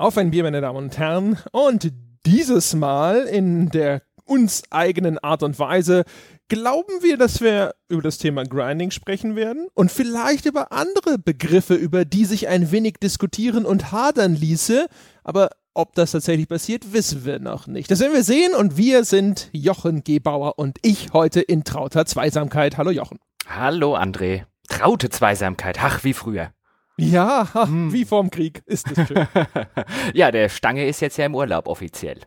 Auf ein Bier, meine Damen und Herren. Und dieses Mal in der uns eigenen Art und Weise glauben wir, dass wir über das Thema Grinding sprechen werden und vielleicht über andere Begriffe, über die sich ein wenig diskutieren und hadern ließe. Aber ob das tatsächlich passiert, wissen wir noch nicht. Das werden wir sehen und wir sind Jochen Gebauer und ich heute in trauter Zweisamkeit. Hallo Jochen. Hallo André. Traute Zweisamkeit. Ach, wie früher. Ja, hm. wie vorm Krieg ist es schön. ja, der Stange ist jetzt ja im Urlaub offiziell.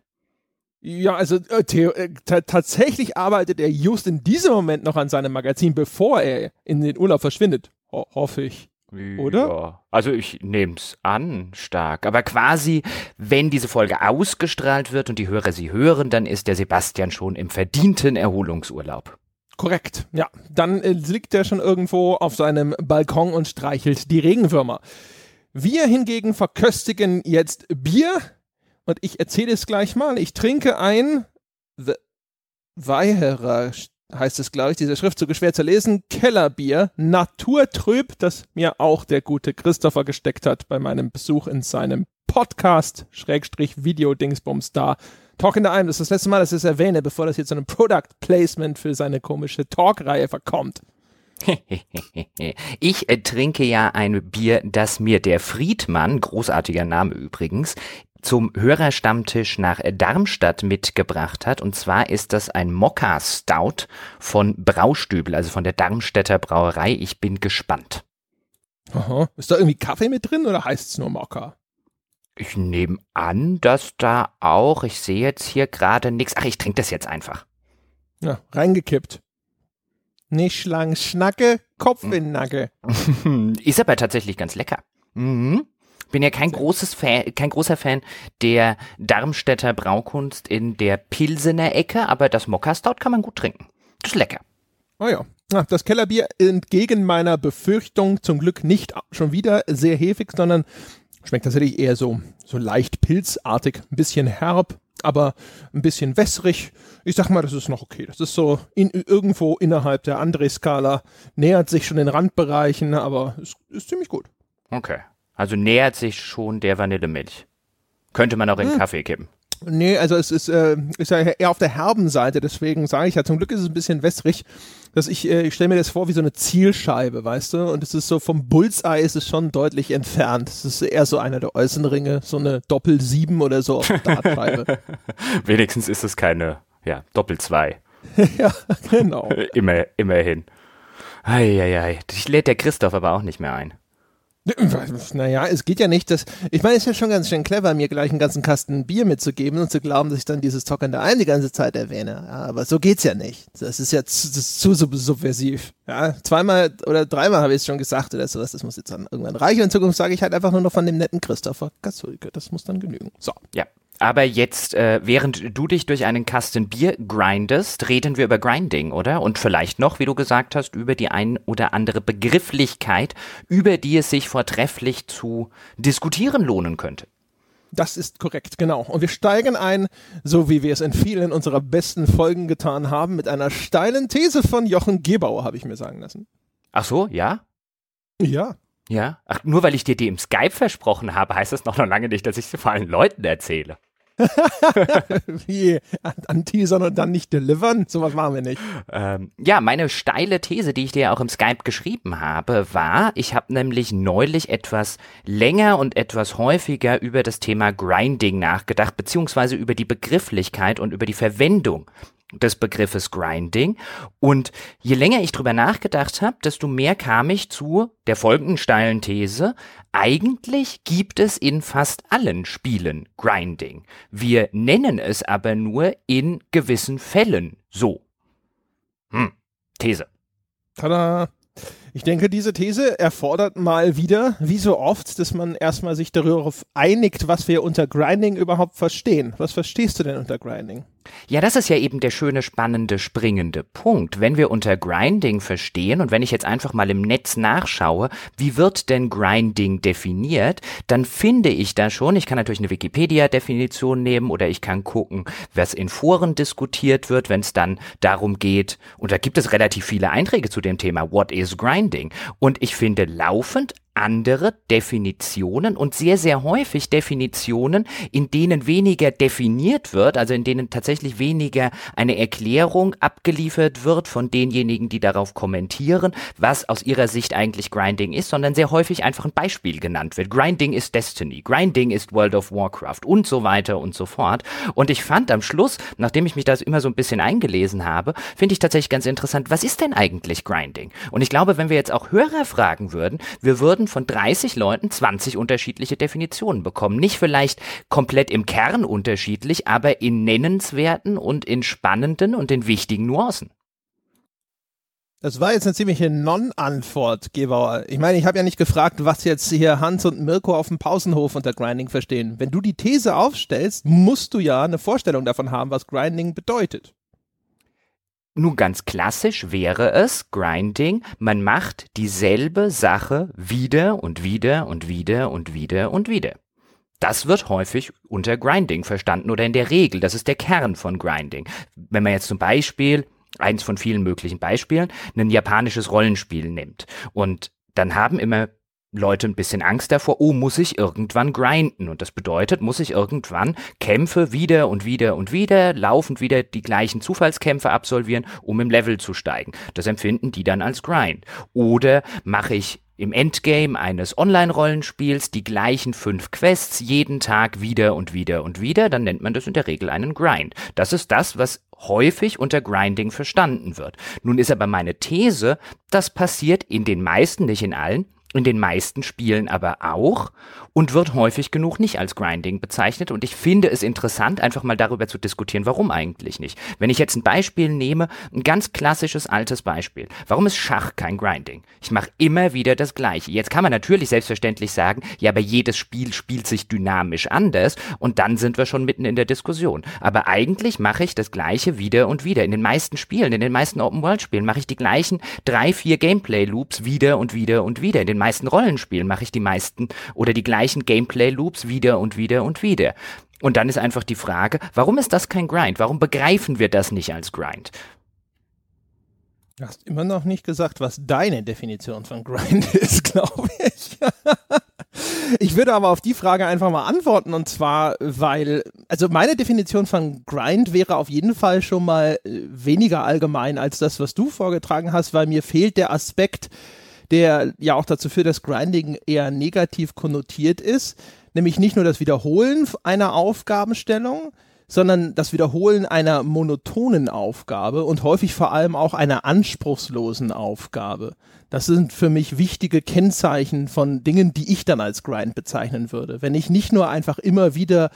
Ja, also äh, äh tatsächlich arbeitet er just in diesem Moment noch an seinem Magazin, bevor er in den Urlaub verschwindet. Ho hoffe ich. Oder? Ja, also ich nehme es an, stark. Aber quasi, wenn diese Folge ausgestrahlt wird und die Hörer sie hören, dann ist der Sebastian schon im verdienten Erholungsurlaub. Korrekt, ja. Dann äh, liegt er schon irgendwo auf seinem Balkon und streichelt die Regenwürmer. Wir hingegen verköstigen jetzt Bier und ich erzähle es gleich mal. Ich trinke ein The Weiherer heißt es, glaube ich, dieser Schriftzug schwer zu lesen, Kellerbier, naturtrüb, das mir auch der gute Christopher gesteckt hat bei meinem Besuch in seinem Podcast, Schrägstrich Video-Dingsbums da. Talk in the Einem, das ist das letzte Mal, dass ich es erwähne, bevor das jetzt zu einem Product Placement für seine komische Talk-Reihe verkommt. Ich äh, trinke ja ein Bier, das mir der Friedmann, großartiger Name übrigens, zum Hörerstammtisch nach Darmstadt mitgebracht hat. Und zwar ist das ein Mokka Stout von Braustübel, also von der Darmstädter Brauerei. Ich bin gespannt. Aha. Ist da irgendwie Kaffee mit drin oder heißt es nur Mokka? Ich nehme an, dass da auch, ich sehe jetzt hier gerade nichts. Ach, ich trinke das jetzt einfach. Ja, reingekippt. Nicht lang Schnacke, Kopf in Nacke. Ist aber tatsächlich ganz lecker. Mhm. Bin ja kein großes Fan, kein großer Fan der Darmstädter Braukunst in der Pilsener Ecke, aber das Mokka Stout kann man gut trinken. Das ist lecker. Oh ja. Das Kellerbier entgegen meiner Befürchtung zum Glück nicht schon wieder sehr hefig, sondern Schmeckt tatsächlich eher so, so leicht pilzartig, ein bisschen herb, aber ein bisschen wässrig. Ich sag mal, das ist noch okay. Das ist so in, irgendwo innerhalb der André-Skala, nähert sich schon den Randbereichen, aber ist, ist ziemlich gut. Okay. Also nähert sich schon der Vanillemilch. Könnte man auch in hm. Kaffee kippen. Nee, also es ist, äh, ist ja eher auf der herben Seite, deswegen sage ich ja, zum Glück ist es ein bisschen wässrig. Dass ich, äh, ich stelle mir das vor wie so eine Zielscheibe, weißt du? Und es ist so vom Bullseye ist es schon deutlich entfernt. Es ist eher so einer der äußeren Ringe, so eine Doppel 7 oder so auf der Dartscheibe. Wenigstens ist es keine, ja, Doppel 2. ja, genau. Immer, immerhin. Eieiei. Ich lädt der Christoph aber auch nicht mehr ein. Naja, es geht ja nicht, dass. Ich meine, es ist ja schon ganz schön clever, mir gleich einen ganzen Kasten Bier mitzugeben und zu glauben, dass ich dann dieses Zockernde ein die ganze Zeit erwähne. Ja, aber so geht's ja nicht. Das ist ja zu, ist zu subversiv. Ja, zweimal oder dreimal habe ich es schon gesagt oder sowas. Das muss jetzt dann irgendwann reichen. In Zukunft sage ich halt einfach nur noch von dem netten Christopher Gasulke. Das muss dann genügen. So. Ja. Aber jetzt, äh, während du dich durch einen Kasten Bier grindest, reden wir über Grinding, oder? Und vielleicht noch, wie du gesagt hast, über die ein oder andere Begrifflichkeit, über die es sich vortrefflich zu diskutieren lohnen könnte. Das ist korrekt, genau. Und wir steigen ein, so wie wir es in vielen unserer besten Folgen getan haben, mit einer steilen These von Jochen Gebauer, habe ich mir sagen lassen. Ach so, ja? Ja. Ja? Ach, nur weil ich dir die im Skype versprochen habe, heißt das noch lange nicht, dass ich sie vor allen Leuten erzähle. Wie anteasern und dann nicht delivern? Sowas machen wir nicht. Ähm, ja, meine steile These, die ich dir auch im Skype geschrieben habe, war, ich habe nämlich neulich etwas länger und etwas häufiger über das Thema Grinding nachgedacht, beziehungsweise über die Begrifflichkeit und über die Verwendung des Begriffes Grinding. Und je länger ich drüber nachgedacht habe, desto mehr kam ich zu der folgenden steilen These. Eigentlich gibt es in fast allen Spielen Grinding. Wir nennen es aber nur in gewissen Fällen so. Hm, These. Tada! Ich denke, diese These erfordert mal wieder, wie so oft, dass man erstmal sich darüber einigt, was wir unter Grinding überhaupt verstehen. Was verstehst du denn unter Grinding? Ja, das ist ja eben der schöne, spannende, springende Punkt. Wenn wir unter Grinding verstehen und wenn ich jetzt einfach mal im Netz nachschaue, wie wird denn Grinding definiert, dann finde ich da schon, ich kann natürlich eine Wikipedia-Definition nehmen oder ich kann gucken, was in Foren diskutiert wird, wenn es dann darum geht, und da gibt es relativ viele Einträge zu dem Thema, what is Grinding? Und ich finde laufend andere Definitionen und sehr, sehr häufig Definitionen, in denen weniger definiert wird, also in denen tatsächlich weniger eine Erklärung abgeliefert wird von denjenigen, die darauf kommentieren, was aus ihrer Sicht eigentlich Grinding ist, sondern sehr häufig einfach ein Beispiel genannt wird. Grinding ist Destiny, Grinding ist World of Warcraft und so weiter und so fort. Und ich fand am Schluss, nachdem ich mich das immer so ein bisschen eingelesen habe, finde ich tatsächlich ganz interessant, was ist denn eigentlich Grinding? Und ich glaube, wenn wir jetzt auch Hörer fragen würden, wir würden von 30 Leuten 20 unterschiedliche Definitionen bekommen. Nicht vielleicht komplett im Kern unterschiedlich, aber in nennenswerten und in spannenden und in wichtigen Nuancen. Das war jetzt eine ziemliche Non-Antwort, Gebauer. Ich meine, ich habe ja nicht gefragt, was jetzt hier Hans und Mirko auf dem Pausenhof unter Grinding verstehen. Wenn du die These aufstellst, musst du ja eine Vorstellung davon haben, was Grinding bedeutet. Nun ganz klassisch wäre es Grinding, man macht dieselbe Sache wieder und wieder und wieder und wieder und wieder. Das wird häufig unter Grinding verstanden oder in der Regel, das ist der Kern von Grinding. Wenn man jetzt zum Beispiel eins von vielen möglichen Beispielen, ein japanisches Rollenspiel nimmt und dann haben immer Leute ein bisschen Angst davor, oh, muss ich irgendwann grinden. Und das bedeutet, muss ich irgendwann Kämpfe wieder und wieder und wieder, laufend wieder die gleichen Zufallskämpfe absolvieren, um im Level zu steigen. Das empfinden die dann als Grind. Oder mache ich im Endgame eines Online-Rollenspiels die gleichen fünf Quests jeden Tag wieder und wieder und wieder, dann nennt man das in der Regel einen Grind. Das ist das, was häufig unter Grinding verstanden wird. Nun ist aber meine These, das passiert in den meisten, nicht in allen, in den meisten Spielen aber auch und wird häufig genug nicht als Grinding bezeichnet. Und ich finde es interessant, einfach mal darüber zu diskutieren, warum eigentlich nicht. Wenn ich jetzt ein Beispiel nehme, ein ganz klassisches altes Beispiel. Warum ist Schach kein Grinding? Ich mache immer wieder das Gleiche. Jetzt kann man natürlich selbstverständlich sagen, ja, aber jedes Spiel spielt sich dynamisch anders und dann sind wir schon mitten in der Diskussion. Aber eigentlich mache ich das Gleiche wieder und wieder. In den meisten Spielen, in den meisten Open-World-Spielen mache ich die gleichen drei, vier Gameplay-Loops wieder und wieder und wieder. In den meisten Rollenspielen mache ich die meisten oder die gleichen Gameplay-Loops wieder und wieder und wieder. Und dann ist einfach die Frage, warum ist das kein Grind? Warum begreifen wir das nicht als Grind? Du hast immer noch nicht gesagt, was deine Definition von Grind ist, glaube ich. ich würde aber auf die Frage einfach mal antworten und zwar, weil, also meine Definition von Grind wäre auf jeden Fall schon mal äh, weniger allgemein als das, was du vorgetragen hast, weil mir fehlt der Aspekt, der ja auch dazu führt, dass Grinding eher negativ konnotiert ist, nämlich nicht nur das Wiederholen einer Aufgabenstellung, sondern das Wiederholen einer monotonen Aufgabe und häufig vor allem auch einer anspruchslosen Aufgabe. Das sind für mich wichtige Kennzeichen von Dingen, die ich dann als Grind bezeichnen würde. Wenn ich nicht nur einfach immer wieder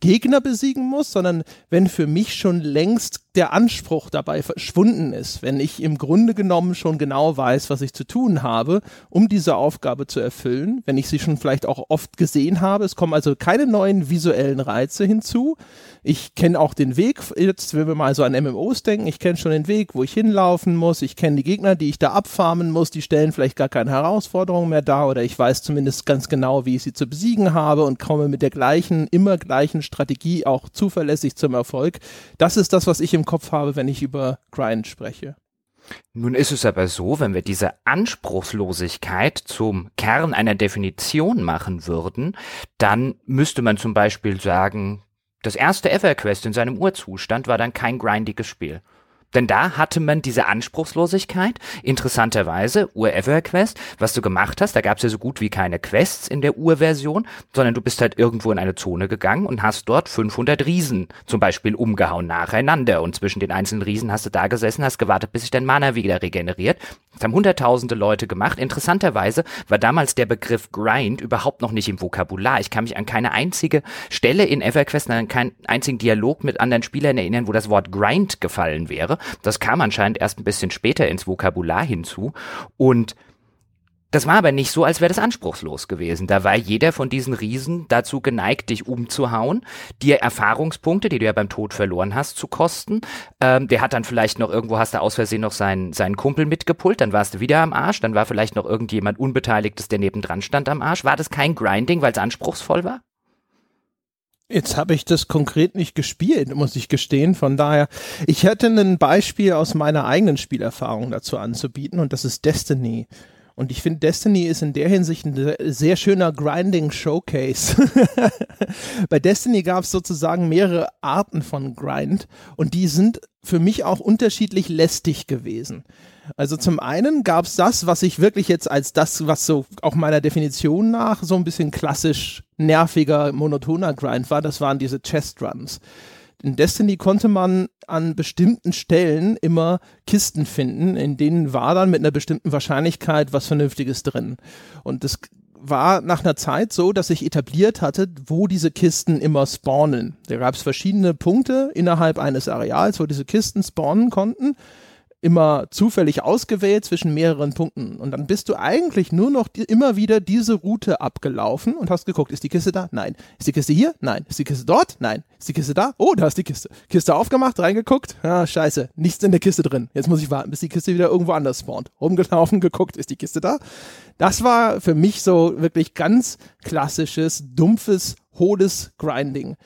Gegner besiegen muss, sondern wenn für mich schon längst der Anspruch dabei verschwunden ist, wenn ich im Grunde genommen schon genau weiß, was ich zu tun habe, um diese Aufgabe zu erfüllen, wenn ich sie schon vielleicht auch oft gesehen habe. Es kommen also keine neuen visuellen Reize hinzu. Ich kenne auch den Weg, jetzt wenn wir mal so an MMOs denken, ich kenne schon den Weg, wo ich hinlaufen muss, ich kenne die Gegner, die ich da abfarmen muss, die stellen vielleicht gar keine Herausforderungen mehr dar oder ich weiß zumindest ganz genau, wie ich sie zu besiegen habe und komme mit der gleichen, immer gleichen Strategie auch zuverlässig zum Erfolg. Das ist das, was ich im im Kopf habe, wenn ich über Grind spreche. Nun ist es aber so, wenn wir diese Anspruchslosigkeit zum Kern einer Definition machen würden, dann müsste man zum Beispiel sagen, das erste EverQuest in seinem Urzustand war dann kein grindiges Spiel. Denn da hatte man diese Anspruchslosigkeit. Interessanterweise, Ur-EverQuest, was du gemacht hast, da gab es ja so gut wie keine Quests in der Urversion, sondern du bist halt irgendwo in eine Zone gegangen und hast dort 500 Riesen zum Beispiel umgehauen nacheinander. Und zwischen den einzelnen Riesen hast du da gesessen, hast gewartet, bis sich dein Mana wieder regeneriert. Das haben hunderttausende Leute gemacht. Interessanterweise war damals der Begriff Grind überhaupt noch nicht im Vokabular. Ich kann mich an keine einzige Stelle in EverQuest, an keinen einzigen Dialog mit anderen Spielern erinnern, wo das Wort Grind gefallen wäre. Das kam anscheinend erst ein bisschen später ins Vokabular hinzu. Und das war aber nicht so, als wäre das anspruchslos gewesen. Da war jeder von diesen Riesen dazu geneigt, dich umzuhauen, dir Erfahrungspunkte, die du ja beim Tod verloren hast, zu kosten. Ähm, der hat dann vielleicht noch irgendwo, hast du aus Versehen noch seinen, seinen Kumpel mitgepult, dann warst du wieder am Arsch, dann war vielleicht noch irgendjemand Unbeteiligtes, der nebendran stand am Arsch. War das kein Grinding, weil es anspruchsvoll war? Jetzt habe ich das konkret nicht gespielt, muss ich gestehen. Von daher, ich hätte ein Beispiel aus meiner eigenen Spielerfahrung dazu anzubieten und das ist Destiny. Und ich finde, Destiny ist in der Hinsicht ein sehr schöner Grinding-Showcase. Bei Destiny gab es sozusagen mehrere Arten von Grind und die sind für mich auch unterschiedlich lästig gewesen. Also zum einen gab es das, was ich wirklich jetzt als das, was so auch meiner Definition nach so ein bisschen klassisch nerviger, monotoner Grind war, das waren diese Chest Runs in Destiny konnte man an bestimmten Stellen immer Kisten finden, in denen war dann mit einer bestimmten Wahrscheinlichkeit was Vernünftiges drin. Und das war nach einer Zeit so, dass sich etabliert hatte, wo diese Kisten immer spawnen. Da gab es verschiedene Punkte innerhalb eines Areals, wo diese Kisten spawnen konnten immer zufällig ausgewählt zwischen mehreren Punkten. Und dann bist du eigentlich nur noch die, immer wieder diese Route abgelaufen und hast geguckt, ist die Kiste da? Nein. Ist die Kiste hier? Nein. Ist die Kiste dort? Nein. Ist die Kiste da? Oh, da ist die Kiste. Kiste aufgemacht, reingeguckt. Ja, scheiße. Nichts in der Kiste drin. Jetzt muss ich warten, bis die Kiste wieder irgendwo anders spawnt. Rumgelaufen, geguckt, ist die Kiste da? Das war für mich so wirklich ganz klassisches, dumpfes, hohles Grinding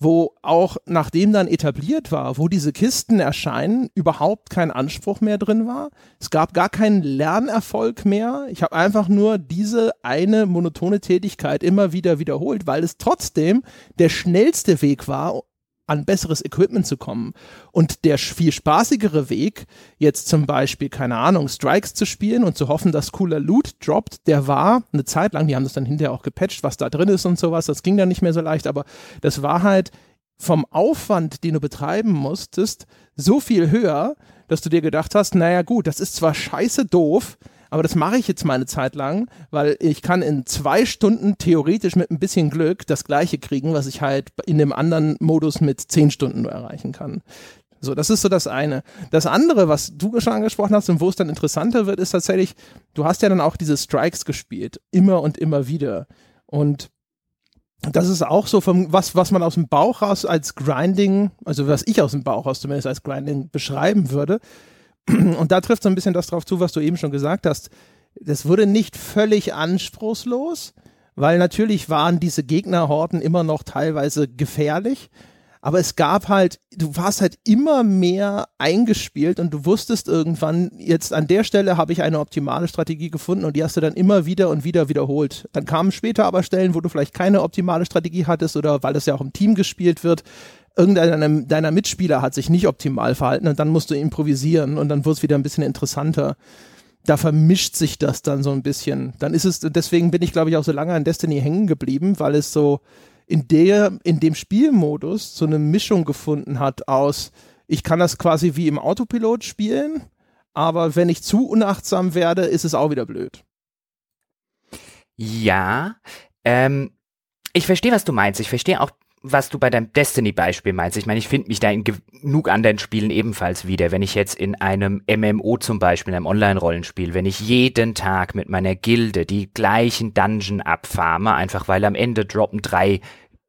wo auch nachdem dann etabliert war, wo diese Kisten erscheinen, überhaupt kein Anspruch mehr drin war. Es gab gar keinen Lernerfolg mehr. Ich habe einfach nur diese eine monotone Tätigkeit immer wieder wiederholt, weil es trotzdem der schnellste Weg war, an besseres Equipment zu kommen. Und der viel spaßigere Weg, jetzt zum Beispiel, keine Ahnung, Strikes zu spielen und zu hoffen, dass cooler Loot droppt, der war eine Zeit lang, die haben das dann hinterher auch gepatcht, was da drin ist und sowas, das ging dann nicht mehr so leicht, aber das war halt vom Aufwand, den du betreiben musstest, so viel höher, dass du dir gedacht hast, naja gut, das ist zwar scheiße doof, aber das mache ich jetzt mal eine Zeit lang, weil ich kann in zwei Stunden theoretisch mit ein bisschen Glück das gleiche kriegen, was ich halt in dem anderen Modus mit zehn Stunden nur erreichen kann. So, das ist so das eine. Das andere, was du schon angesprochen hast und wo es dann interessanter wird, ist tatsächlich, du hast ja dann auch diese Strikes gespielt, immer und immer wieder. Und das ist auch so vom, was, was man aus dem Bauch raus als Grinding, also was ich aus dem Bauch raus zumindest als Grinding beschreiben würde, und da trifft so ein bisschen das drauf zu, was du eben schon gesagt hast. Das wurde nicht völlig anspruchslos, weil natürlich waren diese Gegnerhorden immer noch teilweise gefährlich. Aber es gab halt, du warst halt immer mehr eingespielt und du wusstest irgendwann, jetzt an der Stelle habe ich eine optimale Strategie gefunden und die hast du dann immer wieder und wieder wiederholt. Dann kamen später aber Stellen, wo du vielleicht keine optimale Strategie hattest oder weil es ja auch im Team gespielt wird, irgendeiner deiner Mitspieler hat sich nicht optimal verhalten und dann musst du improvisieren und dann wird es wieder ein bisschen interessanter. Da vermischt sich das dann so ein bisschen. Dann ist es, deswegen bin ich, glaube ich, auch so lange an Destiny hängen geblieben, weil es so in der, in dem Spielmodus so eine Mischung gefunden hat aus, ich kann das quasi wie im Autopilot spielen, aber wenn ich zu unachtsam werde, ist es auch wieder blöd. Ja, ähm, ich verstehe, was du meinst. Ich verstehe auch was du bei deinem Destiny-Beispiel meinst. Ich meine, ich finde mich da in genug anderen Spielen ebenfalls wieder. Wenn ich jetzt in einem MMO zum Beispiel, in einem Online-Rollenspiel, wenn ich jeden Tag mit meiner Gilde die gleichen Dungeon abfarme, einfach weil am Ende droppen drei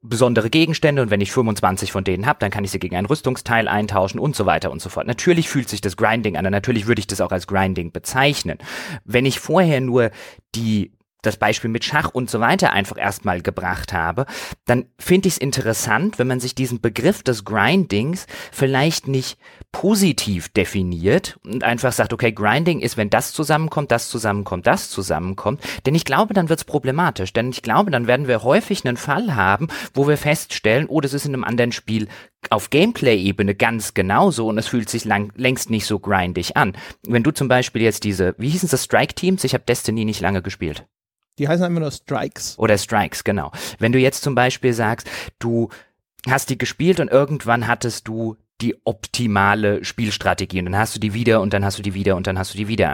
besondere Gegenstände und wenn ich 25 von denen habe, dann kann ich sie gegen ein Rüstungsteil eintauschen und so weiter und so fort. Natürlich fühlt sich das Grinding an und natürlich würde ich das auch als Grinding bezeichnen. Wenn ich vorher nur die das Beispiel mit Schach und so weiter einfach erstmal gebracht habe, dann finde ich es interessant, wenn man sich diesen Begriff des Grindings vielleicht nicht positiv definiert und einfach sagt, okay, Grinding ist, wenn das zusammenkommt, das zusammenkommt, das zusammenkommt. Denn ich glaube, dann wird es problematisch. Denn ich glaube, dann werden wir häufig einen Fall haben, wo wir feststellen, oh, das ist in einem anderen Spiel auf Gameplay-Ebene ganz genauso und es fühlt sich lang, längst nicht so grindig an. Wenn du zum Beispiel jetzt diese, wie hießen das, Strike-Teams? Ich habe Destiny nicht lange gespielt. Die heißen einfach nur Strikes. Oder Strikes, genau. Wenn du jetzt zum Beispiel sagst, du hast die gespielt und irgendwann hattest du die optimale Spielstrategie und dann hast du die wieder und dann hast du die wieder und dann hast du die wieder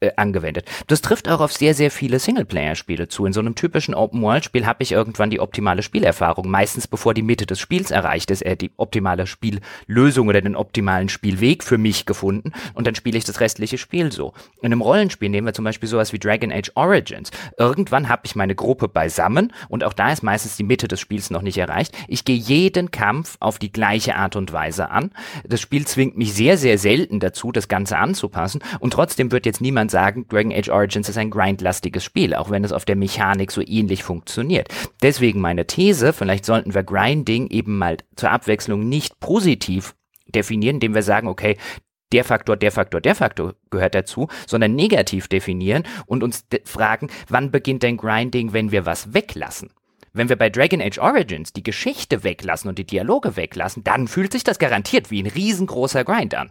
äh, angewendet. Das trifft auch auf sehr, sehr viele Singleplayer-Spiele zu. In so einem typischen Open-World-Spiel habe ich irgendwann die optimale Spielerfahrung, meistens bevor die Mitte des Spiels erreicht ist, äh, die optimale Spiellösung oder den optimalen Spielweg für mich gefunden und dann spiele ich das restliche Spiel so. In einem Rollenspiel nehmen wir zum Beispiel sowas wie Dragon Age Origins. Irgendwann habe ich meine Gruppe beisammen und auch da ist meistens die Mitte des Spiels noch nicht erreicht. Ich gehe jeden Kampf auf die gleiche Art und Weise an. Das Spiel zwingt mich sehr, sehr selten dazu, das Ganze anzupassen und trotzdem wird jetzt niemand sagen, Dragon Age Origins ist ein grindlastiges Spiel, auch wenn es auf der Mechanik so ähnlich funktioniert. Deswegen meine These, vielleicht sollten wir Grinding eben mal zur Abwechslung nicht positiv definieren, indem wir sagen, okay, der Faktor, der Faktor, der Faktor gehört dazu, sondern negativ definieren und uns fragen, wann beginnt denn Grinding, wenn wir was weglassen? Wenn wir bei Dragon Age Origins die Geschichte weglassen und die Dialoge weglassen, dann fühlt sich das garantiert wie ein riesengroßer Grind an.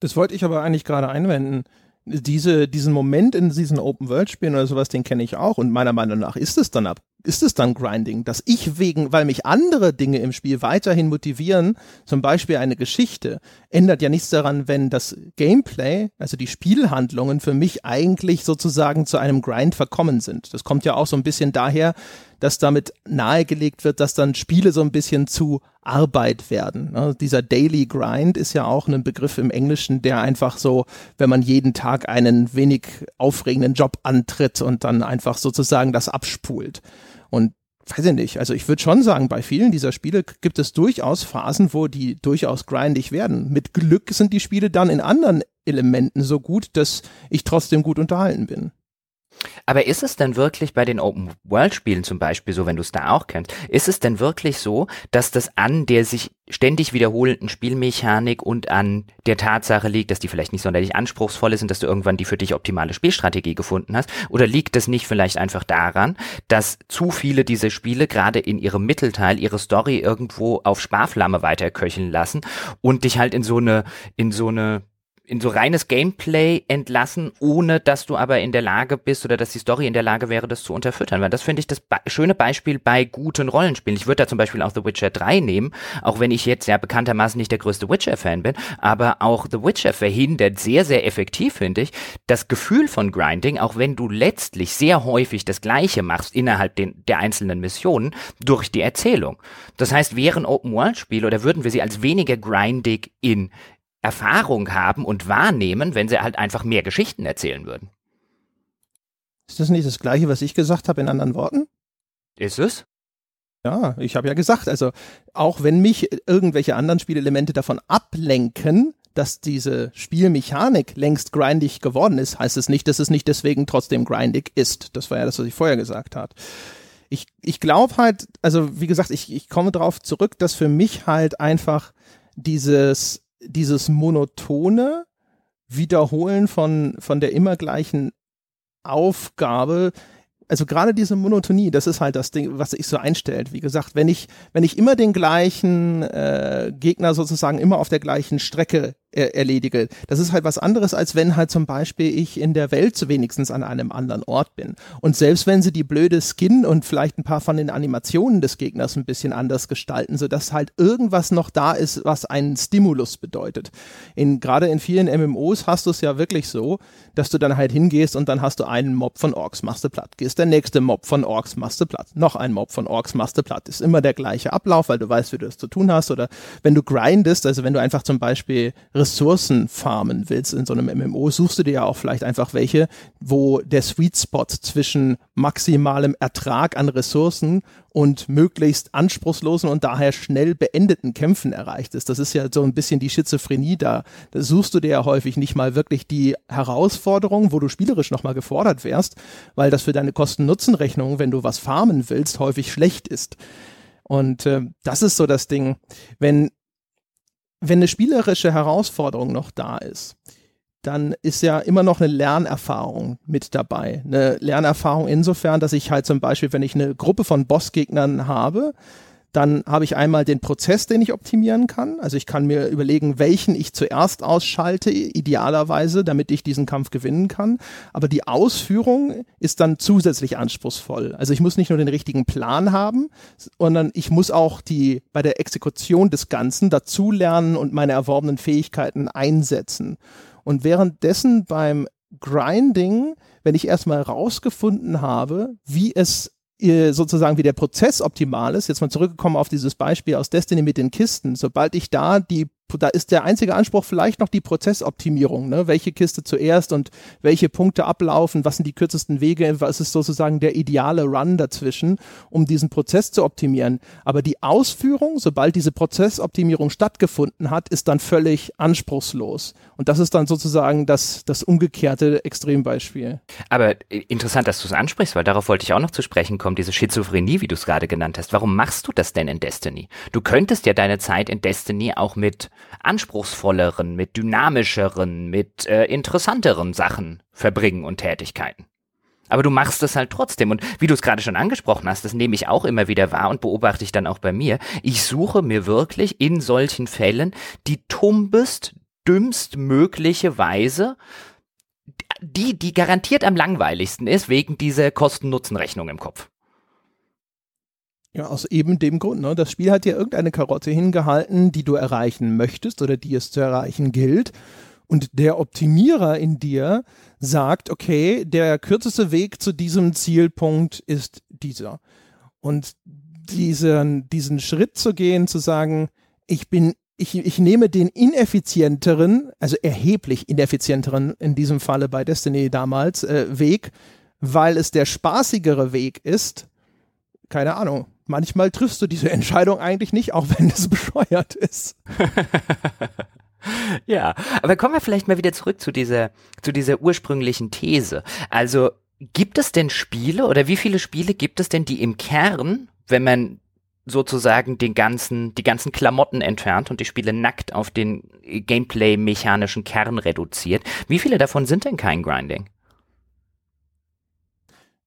Das wollte ich aber eigentlich gerade einwenden. Diese, diesen Moment in diesen Open-World-Spielen oder sowas, den kenne ich auch. Und meiner Meinung nach ist es dann ab, ist es dann Grinding, dass ich wegen, weil mich andere Dinge im Spiel weiterhin motivieren, zum Beispiel eine Geschichte, ändert ja nichts daran, wenn das Gameplay, also die Spielhandlungen für mich eigentlich sozusagen zu einem Grind verkommen sind. Das kommt ja auch so ein bisschen daher, dass damit nahegelegt wird, dass dann Spiele so ein bisschen zu Arbeit werden. Ne? Dieser Daily Grind ist ja auch ein Begriff im Englischen, der einfach so, wenn man jeden Tag einen wenig aufregenden Job antritt und dann einfach sozusagen das abspult. Und weiß ich nicht, also ich würde schon sagen, bei vielen dieser Spiele gibt es durchaus Phasen, wo die durchaus grindig werden. Mit Glück sind die Spiele dann in anderen Elementen so gut, dass ich trotzdem gut unterhalten bin. Aber ist es denn wirklich bei den Open-World-Spielen zum Beispiel so, wenn du es da auch kennst, ist es denn wirklich so, dass das an der sich ständig wiederholenden Spielmechanik und an der Tatsache liegt, dass die vielleicht nicht sonderlich anspruchsvoll ist und dass du irgendwann die für dich optimale Spielstrategie gefunden hast? Oder liegt es nicht vielleicht einfach daran, dass zu viele diese Spiele gerade in ihrem Mittelteil ihre Story irgendwo auf Sparflamme weiterköcheln lassen und dich halt in so eine, in so eine in so reines Gameplay entlassen, ohne dass du aber in der Lage bist oder dass die Story in der Lage wäre, das zu unterfüttern. Weil das finde ich das be schöne Beispiel bei guten Rollenspielen. Ich würde da zum Beispiel auch The Witcher 3 nehmen, auch wenn ich jetzt ja bekanntermaßen nicht der größte Witcher-Fan bin, aber auch The Witcher verhindert sehr, sehr effektiv, finde ich, das Gefühl von Grinding, auch wenn du letztlich sehr häufig das Gleiche machst innerhalb den, der einzelnen Missionen, durch die Erzählung. Das heißt, wären Open-World-Spiele oder würden wir sie als weniger grindig in Erfahrung haben und wahrnehmen, wenn sie halt einfach mehr Geschichten erzählen würden. Ist das nicht das Gleiche, was ich gesagt habe in anderen Worten? Ist es? Ja, ich habe ja gesagt, also auch wenn mich irgendwelche anderen Spielelemente davon ablenken, dass diese Spielmechanik längst grindig geworden ist, heißt es nicht, dass es nicht deswegen trotzdem grindig ist. Das war ja das, was ich vorher gesagt habe. Ich, ich glaube halt, also wie gesagt, ich, ich komme darauf zurück, dass für mich halt einfach dieses dieses monotone Wiederholen von, von der immer gleichen Aufgabe, also gerade diese Monotonie, das ist halt das Ding, was sich so einstellt. Wie gesagt, wenn ich, wenn ich immer den gleichen äh, Gegner sozusagen immer auf der gleichen Strecke erledige. Das ist halt was anderes, als wenn halt zum Beispiel ich in der Welt wenigstens an einem anderen Ort bin. Und selbst wenn sie die blöde Skin und vielleicht ein paar von den Animationen des Gegners ein bisschen anders gestalten, sodass halt irgendwas noch da ist, was einen Stimulus bedeutet. In, gerade in vielen MMOs hast du es ja wirklich so, dass du dann halt hingehst und dann hast du einen Mob von Orks, machst du platt. Gehst der nächste Mob von Orks, machst du platt. Noch ein Mob von Orks, machst du platt. Ist immer der gleiche Ablauf, weil du weißt, wie du es zu tun hast. Oder wenn du grindest, also wenn du einfach zum Beispiel Ressourcen farmen willst in so einem MMO, suchst du dir ja auch vielleicht einfach welche, wo der Sweet Spot zwischen maximalem Ertrag an Ressourcen und möglichst anspruchslosen und daher schnell beendeten Kämpfen erreicht ist. Das ist ja so ein bisschen die Schizophrenie da. Da suchst du dir ja häufig nicht mal wirklich die Herausforderung, wo du spielerisch nochmal gefordert wärst, weil das für deine Kosten-Nutzen-Rechnung, wenn du was farmen willst, häufig schlecht ist. Und äh, das ist so das Ding. Wenn wenn eine spielerische Herausforderung noch da ist, dann ist ja immer noch eine Lernerfahrung mit dabei. Eine Lernerfahrung insofern, dass ich halt zum Beispiel, wenn ich eine Gruppe von Bossgegnern habe, dann habe ich einmal den Prozess, den ich optimieren kann. Also ich kann mir überlegen, welchen ich zuerst ausschalte, idealerweise, damit ich diesen Kampf gewinnen kann. Aber die Ausführung ist dann zusätzlich anspruchsvoll. Also ich muss nicht nur den richtigen Plan haben, sondern ich muss auch die bei der Exekution des Ganzen dazulernen und meine erworbenen Fähigkeiten einsetzen. Und währenddessen beim Grinding, wenn ich erstmal rausgefunden habe, wie es sozusagen wie der Prozess optimal ist, jetzt mal zurückgekommen auf dieses Beispiel aus Destiny mit den Kisten, sobald ich da die da ist der einzige Anspruch vielleicht noch die Prozessoptimierung, ne? welche Kiste zuerst und welche Punkte ablaufen, was sind die kürzesten Wege, was ist sozusagen der ideale Run dazwischen, um diesen Prozess zu optimieren. Aber die Ausführung, sobald diese Prozessoptimierung stattgefunden hat, ist dann völlig anspruchslos. Und das ist dann sozusagen das, das umgekehrte Extrembeispiel. Aber interessant, dass du es ansprichst, weil darauf wollte ich auch noch zu sprechen kommen, diese Schizophrenie, wie du es gerade genannt hast. Warum machst du das denn in Destiny? Du könntest ja deine Zeit in Destiny auch mit anspruchsvolleren, mit dynamischeren, mit äh, interessanteren Sachen verbringen und Tätigkeiten. Aber du machst es halt trotzdem. Und wie du es gerade schon angesprochen hast, das nehme ich auch immer wieder wahr und beobachte ich dann auch bei mir. Ich suche mir wirklich in solchen Fällen die tumbest, dümmst mögliche Weise, die, die garantiert am langweiligsten ist, wegen dieser Kosten-Nutzen-Rechnung im Kopf. Ja, aus eben dem Grund. Ne? Das Spiel hat dir irgendeine Karotte hingehalten, die du erreichen möchtest oder die es zu erreichen gilt. Und der Optimierer in dir sagt, okay, der kürzeste Weg zu diesem Zielpunkt ist dieser. Und diesen, diesen Schritt zu gehen, zu sagen, ich bin, ich, ich nehme den ineffizienteren, also erheblich ineffizienteren, in diesem Falle bei Destiny damals, äh, Weg, weil es der spaßigere Weg ist, keine Ahnung. Manchmal triffst du diese Entscheidung eigentlich nicht, auch wenn es bescheuert ist. ja, aber kommen wir vielleicht mal wieder zurück zu dieser, zu dieser ursprünglichen These. Also, gibt es denn Spiele oder wie viele Spiele gibt es denn, die im Kern, wenn man sozusagen den ganzen, die ganzen Klamotten entfernt und die Spiele nackt auf den Gameplay-mechanischen Kern reduziert, wie viele davon sind denn kein Grinding?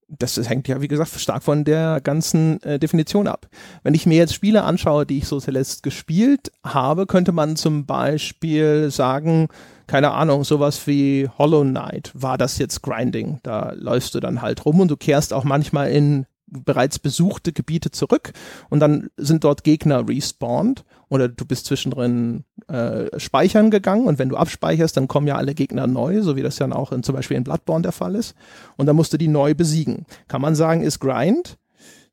Das, hängt ja, wie gesagt, stark von der ganzen äh, Definition ab. Wenn ich mir jetzt Spiele anschaue, die ich so zuletzt gespielt habe, könnte man zum Beispiel sagen, keine Ahnung, sowas wie Hollow Knight, war das jetzt Grinding? Da läufst du dann halt rum und du kehrst auch manchmal in bereits besuchte Gebiete zurück und dann sind dort Gegner respawned oder du bist zwischendrin äh, speichern gegangen und wenn du abspeicherst, dann kommen ja alle Gegner neu, so wie das ja auch in, zum Beispiel in Bloodborne der Fall ist und dann musst du die neu besiegen. Kann man sagen, ist Grind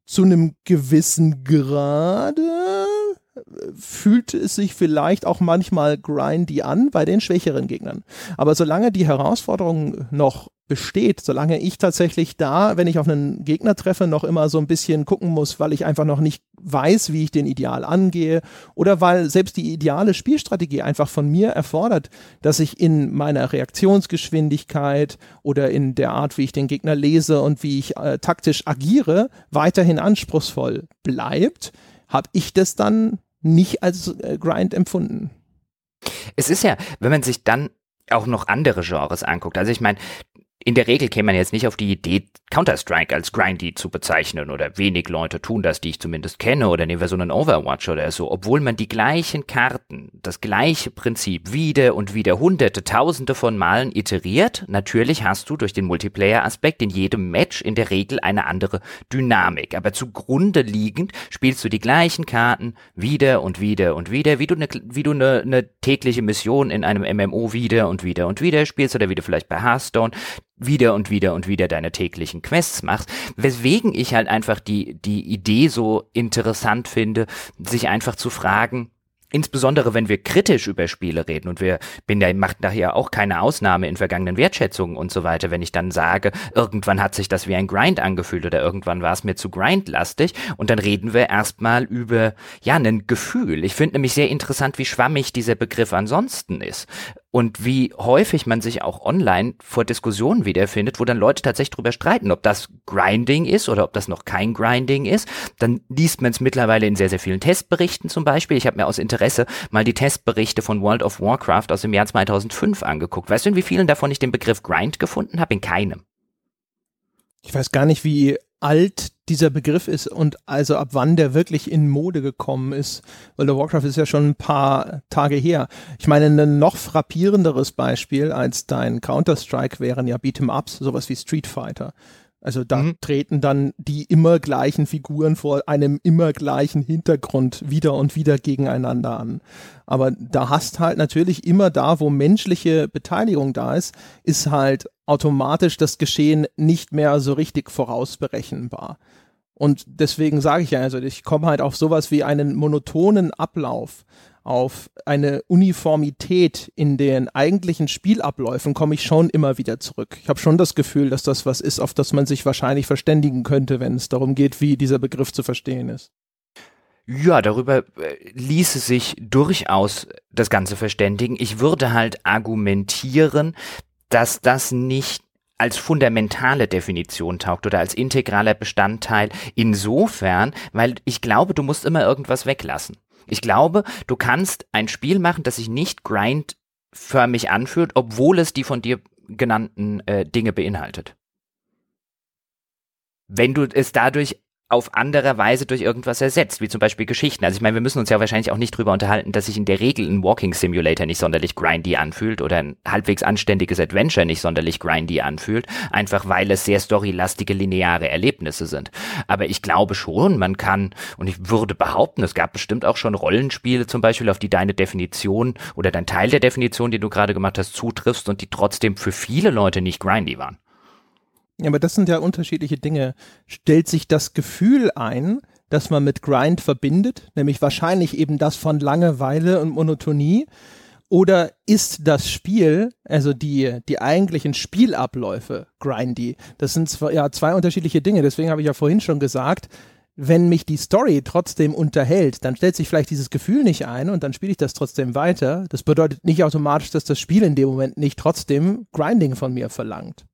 zu einem gewissen Grade fühlt es sich vielleicht auch manchmal grindy an bei den schwächeren Gegnern. Aber solange die Herausforderung noch besteht, solange ich tatsächlich da, wenn ich auf einen Gegner treffe, noch immer so ein bisschen gucken muss, weil ich einfach noch nicht weiß, wie ich den Ideal angehe oder weil selbst die ideale Spielstrategie einfach von mir erfordert, dass ich in meiner Reaktionsgeschwindigkeit oder in der Art, wie ich den Gegner lese und wie ich äh, taktisch agiere, weiterhin anspruchsvoll bleibt, habe ich das dann nicht als äh, Grind empfunden. Es ist ja, wenn man sich dann auch noch andere Genres anguckt. Also ich meine, in der Regel käme man jetzt nicht auf die Idee, Counter-Strike als grindy zu bezeichnen oder wenig Leute tun das, die ich zumindest kenne oder nehmen wir so einen Overwatch oder so, obwohl man die gleichen Karten, das gleiche Prinzip wieder und wieder hunderte, tausende von Malen iteriert. Natürlich hast du durch den Multiplayer-Aspekt in jedem Match in der Regel eine andere Dynamik, aber zugrunde liegend spielst du die gleichen Karten wieder und wieder und wieder, wie du eine, wie du eine, eine tägliche Mission in einem MMO wieder und wieder und wieder spielst oder wie du vielleicht bei Hearthstone wieder und wieder und wieder deine täglichen Quests machst, weswegen ich halt einfach die, die Idee so interessant finde, sich einfach zu fragen, Insbesondere wenn wir kritisch über Spiele reden und wir bin ja macht daher auch keine Ausnahme in vergangenen Wertschätzungen und so weiter, wenn ich dann sage, irgendwann hat sich das wie ein Grind angefühlt oder irgendwann war es mir zu grindlastig und dann reden wir erstmal über ja ein Gefühl. Ich finde nämlich sehr interessant, wie schwammig dieser Begriff ansonsten ist und wie häufig man sich auch online vor Diskussionen wiederfindet, wo dann Leute tatsächlich drüber streiten, ob das Grinding ist oder ob das noch kein Grinding ist. Dann liest man es mittlerweile in sehr, sehr vielen Testberichten zum Beispiel. Ich habe mir aus Interesse mal die Testberichte von World of Warcraft aus dem Jahr 2005 angeguckt. Weißt du, in wie vielen davon ich den Begriff Grind gefunden habe? In keinem. Ich weiß gar nicht, wie alt dieser Begriff ist und also ab wann der wirklich in Mode gekommen ist. Weil der Warcraft ist ja schon ein paar Tage her. Ich meine, ein noch frappierenderes Beispiel als dein Counter-Strike wären ja Beat'em-Ups, sowas wie Street Fighter. Also da mhm. treten dann die immer gleichen Figuren vor einem immer gleichen Hintergrund wieder und wieder gegeneinander an. Aber da hast halt natürlich immer da, wo menschliche Beteiligung da ist, ist halt automatisch das Geschehen nicht mehr so richtig vorausberechenbar. Und deswegen sage ich ja, also ich komme halt auf sowas wie einen monotonen Ablauf auf eine Uniformität in den eigentlichen Spielabläufen komme ich schon immer wieder zurück. Ich habe schon das Gefühl, dass das was ist, auf das man sich wahrscheinlich verständigen könnte, wenn es darum geht, wie dieser Begriff zu verstehen ist. Ja, darüber äh, ließe sich durchaus das Ganze verständigen. Ich würde halt argumentieren, dass das nicht als fundamentale Definition taugt oder als integraler Bestandteil insofern, weil ich glaube, du musst immer irgendwas weglassen. Ich glaube, du kannst ein Spiel machen, das sich nicht grindförmig anfühlt, obwohl es die von dir genannten äh, Dinge beinhaltet. Wenn du es dadurch auf andere Weise durch irgendwas ersetzt, wie zum Beispiel Geschichten. Also ich meine, wir müssen uns ja wahrscheinlich auch nicht drüber unterhalten, dass sich in der Regel ein Walking Simulator nicht sonderlich grindy anfühlt oder ein halbwegs anständiges Adventure nicht sonderlich grindy anfühlt, einfach weil es sehr storylastige lineare Erlebnisse sind. Aber ich glaube schon, man kann, und ich würde behaupten, es gab bestimmt auch schon Rollenspiele zum Beispiel, auf die deine Definition oder dein Teil der Definition, die du gerade gemacht hast, zutriffst und die trotzdem für viele Leute nicht grindy waren. Ja, aber das sind ja unterschiedliche Dinge. Stellt sich das Gefühl ein, das man mit Grind verbindet, nämlich wahrscheinlich eben das von Langeweile und Monotonie, oder ist das Spiel, also die, die eigentlichen Spielabläufe grindy? Das sind zwei, ja zwei unterschiedliche Dinge. Deswegen habe ich ja vorhin schon gesagt, wenn mich die Story trotzdem unterhält, dann stellt sich vielleicht dieses Gefühl nicht ein und dann spiele ich das trotzdem weiter. Das bedeutet nicht automatisch, dass das Spiel in dem Moment nicht trotzdem Grinding von mir verlangt.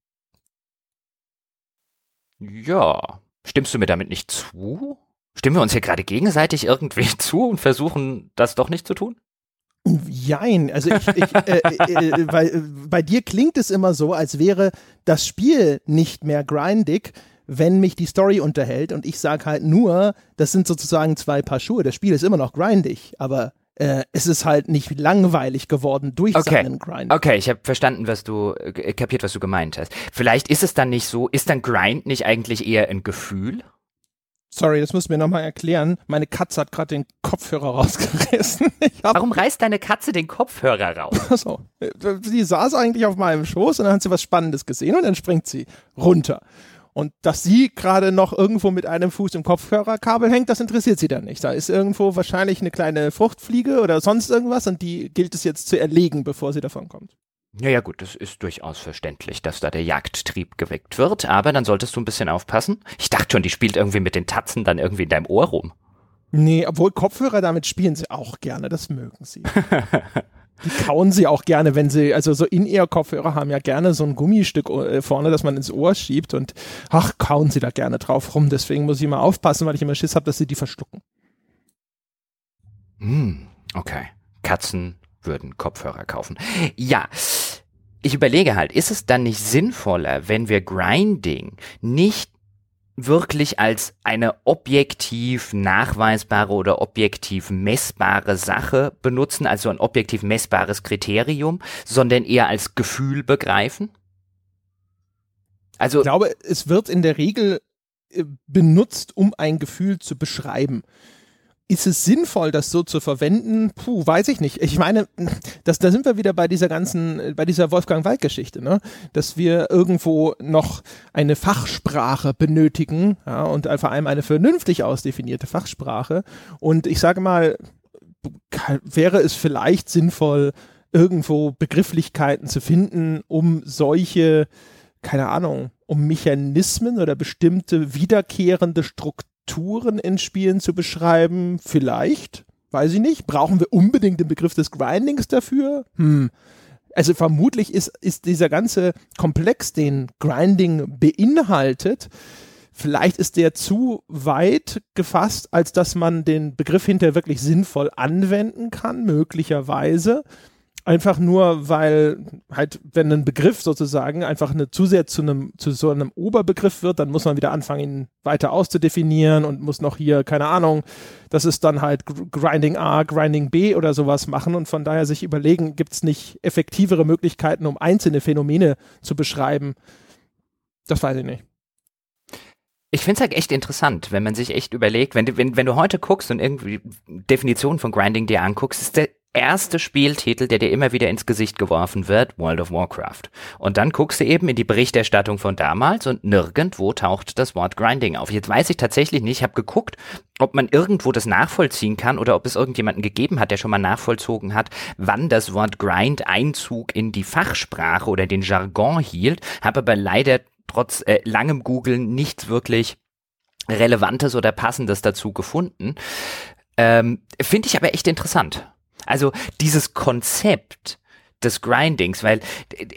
Ja. Stimmst du mir damit nicht zu? Stimmen wir uns hier gerade gegenseitig irgendwie zu und versuchen, das doch nicht zu tun? Jein, also ich, ich äh, äh, äh, bei, bei dir klingt es immer so, als wäre das Spiel nicht mehr grindig, wenn mich die Story unterhält und ich sage halt nur, das sind sozusagen zwei Paar Schuhe. Das Spiel ist immer noch grindig, aber äh, es ist halt nicht langweilig geworden durch okay. seinen Grind. Okay, ich habe verstanden, was du äh, kapiert, was du gemeint hast. Vielleicht ist es dann nicht so, ist dann Grind nicht eigentlich eher ein Gefühl? Sorry, das musst du mir nochmal erklären. Meine Katze hat gerade den Kopfhörer rausgerissen. Warum reißt deine Katze den Kopfhörer raus? Achso. Sie saß eigentlich auf meinem Schoß und dann hat sie was Spannendes gesehen und dann springt sie runter. Und dass sie gerade noch irgendwo mit einem Fuß im Kopfhörerkabel hängt, das interessiert sie dann nicht. Da ist irgendwo wahrscheinlich eine kleine Fruchtfliege oder sonst irgendwas und die gilt es jetzt zu erlegen, bevor sie davon kommt. Ja, ja, gut, das ist durchaus verständlich, dass da der Jagdtrieb geweckt wird, aber dann solltest du ein bisschen aufpassen. Ich dachte schon, die spielt irgendwie mit den Tatzen dann irgendwie in deinem Ohr rum. Nee, obwohl Kopfhörer damit spielen sie auch gerne, das mögen sie. Die kauen sie auch gerne, wenn sie, also so In-Ear-Kopfhörer haben ja gerne so ein Gummistück äh, vorne, das man ins Ohr schiebt und ach, kauen sie da gerne drauf rum. Deswegen muss ich immer aufpassen, weil ich immer Schiss habe, dass sie die verschlucken. Hm, okay. Katzen würden Kopfhörer kaufen. Ja. Ich überlege halt, ist es dann nicht sinnvoller, wenn wir Grinding nicht wirklich als eine objektiv nachweisbare oder objektiv messbare Sache benutzen, also ein objektiv messbares Kriterium, sondern eher als Gefühl begreifen? Also ich glaube, es wird in der Regel äh, benutzt, um ein Gefühl zu beschreiben ist es sinnvoll, das so zu verwenden? Puh, weiß ich nicht. Ich meine, das, da sind wir wieder bei dieser ganzen, bei dieser Wolfgang Wald-Geschichte, ne? Dass wir irgendwo noch eine Fachsprache benötigen, ja, und vor allem eine vernünftig ausdefinierte Fachsprache. Und ich sage mal, wäre es vielleicht sinnvoll, irgendwo Begrifflichkeiten zu finden, um solche, keine Ahnung, um Mechanismen oder bestimmte wiederkehrende Strukturen Strukturen in Spielen zu beschreiben? Vielleicht. Weiß ich nicht. Brauchen wir unbedingt den Begriff des Grindings dafür? Hm. Also vermutlich ist, ist dieser ganze Komplex, den Grinding beinhaltet, vielleicht ist der zu weit gefasst, als dass man den Begriff hinterher wirklich sinnvoll anwenden kann, möglicherweise. Einfach nur, weil halt, wenn ein Begriff sozusagen einfach eine, zu sehr zu einem, zu so einem Oberbegriff wird, dann muss man wieder anfangen, ihn weiter auszudefinieren und muss noch hier, keine Ahnung, das ist dann halt Grinding A, Grinding B oder sowas machen und von daher sich überlegen, gibt es nicht effektivere Möglichkeiten, um einzelne Phänomene zu beschreiben? Das weiß ich nicht. Ich finde es halt echt interessant, wenn man sich echt überlegt, wenn wenn, wenn du heute guckst und irgendwie Definitionen von Grinding dir anguckst, ist der erste Spieltitel, der dir immer wieder ins Gesicht geworfen wird, World of Warcraft. Und dann guckst du eben in die Berichterstattung von damals und nirgendwo taucht das Wort Grinding auf. Jetzt weiß ich tatsächlich nicht, ich habe geguckt, ob man irgendwo das nachvollziehen kann oder ob es irgendjemanden gegeben hat, der schon mal nachvollzogen hat, wann das Wort Grind Einzug in die Fachsprache oder den Jargon hielt, habe aber leider trotz äh, langem Googlen nichts wirklich Relevantes oder Passendes dazu gefunden. Ähm, Finde ich aber echt interessant. Also dieses Konzept, des Grindings, weil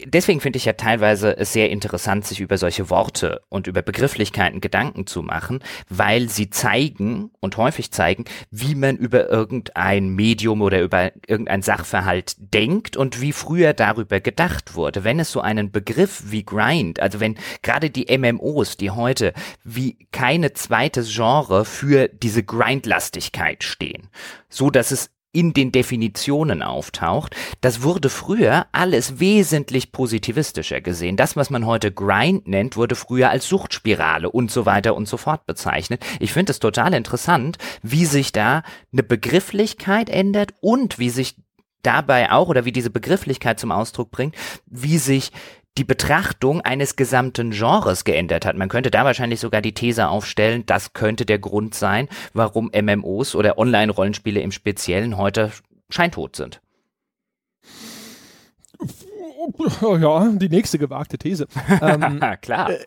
deswegen finde ich ja teilweise es sehr interessant, sich über solche Worte und über Begrifflichkeiten Gedanken zu machen, weil sie zeigen und häufig zeigen, wie man über irgendein Medium oder über irgendein Sachverhalt denkt und wie früher darüber gedacht wurde. Wenn es so einen Begriff wie Grind, also wenn gerade die MMOs, die heute wie keine zweites Genre für diese Grindlastigkeit stehen, so dass es in den Definitionen auftaucht, das wurde früher alles wesentlich positivistischer gesehen. Das, was man heute Grind nennt, wurde früher als Suchtspirale und so weiter und so fort bezeichnet. Ich finde es total interessant, wie sich da eine Begrifflichkeit ändert und wie sich dabei auch oder wie diese Begrifflichkeit zum Ausdruck bringt, wie sich die Betrachtung eines gesamten Genres geändert hat. Man könnte da wahrscheinlich sogar die These aufstellen, das könnte der Grund sein, warum MMOs oder Online-Rollenspiele im Speziellen heute scheintot sind. Ja, die nächste gewagte These. ähm, Klar. Äh,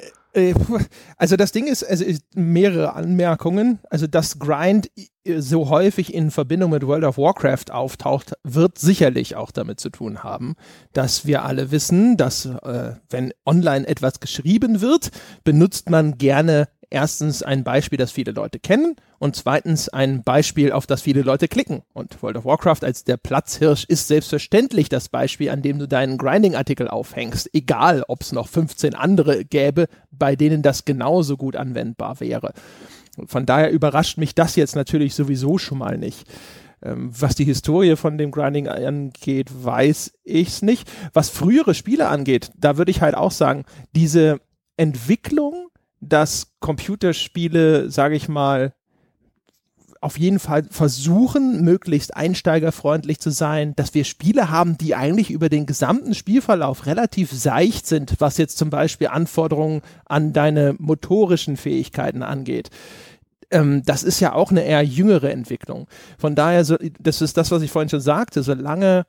also das Ding ist, also mehrere Anmerkungen. Also dass Grind so häufig in Verbindung mit World of Warcraft auftaucht, wird sicherlich auch damit zu tun haben, dass wir alle wissen, dass äh, wenn online etwas geschrieben wird, benutzt man gerne erstens ein Beispiel, das viele Leute kennen und zweitens ein Beispiel, auf das viele Leute klicken. Und World of Warcraft als der Platzhirsch ist selbstverständlich das Beispiel, an dem du deinen Grinding-Artikel aufhängst, egal ob es noch 15 andere gäbe, bei denen das genauso gut anwendbar wäre. Von daher überrascht mich das jetzt natürlich sowieso schon mal nicht. Ähm, was die Historie von dem Grinding angeht, weiß ich es nicht. Was frühere Spiele angeht, da würde ich halt auch sagen, diese Entwicklung dass Computerspiele, sage ich mal, auf jeden Fall versuchen, möglichst einsteigerfreundlich zu sein, dass wir Spiele haben, die eigentlich über den gesamten Spielverlauf relativ seicht sind, was jetzt zum Beispiel Anforderungen an deine motorischen Fähigkeiten angeht. Ähm, das ist ja auch eine eher jüngere Entwicklung. Von daher, das ist das, was ich vorhin schon sagte, solange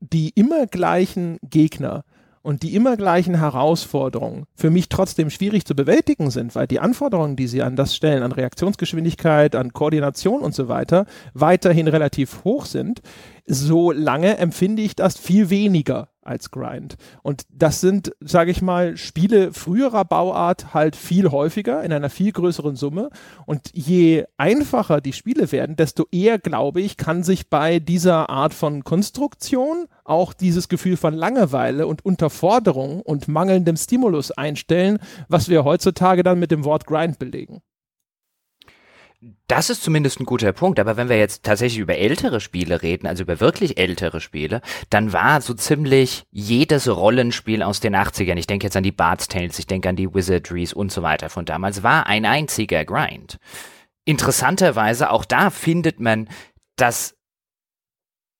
die immer gleichen Gegner und die immer gleichen Herausforderungen für mich trotzdem schwierig zu bewältigen sind, weil die Anforderungen, die sie an das stellen, an Reaktionsgeschwindigkeit, an Koordination und so weiter, weiterhin relativ hoch sind, so lange empfinde ich das viel weniger als Grind. Und das sind, sage ich mal, Spiele früherer Bauart halt viel häufiger in einer viel größeren Summe. Und je einfacher die Spiele werden, desto eher, glaube ich, kann sich bei dieser Art von Konstruktion auch dieses Gefühl von Langeweile und Unterforderung und mangelndem Stimulus einstellen, was wir heutzutage dann mit dem Wort Grind belegen. Das ist zumindest ein guter Punkt, aber wenn wir jetzt tatsächlich über ältere Spiele reden, also über wirklich ältere Spiele, dann war so ziemlich jedes Rollenspiel aus den 80ern, ich denke jetzt an die Bard's Tales, ich denke an die Wizardries und so weiter von damals, war ein einziger Grind. Interessanterweise, auch da findet man das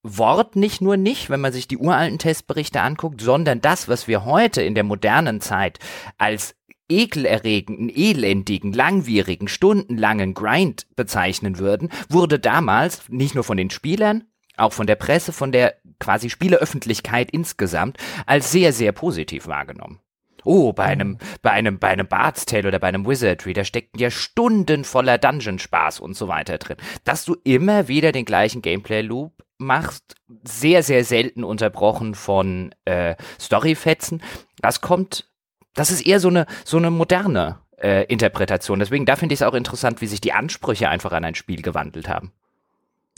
Wort nicht nur nicht, wenn man sich die uralten Testberichte anguckt, sondern das, was wir heute in der modernen Zeit als ekelerregenden, elendigen, langwierigen, stundenlangen Grind bezeichnen würden, wurde damals nicht nur von den Spielern, auch von der Presse, von der quasi Spieleöffentlichkeit insgesamt als sehr, sehr positiv wahrgenommen. Oh, bei einem, mhm. bei einem, bei einem Bard's Tale oder bei einem Wizardry, da steckten ja Stunden voller Dungeon-Spaß und so weiter drin. Dass du immer wieder den gleichen Gameplay-Loop machst, sehr, sehr selten unterbrochen von äh, Storyfetzen. Das kommt das ist eher so eine, so eine moderne äh, Interpretation. Deswegen, da finde ich es auch interessant, wie sich die Ansprüche einfach an ein Spiel gewandelt haben.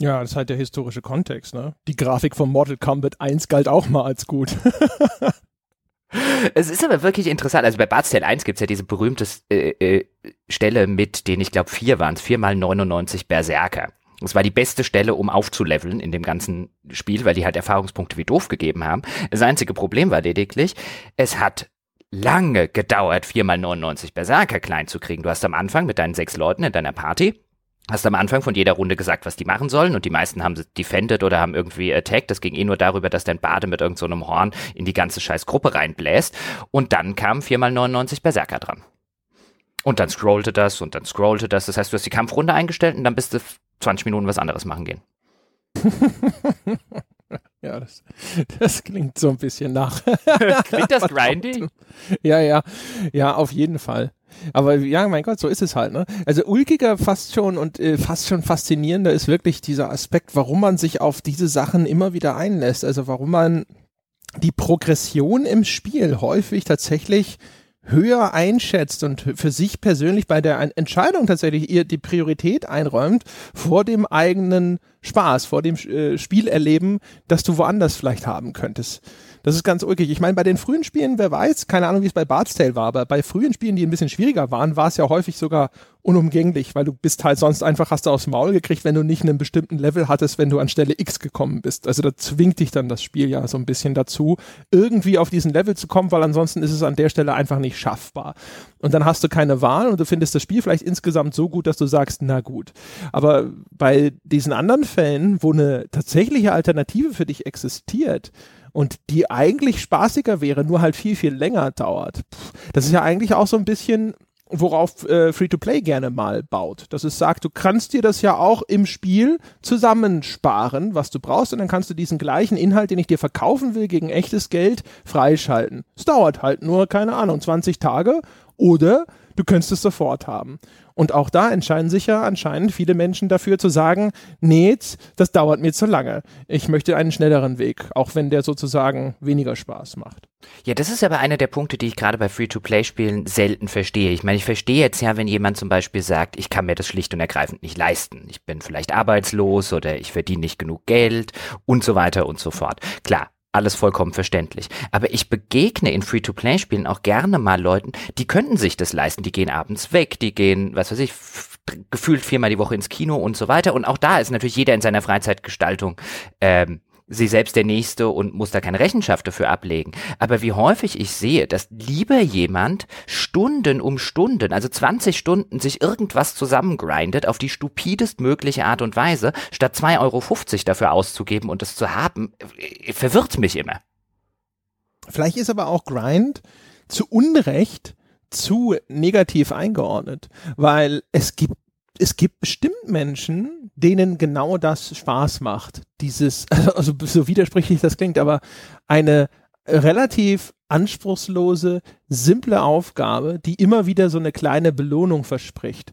Ja, das ist halt der historische Kontext, ne? Die Grafik von Mortal Kombat 1 galt auch mal als gut. es ist aber wirklich interessant. Also bei Bard's Tale 1 gibt es ja diese berühmte äh, äh, Stelle mit, den ich glaube vier waren es, vier mal 99 Berserker. Das war die beste Stelle, um aufzuleveln in dem ganzen Spiel, weil die halt Erfahrungspunkte wie doof gegeben haben. Das einzige Problem war lediglich, es hat lange gedauert, 4x99 Berserker klein zu kriegen. Du hast am Anfang mit deinen sechs Leuten in deiner Party hast am Anfang von jeder Runde gesagt, was die machen sollen und die meisten haben defended oder haben irgendwie attacked. Das ging eh nur darüber, dass dein Bade mit irgendeinem so Horn in die ganze scheiß Gruppe reinbläst und dann kamen 4x99 Berserker dran. Und dann scrollte das und dann scrollte das. Das heißt, du hast die Kampfrunde eingestellt und dann bist du 20 Minuten was anderes machen gehen. Ja, das, das klingt so ein bisschen nach. klingt das grindy? Ja, ja, ja, auf jeden Fall. Aber ja, mein Gott, so ist es halt. Ne? Also ulkiger fast schon und äh, fast schon faszinierender ist wirklich dieser Aspekt, warum man sich auf diese Sachen immer wieder einlässt. Also warum man die Progression im Spiel häufig tatsächlich höher einschätzt und für sich persönlich bei der Entscheidung tatsächlich ihr die Priorität einräumt vor dem eigenen Spaß, vor dem äh, Spielerleben, das du woanders vielleicht haben könntest. Das ist ganz ulkig. Ich meine, bei den frühen Spielen, wer weiß, keine Ahnung, wie es bei Bard's Tale war, aber bei frühen Spielen, die ein bisschen schwieriger waren, war es ja häufig sogar unumgänglich, weil du bist halt sonst einfach, hast du aufs Maul gekriegt, wenn du nicht einen bestimmten Level hattest, wenn du an Stelle X gekommen bist. Also da zwingt dich dann das Spiel ja so ein bisschen dazu, irgendwie auf diesen Level zu kommen, weil ansonsten ist es an der Stelle einfach nicht schaffbar. Und dann hast du keine Wahl und du findest das Spiel vielleicht insgesamt so gut, dass du sagst, na gut. Aber bei diesen anderen Fällen, wo eine tatsächliche Alternative für dich existiert, und die eigentlich spaßiger wäre, nur halt viel, viel länger dauert. Das ist ja eigentlich auch so ein bisschen worauf äh, Free-to-Play gerne mal baut. Dass es sagt, du kannst dir das ja auch im Spiel zusammensparen, was du brauchst, und dann kannst du diesen gleichen Inhalt, den ich dir verkaufen will, gegen echtes Geld freischalten. Es dauert halt nur, keine Ahnung, 20 Tage oder du könntest es sofort haben. Und auch da entscheiden sich ja anscheinend viele Menschen dafür zu sagen, nee, das dauert mir zu lange. Ich möchte einen schnelleren Weg, auch wenn der sozusagen weniger Spaß macht. Ja, das ist aber einer der Punkte, die ich gerade bei Free-to-Play-Spielen selten verstehe. Ich meine, ich verstehe jetzt ja, wenn jemand zum Beispiel sagt, ich kann mir das schlicht und ergreifend nicht leisten. Ich bin vielleicht arbeitslos oder ich verdiene nicht genug Geld und so weiter und so fort. Klar, alles vollkommen verständlich. Aber ich begegne in Free-to-Play-Spielen auch gerne mal Leuten, die könnten sich das leisten. Die gehen abends weg, die gehen, was weiß ich, gefühlt viermal die Woche ins Kino und so weiter. Und auch da ist natürlich jeder in seiner Freizeitgestaltung ähm, sie selbst der Nächste und muss da keine Rechenschaft dafür ablegen. Aber wie häufig ich sehe, dass lieber jemand Stunden um Stunden, also 20 Stunden, sich irgendwas zusammengrindet auf die stupidest mögliche Art und Weise, statt 2,50 Euro dafür auszugeben und es zu haben, äh, verwirrt mich immer. Vielleicht ist aber auch Grind zu Unrecht zu negativ eingeordnet, weil es gibt es gibt bestimmt Menschen, denen genau das Spaß macht. Dieses, also so widersprüchlich das klingt, aber eine relativ anspruchslose, simple Aufgabe, die immer wieder so eine kleine Belohnung verspricht.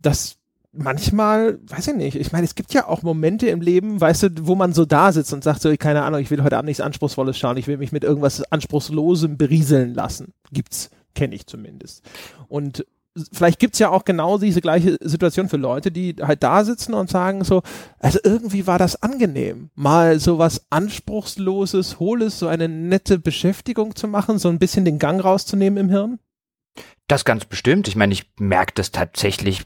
Das manchmal, weiß ich nicht, ich meine, es gibt ja auch Momente im Leben, weißt du, wo man so da sitzt und sagt so, keine Ahnung, ich will heute Abend nichts Anspruchsvolles schauen, ich will mich mit irgendwas Anspruchslosem berieseln lassen. Gibt's, kenne ich zumindest. Und vielleicht gibt's ja auch genau diese gleiche Situation für Leute, die halt da sitzen und sagen so, also irgendwie war das angenehm, mal so was Anspruchsloses, Hohles, so eine nette Beschäftigung zu machen, so ein bisschen den Gang rauszunehmen im Hirn? Das ganz bestimmt. Ich meine, ich merke das tatsächlich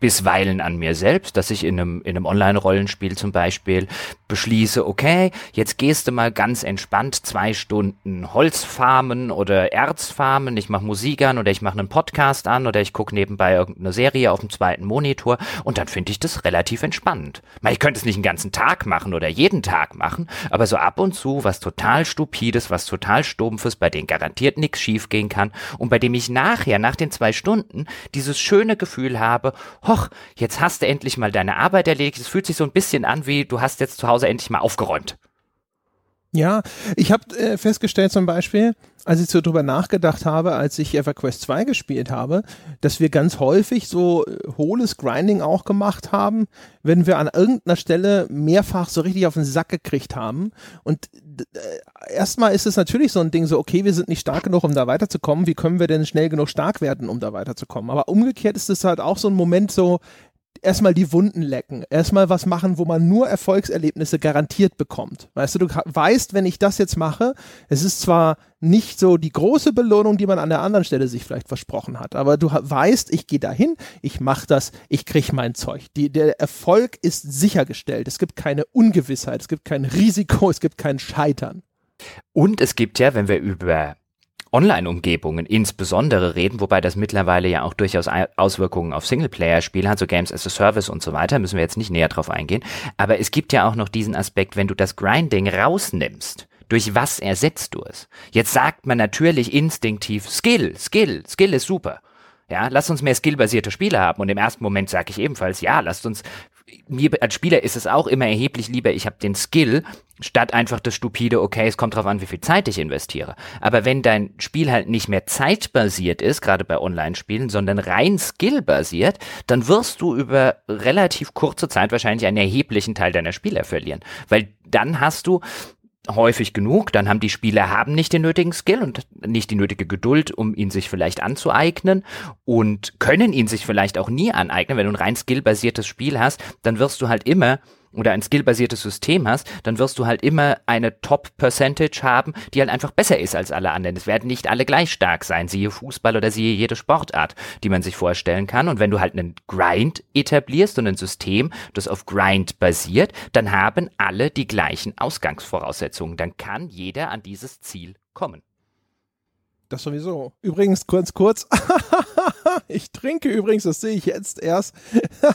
bisweilen an mir selbst, dass ich in einem, in einem Online-Rollenspiel zum Beispiel beschließe, okay, jetzt gehst du mal ganz entspannt zwei Stunden Holz farmen oder Erz farmen, ich mache Musik an oder ich mache einen Podcast an oder ich gucke nebenbei irgendeine Serie auf dem zweiten Monitor und dann finde ich das relativ entspannend. Ich könnte es nicht den ganzen Tag machen oder jeden Tag machen, aber so ab und zu was total Stupides, was total Stumpfes, bei dem garantiert nichts schiefgehen kann und bei dem ich nachher, nach den zwei Stunden, dieses schöne Gefühl habe, hoch, jetzt hast du endlich mal deine Arbeit erledigt. Es fühlt sich so ein bisschen an, wie du hast jetzt zu Hause endlich mal aufgeräumt. Ja, ich habe äh, festgestellt zum Beispiel, als ich so drüber nachgedacht habe, als ich EverQuest 2 gespielt habe, dass wir ganz häufig so äh, hohles Grinding auch gemacht haben, wenn wir an irgendeiner Stelle mehrfach so richtig auf den Sack gekriegt haben. Und erstmal ist es natürlich so ein Ding, so, okay, wir sind nicht stark genug, um da weiterzukommen. Wie können wir denn schnell genug stark werden, um da weiterzukommen? Aber umgekehrt ist es halt auch so ein Moment so, erstmal die Wunden lecken, erstmal was machen, wo man nur Erfolgserlebnisse garantiert bekommt. Weißt du, du weißt, wenn ich das jetzt mache, es ist zwar nicht so die große Belohnung, die man an der anderen Stelle sich vielleicht versprochen hat, aber du weißt, ich gehe dahin, ich mache das, ich kriege mein Zeug. Die, der Erfolg ist sichergestellt. Es gibt keine Ungewissheit, es gibt kein Risiko, es gibt kein Scheitern. Und es gibt ja, wenn wir über Online-Umgebungen insbesondere reden, wobei das mittlerweile ja auch durchaus Auswirkungen auf Singleplayer-Spiele hat, so Games as a Service und so weiter, müssen wir jetzt nicht näher drauf eingehen. Aber es gibt ja auch noch diesen Aspekt, wenn du das Grinding rausnimmst, durch was ersetzt du es? Jetzt sagt man natürlich instinktiv Skill, Skill, Skill ist super. Ja, lass uns mehr skillbasierte Spiele haben. Und im ersten Moment sage ich ebenfalls, ja, lasst uns mir als Spieler ist es auch immer erheblich lieber, ich habe den Skill, statt einfach das stupide, okay, es kommt drauf an, wie viel Zeit ich investiere. Aber wenn dein Spiel halt nicht mehr zeitbasiert ist, gerade bei Online-Spielen, sondern rein skillbasiert, dann wirst du über relativ kurze Zeit wahrscheinlich einen erheblichen Teil deiner Spieler verlieren. Weil dann hast du häufig genug, dann haben die Spieler haben nicht den nötigen Skill und nicht die nötige Geduld, um ihn sich vielleicht anzueignen und können ihn sich vielleicht auch nie aneignen. Wenn du ein rein skillbasiertes Spiel hast, dann wirst du halt immer oder ein skillbasiertes System hast, dann wirst du halt immer eine Top-Percentage haben, die halt einfach besser ist als alle anderen. Es werden nicht alle gleich stark sein, siehe Fußball oder siehe jede Sportart, die man sich vorstellen kann. Und wenn du halt einen Grind etablierst und ein System, das auf Grind basiert, dann haben alle die gleichen Ausgangsvoraussetzungen. Dann kann jeder an dieses Ziel kommen. Das sowieso. Übrigens, kurz, kurz. ich trinke übrigens, das sehe ich jetzt erst,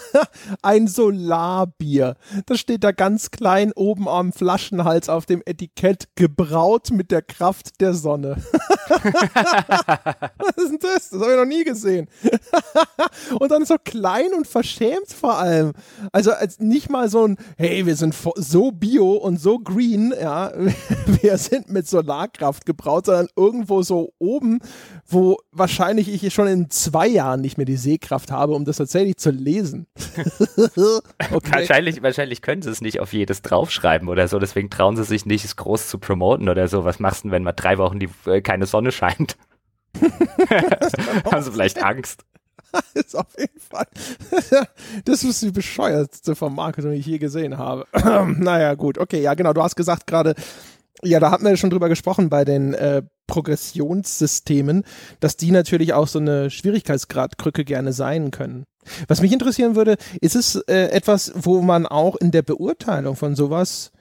ein Solarbier. Das steht da ganz klein oben am Flaschenhals auf dem Etikett, gebraut mit der Kraft der Sonne. Was ist denn das? Das habe ich noch nie gesehen. und dann so klein und verschämt vor allem. Also als nicht mal so ein, hey, wir sind so bio und so green, ja, wir sind mit Solarkraft gebraut, sondern irgendwo so oben, wo wahrscheinlich ich schon in zwei Jahren nicht mehr die Sehkraft habe, um das tatsächlich zu lesen. okay. wahrscheinlich, wahrscheinlich können sie es nicht auf jedes draufschreiben oder so, deswegen trauen sie sich nicht, es groß zu promoten oder so. Was machst du, wenn mal drei Wochen die, äh, keine Sonne scheint? Haben sie vielleicht Angst? ist auf jeden Fall. das ist die bescheuertste Vermarktung, die ich je gesehen habe. naja, gut, okay, ja, genau. Du hast gesagt gerade, ja, da hatten wir schon drüber gesprochen bei den äh, Progressionssystemen, dass die natürlich auch so eine Schwierigkeitsgradkrücke gerne sein können. Was mich interessieren würde, ist es äh, etwas, wo man auch in der Beurteilung von sowas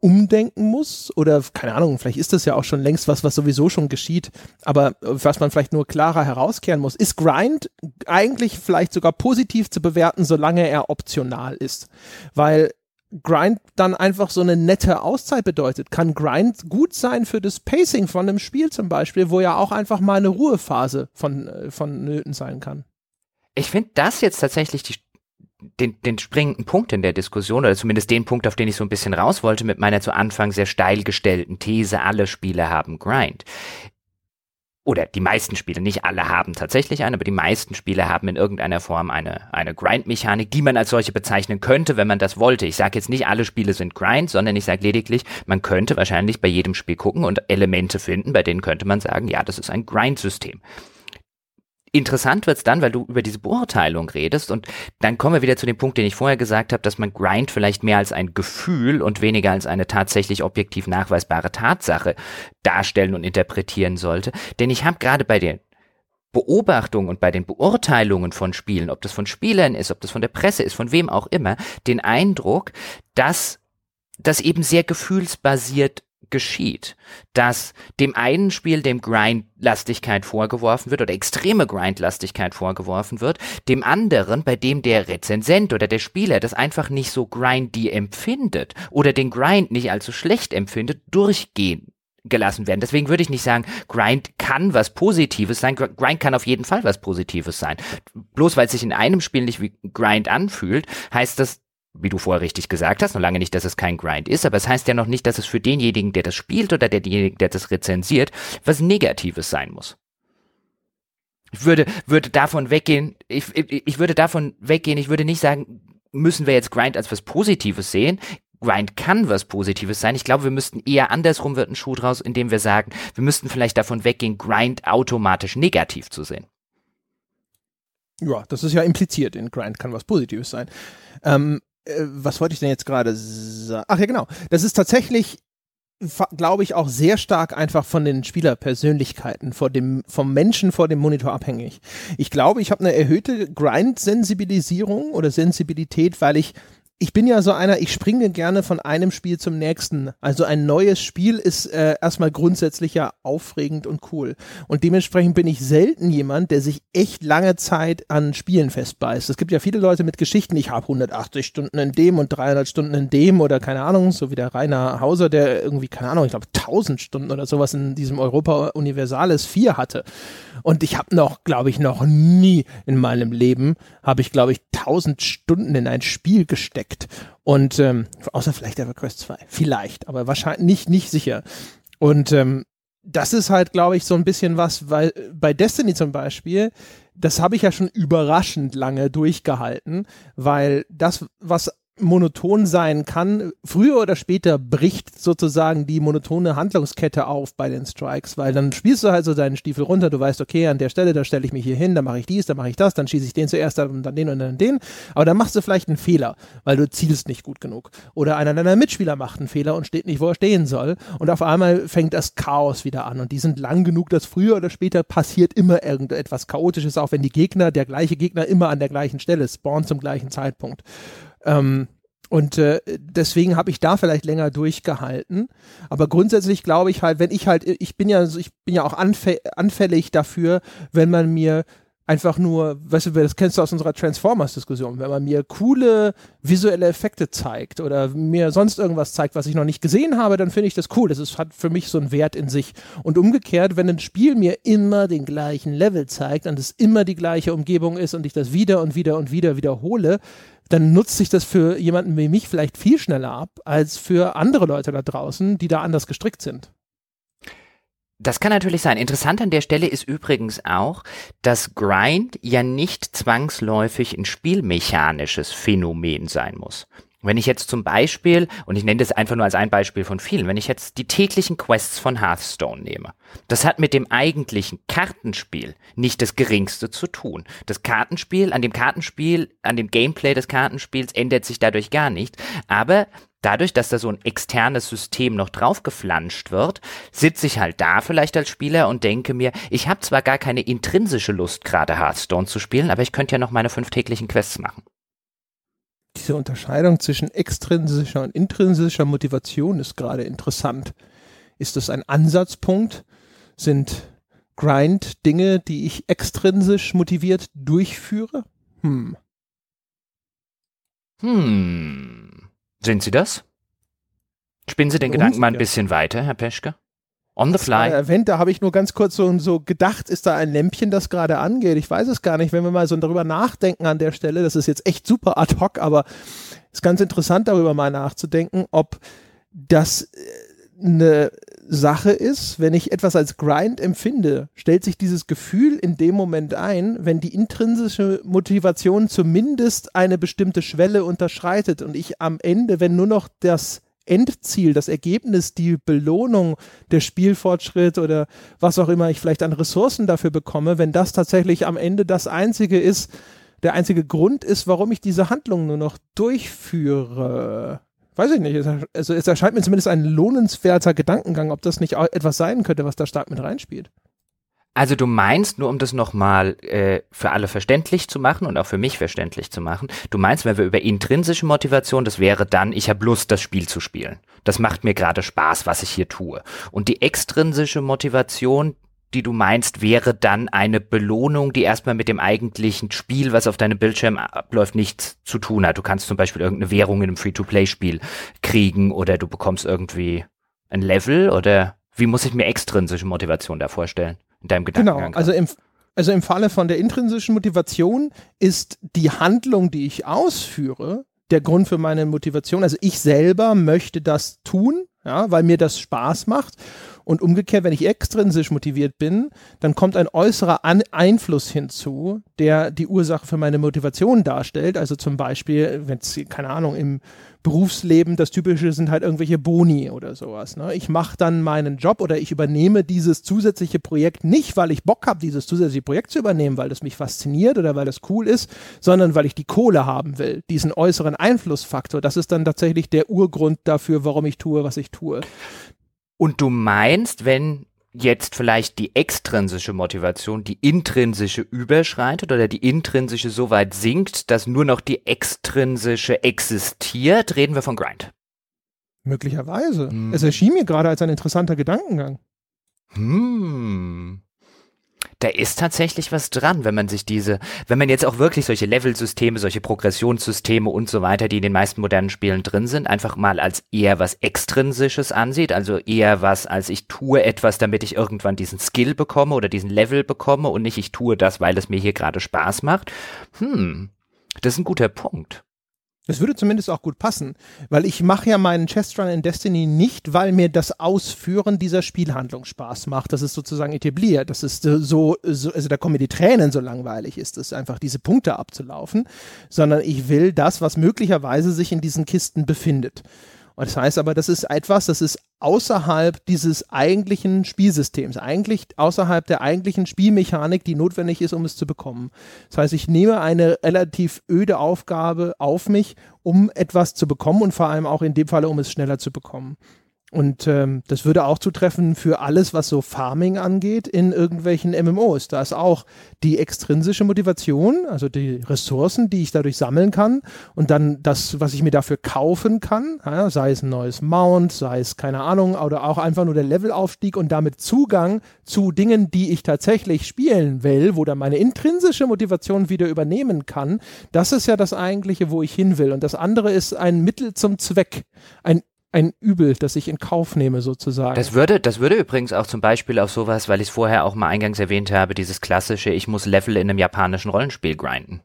umdenken muss? Oder keine Ahnung, vielleicht ist das ja auch schon längst was, was sowieso schon geschieht, aber was man vielleicht nur klarer herauskehren muss. Ist Grind eigentlich vielleicht sogar positiv zu bewerten, solange er optional ist? Weil Grind dann einfach so eine nette Auszeit bedeutet. Kann Grind gut sein für das Pacing von einem Spiel zum Beispiel, wo ja auch einfach mal eine Ruhephase von, äh, von Nöten sein kann? Ich finde das jetzt tatsächlich die, den, den springenden Punkt in der Diskussion, oder zumindest den Punkt, auf den ich so ein bisschen raus wollte, mit meiner zu Anfang sehr steil gestellten These, alle Spiele haben Grind oder die meisten Spiele, nicht alle haben tatsächlich eine, aber die meisten Spiele haben in irgendeiner Form eine, eine Grind-Mechanik, die man als solche bezeichnen könnte, wenn man das wollte. Ich sage jetzt nicht, alle Spiele sind Grind, sondern ich sage lediglich, man könnte wahrscheinlich bei jedem Spiel gucken und Elemente finden, bei denen könnte man sagen, ja, das ist ein Grind-System. Interessant wird's dann, weil du über diese Beurteilung redest und dann kommen wir wieder zu dem Punkt, den ich vorher gesagt habe, dass man Grind vielleicht mehr als ein Gefühl und weniger als eine tatsächlich objektiv nachweisbare Tatsache darstellen und interpretieren sollte. Denn ich habe gerade bei den Beobachtungen und bei den Beurteilungen von Spielen, ob das von Spielern ist, ob das von der Presse ist, von wem auch immer, den Eindruck, dass das eben sehr gefühlsbasiert geschieht, dass dem einen Spiel dem Grindlastigkeit vorgeworfen wird oder extreme Grindlastigkeit vorgeworfen wird, dem anderen, bei dem der Rezensent oder der Spieler das einfach nicht so grindy empfindet oder den Grind nicht allzu schlecht empfindet, durchgehen gelassen werden. Deswegen würde ich nicht sagen, Grind kann was Positives sein. Grind kann auf jeden Fall was Positives sein. Bloß weil es sich in einem Spiel nicht wie Grind anfühlt, heißt das wie du vorher richtig gesagt hast, noch lange nicht, dass es kein Grind ist, aber es heißt ja noch nicht, dass es für denjenigen, der das spielt oder derjenigen, der das rezensiert, was Negatives sein muss. Ich würde, würde davon weggehen, ich, ich, ich würde davon weggehen, ich würde nicht sagen, müssen wir jetzt Grind als was Positives sehen. Grind kann was Positives sein. Ich glaube, wir müssten eher andersrum wird ein Schuh draus, indem wir sagen, wir müssten vielleicht davon weggehen, Grind automatisch negativ zu sehen. Ja, das ist ja impliziert. In Grind kann was Positives sein. Ähm, äh, was wollte ich denn jetzt gerade sagen? Ach ja, genau. Das ist tatsächlich glaube ich, auch sehr stark einfach von den Spielerpersönlichkeiten, vor dem, vom Menschen vor dem Monitor abhängig. Ich glaube, ich habe eine erhöhte Grind-Sensibilisierung oder Sensibilität, weil ich ich bin ja so einer, ich springe gerne von einem Spiel zum nächsten. Also ein neues Spiel ist äh, erstmal grundsätzlich ja aufregend und cool. Und dementsprechend bin ich selten jemand, der sich echt lange Zeit an Spielen festbeißt. Es gibt ja viele Leute mit Geschichten, ich habe 180 Stunden in dem und 300 Stunden in dem oder keine Ahnung, so wie der Rainer Hauser, der irgendwie, keine Ahnung, ich glaube 1000 Stunden oder sowas in diesem Europa Universalis 4 hatte. Und ich habe noch, glaube ich, noch nie in meinem Leben, habe ich, glaube ich, 1000 Stunden in ein Spiel gesteckt. Und ähm, außer vielleicht EverQuest 2. Vielleicht, aber wahrscheinlich nicht, nicht sicher. Und ähm, das ist halt, glaube ich, so ein bisschen was, weil bei Destiny zum Beispiel, das habe ich ja schon überraschend lange durchgehalten, weil das, was monoton sein kann, früher oder später bricht sozusagen die monotone Handlungskette auf bei den Strikes, weil dann spielst du halt so deinen Stiefel runter, du weißt, okay, an der Stelle, da stelle ich mich hier hin, da mache ich dies, da mache ich das, dann schieße ich den zuerst dann den und dann den, aber dann machst du vielleicht einen Fehler, weil du zielst nicht gut genug. Oder einer deiner Mitspieler macht einen Fehler und steht nicht, wo er stehen soll. Und auf einmal fängt das Chaos wieder an. Und die sind lang genug, dass früher oder später passiert immer irgendetwas Chaotisches, auch wenn die Gegner, der gleiche Gegner immer an der gleichen Stelle spawnt zum gleichen Zeitpunkt. Ähm, und äh, deswegen habe ich da vielleicht länger durchgehalten. Aber grundsätzlich glaube ich halt, wenn ich halt, ich bin ja, ich bin ja auch anfällig dafür, wenn man mir einfach nur, weißt du, das kennst du aus unserer Transformers-Diskussion, wenn man mir coole visuelle Effekte zeigt oder mir sonst irgendwas zeigt, was ich noch nicht gesehen habe, dann finde ich das cool. Das ist, hat für mich so einen Wert in sich. Und umgekehrt, wenn ein Spiel mir immer den gleichen Level zeigt und es immer die gleiche Umgebung ist und ich das wieder und wieder und wieder wiederhole, dann nutzt sich das für jemanden wie mich vielleicht viel schneller ab als für andere Leute da draußen, die da anders gestrickt sind. Das kann natürlich sein. Interessant an der Stelle ist übrigens auch, dass Grind ja nicht zwangsläufig ein spielmechanisches Phänomen sein muss. Wenn ich jetzt zum Beispiel, und ich nenne das einfach nur als ein Beispiel von vielen, wenn ich jetzt die täglichen Quests von Hearthstone nehme, das hat mit dem eigentlichen Kartenspiel nicht das geringste zu tun. Das Kartenspiel, an dem Kartenspiel, an dem Gameplay des Kartenspiels ändert sich dadurch gar nicht, aber dadurch, dass da so ein externes System noch draufgeflanscht wird, sitze ich halt da vielleicht als Spieler und denke mir, ich habe zwar gar keine intrinsische Lust, gerade Hearthstone zu spielen, aber ich könnte ja noch meine fünf täglichen Quests machen diese Unterscheidung zwischen extrinsischer und intrinsischer Motivation ist gerade interessant. Ist das ein Ansatzpunkt? Sind Grind Dinge, die ich extrinsisch motiviert durchführe? Hm. Hm. Sind Sie das? Spinnen Sie den Gedanken mal ein bisschen weiter, Herr Peschke? On the fly. Erwähnt, da habe ich nur ganz kurz so, so gedacht, ist da ein Lämpchen, das gerade angeht? Ich weiß es gar nicht. Wenn wir mal so darüber nachdenken an der Stelle, das ist jetzt echt super ad hoc, aber es ist ganz interessant, darüber mal nachzudenken, ob das äh, eine Sache ist, wenn ich etwas als Grind empfinde, stellt sich dieses Gefühl in dem Moment ein, wenn die intrinsische Motivation zumindest eine bestimmte Schwelle unterschreitet und ich am Ende, wenn nur noch das Endziel, das Ergebnis, die Belohnung, der Spielfortschritt oder was auch immer ich vielleicht an Ressourcen dafür bekomme, wenn das tatsächlich am Ende das einzige ist, der einzige Grund ist, warum ich diese Handlung nur noch durchführe. Weiß ich nicht. Also es erscheint mir zumindest ein lohnenswerter Gedankengang, ob das nicht etwas sein könnte, was da stark mit reinspielt. Also du meinst, nur um das nochmal äh, für alle verständlich zu machen und auch für mich verständlich zu machen, du meinst, wenn wir über intrinsische Motivation, das wäre dann, ich habe Lust, das Spiel zu spielen. Das macht mir gerade Spaß, was ich hier tue. Und die extrinsische Motivation, die du meinst, wäre dann eine Belohnung, die erstmal mit dem eigentlichen Spiel, was auf deinem Bildschirm abläuft, nichts zu tun hat. Du kannst zum Beispiel irgendeine Währung in einem Free-to-Play-Spiel kriegen oder du bekommst irgendwie ein Level oder wie muss ich mir extrinsische Motivation da vorstellen? in deinem Gedankengang. Genau, also im, also im Falle von der intrinsischen Motivation ist die Handlung, die ich ausführe, der Grund für meine Motivation. Also ich selber möchte das tun, ja, weil mir das Spaß macht. Und umgekehrt, wenn ich extrinsisch motiviert bin, dann kommt ein äußerer An Einfluss hinzu, der die Ursache für meine Motivation darstellt. Also zum Beispiel, wenn es, keine Ahnung, im Berufsleben das Typische sind halt irgendwelche Boni oder sowas. Ne? Ich mache dann meinen Job oder ich übernehme dieses zusätzliche Projekt nicht, weil ich Bock habe, dieses zusätzliche Projekt zu übernehmen, weil das mich fasziniert oder weil das cool ist, sondern weil ich die Kohle haben will. Diesen äußeren Einflussfaktor, das ist dann tatsächlich der Urgrund dafür, warum ich tue, was ich tue. Und du meinst, wenn jetzt vielleicht die extrinsische Motivation die intrinsische überschreitet oder die intrinsische so weit sinkt, dass nur noch die extrinsische existiert, reden wir von Grind. Möglicherweise. Hm. Es erschien mir gerade als ein interessanter Gedankengang. Hm da ist tatsächlich was dran, wenn man sich diese, wenn man jetzt auch wirklich solche Level-Systeme, solche Progressionssysteme und so weiter, die in den meisten modernen Spielen drin sind, einfach mal als eher was Extrinsisches ansieht, also eher was, als ich tue etwas, damit ich irgendwann diesen Skill bekomme oder diesen Level bekomme und nicht ich tue das, weil es mir hier gerade Spaß macht. Hm, das ist ein guter Punkt. Das würde zumindest auch gut passen, weil ich mache ja meinen Chestrun in Destiny nicht, weil mir das Ausführen dieser Spielhandlung Spaß macht. Das ist sozusagen etabliert. Das ist so, so also da kommen mir die Tränen, so langweilig ist es, einfach diese Punkte abzulaufen, sondern ich will das, was möglicherweise sich in diesen Kisten befindet. Und das heißt aber, das ist etwas, das ist außerhalb dieses eigentlichen Spielsystems, eigentlich außerhalb der eigentlichen Spielmechanik, die notwendig ist, um es zu bekommen. Das heißt, ich nehme eine relativ öde Aufgabe auf mich, um etwas zu bekommen und vor allem auch in dem Falle, um es schneller zu bekommen. Und ähm, das würde auch zutreffen für alles, was so Farming angeht in irgendwelchen MMOs. Da ist auch die extrinsische Motivation, also die Ressourcen, die ich dadurch sammeln kann und dann das, was ich mir dafür kaufen kann, ja, sei es ein neues Mount, sei es keine Ahnung, oder auch einfach nur der Levelaufstieg und damit Zugang zu Dingen, die ich tatsächlich spielen will, wo dann meine intrinsische Motivation wieder übernehmen kann. Das ist ja das eigentliche, wo ich hin will. Und das andere ist ein Mittel zum Zweck, ein ein Übel, das ich in Kauf nehme, sozusagen. Das würde, das würde übrigens auch zum Beispiel auf sowas, weil ich es vorher auch mal eingangs erwähnt habe, dieses klassische, ich muss Level in einem japanischen Rollenspiel grinden.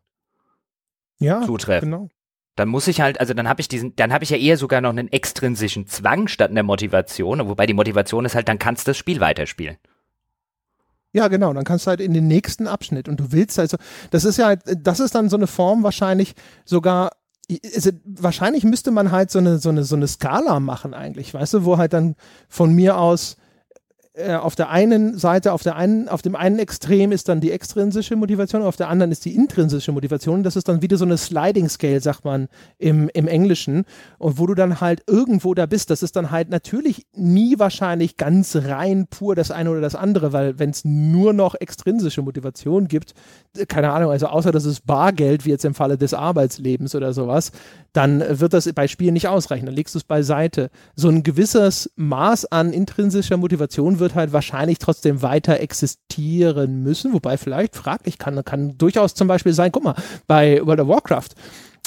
Ja, zutreffen. genau. Dann muss ich halt, also dann habe ich diesen, dann habe ich ja eher sogar noch einen extrinsischen Zwang statt einer Motivation, wobei die Motivation ist halt, dann kannst du das Spiel weiterspielen. Ja, genau. Dann kannst du halt in den nächsten Abschnitt und du willst also, das ist ja, halt, das ist dann so eine Form wahrscheinlich sogar also wahrscheinlich müsste man halt so eine, so eine, so eine Skala machen eigentlich, weißt du, wo halt dann von mir aus äh, auf der einen Seite, auf der einen, auf dem einen Extrem ist dann die extrinsische Motivation, auf der anderen ist die intrinsische Motivation. Das ist dann wieder so eine Sliding Scale, sagt man im, im Englischen. Und wo du dann halt irgendwo da bist, das ist dann halt natürlich nie wahrscheinlich ganz rein pur das eine oder das andere, weil wenn es nur noch extrinsische Motivation gibt, keine Ahnung, also außer dass es Bargeld, wie jetzt im Falle des Arbeitslebens oder sowas, dann wird das bei Spielen nicht ausreichen. Dann legst du es beiseite. So ein gewisses Maß an intrinsischer Motivation wird halt wahrscheinlich trotzdem weiter existieren müssen, wobei vielleicht fraglich kann, kann durchaus zum Beispiel sein, guck mal, bei World of Warcraft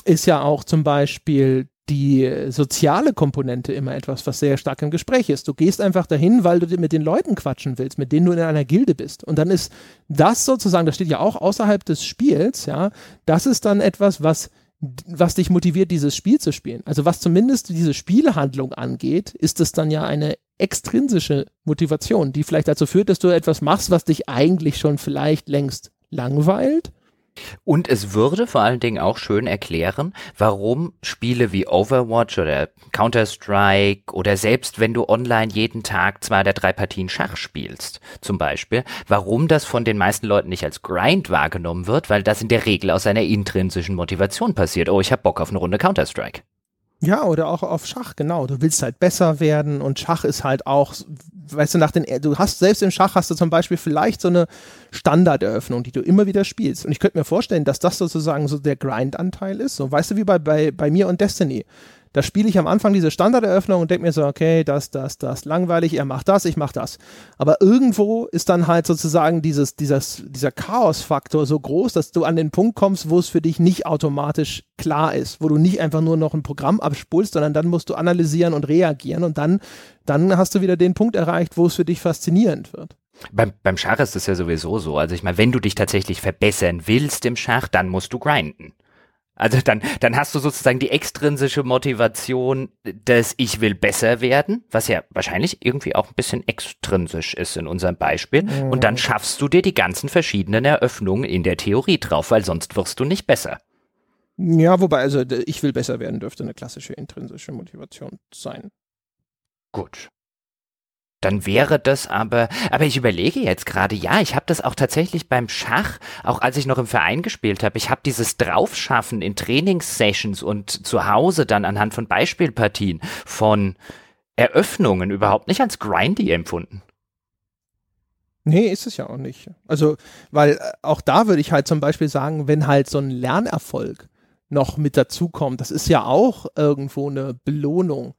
ist ja auch zum Beispiel die soziale Komponente immer etwas, was sehr stark im Gespräch ist. Du gehst einfach dahin, weil du mit den Leuten quatschen willst, mit denen du in einer Gilde bist. Und dann ist das sozusagen, das steht ja auch außerhalb des Spiels, ja, das ist dann etwas, was was dich motiviert, dieses Spiel zu spielen. Also was zumindest diese Spielhandlung angeht, ist es dann ja eine extrinsische Motivation, die vielleicht dazu führt, dass du etwas machst, was dich eigentlich schon vielleicht längst langweilt und es würde vor allen Dingen auch schön erklären, warum Spiele wie Overwatch oder Counter-Strike oder selbst wenn du online jeden Tag zwei oder drei Partien Schach spielst, zum Beispiel, warum das von den meisten Leuten nicht als Grind wahrgenommen wird, weil das in der Regel aus einer intrinsischen Motivation passiert. Oh, ich hab Bock auf eine Runde Counter-Strike. Ja, oder auch auf Schach, genau. Du willst halt besser werden und Schach ist halt auch, weißt du, nach den, du hast selbst im Schach hast du zum Beispiel vielleicht so eine Standarderöffnung, die du immer wieder spielst. Und ich könnte mir vorstellen, dass das sozusagen so der Grind-Anteil ist. So, weißt du, wie bei, bei, bei mir und Destiny da spiele ich am Anfang diese Standarderöffnung und denke mir so, okay, das, das, das, langweilig, er macht das, ich mach das. Aber irgendwo ist dann halt sozusagen dieses, dieses, dieser Chaos-Faktor so groß, dass du an den Punkt kommst, wo es für dich nicht automatisch klar ist, wo du nicht einfach nur noch ein Programm abspulst, sondern dann musst du analysieren und reagieren und dann, dann hast du wieder den Punkt erreicht, wo es für dich faszinierend wird. Beim, beim Schach ist es ja sowieso so. Also ich meine, wenn du dich tatsächlich verbessern willst im Schach, dann musst du grinden. Also dann, dann hast du sozusagen die extrinsische Motivation, dass ich will besser werden, was ja wahrscheinlich irgendwie auch ein bisschen extrinsisch ist in unserem Beispiel. Mhm. Und dann schaffst du dir die ganzen verschiedenen Eröffnungen in der Theorie drauf, weil sonst wirst du nicht besser. Ja, wobei, also ich will besser werden dürfte eine klassische intrinsische Motivation sein. Gut dann wäre das aber, aber ich überlege jetzt gerade, ja, ich habe das auch tatsächlich beim Schach, auch als ich noch im Verein gespielt habe, ich habe dieses Draufschaffen in Trainingssessions und zu Hause dann anhand von Beispielpartien von Eröffnungen überhaupt nicht als grindy empfunden. Nee, ist es ja auch nicht. Also, weil äh, auch da würde ich halt zum Beispiel sagen, wenn halt so ein Lernerfolg noch mit dazukommt, das ist ja auch irgendwo eine Belohnung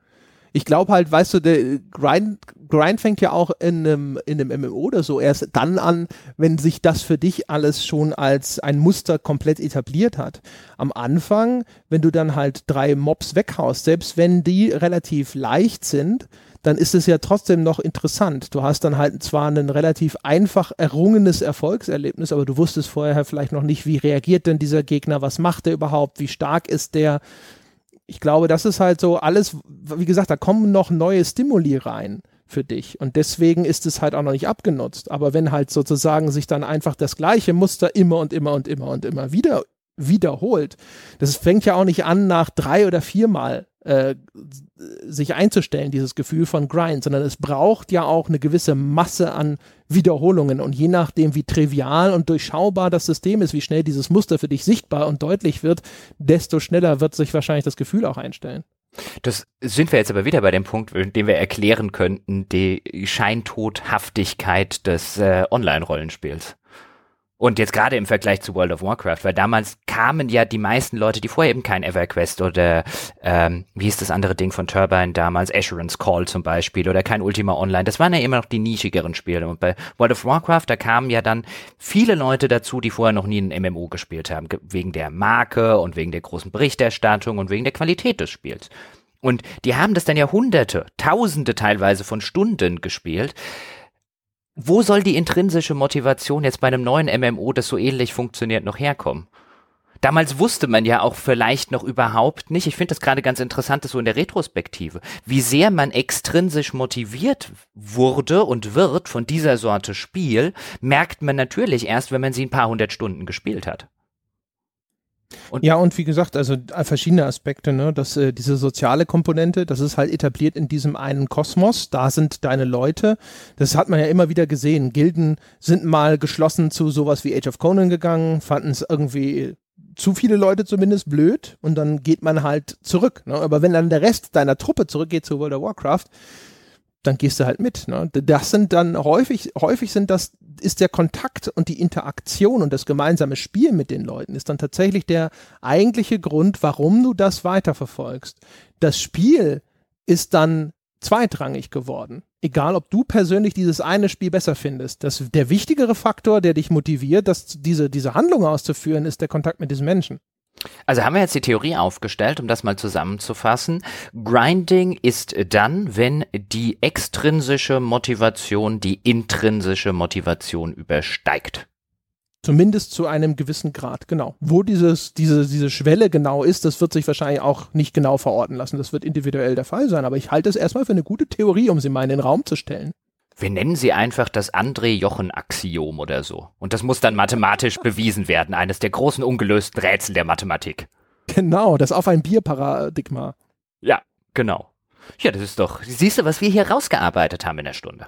ich glaube halt, weißt du, der Grind, Grind fängt ja auch in einem, in einem MMO oder so erst dann an, wenn sich das für dich alles schon als ein Muster komplett etabliert hat. Am Anfang, wenn du dann halt drei Mobs weghaust, selbst wenn die relativ leicht sind, dann ist es ja trotzdem noch interessant. Du hast dann halt zwar ein relativ einfach errungenes Erfolgserlebnis, aber du wusstest vorher vielleicht noch nicht, wie reagiert denn dieser Gegner, was macht er überhaupt, wie stark ist der, Ich glaube, das ist halt so alles, wie gesagt, da kommen noch neue Stimuli rein für dich. Und deswegen ist es halt auch noch nicht abgenutzt. Aber wenn halt sozusagen sich dann einfach das gleiche Muster immer und immer und immer und immer wieder wiederholt, das fängt ja auch nicht an nach drei oder viermal äh, sich einzustellen, dieses Gefühl von Grind, sondern es braucht ja auch eine gewisse Masse an Wiederholungen und je nachdem, wie trivial und durchschaubar das System ist, wie schnell dieses Muster für dich sichtbar und deutlich wird, desto schneller wird sich wahrscheinlich das Gefühl auch einstellen. Das sind wir jetzt aber wieder bei dem Punkt, den wir erklären könnten, die Scheintodhaftigkeit des äh, Online-Rollenspiels. Und jetzt gerade im Vergleich zu World of Warcraft, weil damals kamen ja die meisten Leute, die vorher eben kein EverQuest oder ähm, wie hieß das andere Ding von Turbine damals, Assurance Call zum Beispiel oder kein Ultima Online, das waren ja immer noch die nischigeren Spiele. Und bei World of Warcraft, da kamen ja dann viele Leute dazu, die vorher noch nie ein MMO gespielt haben, wegen der Marke und wegen der großen Berichterstattung und wegen der Qualität des Spiels. Und die haben das dann ja hunderte, tausende teilweise von Stunden gespielt wo soll die intrinsische Motivation jetzt bei einem neuen MMO, das so ähnlich funktioniert, noch herkommen? Damals wusste man ja auch vielleicht noch überhaupt nicht, ich finde das gerade ganz interessant, das so in der Retrospektive, wie sehr man extrinsisch motiviert wurde und wird von dieser Sorte Spiel, merkt man natürlich erst, wenn man sie ein paar hundert Stunden gespielt hat. Und ja, und wie gesagt, also äh, verschiedene Aspekte, ne? Das, äh, diese soziale Komponente, das ist halt etabliert in diesem einen Kosmos. Da sind deine Leute. Das hat man ja immer wieder gesehen. Gilden sind mal geschlossen zu sowas wie Age of Conan gegangen, fanden es irgendwie zu viele Leute zumindest blöd und dann geht man halt zurück. Ne? Aber wenn dann der Rest deiner Truppe zurückgeht zu World of Warcraft, dann gehst du halt mit. Ne? Das sind dann häufig, häufig sind das, ist der Kontakt und die Interaktion und das gemeinsame Spiel mit den Leuten ist dann tatsächlich der eigentliche Grund, warum du das weiterverfolgst. Das Spiel ist dann zweitrangig geworden. Egal, ob du persönlich dieses eine Spiel besser findest. Das, der wichtigere Faktor, der dich motiviert, das, diese, diese Handlung auszuführen, ist der Kontakt mit diesen Menschen. Also haben wir jetzt die Theorie aufgestellt, um das mal zusammenzufassen. Grinding ist dann, wenn die extrinsische Motivation die intrinsische Motivation übersteigt. Zumindest zu einem gewissen Grad, genau. Wo dieses, diese, diese Schwelle genau ist, das wird sich wahrscheinlich auch nicht genau verorten lassen. Das wird individuell der Fall sein. Aber ich halte es erstmal für eine gute Theorie, um sie mal in den Raum zu stellen. Wir nennen sie einfach das André-Jochen-Axiom oder so. Und das muss dann mathematisch bewiesen werden, eines der großen ungelösten Rätsel der Mathematik. Genau, das auf ein Bier-Paradigma. Ja, genau. Ja, das ist doch, siehst du, was wir hier rausgearbeitet haben in der Stunde.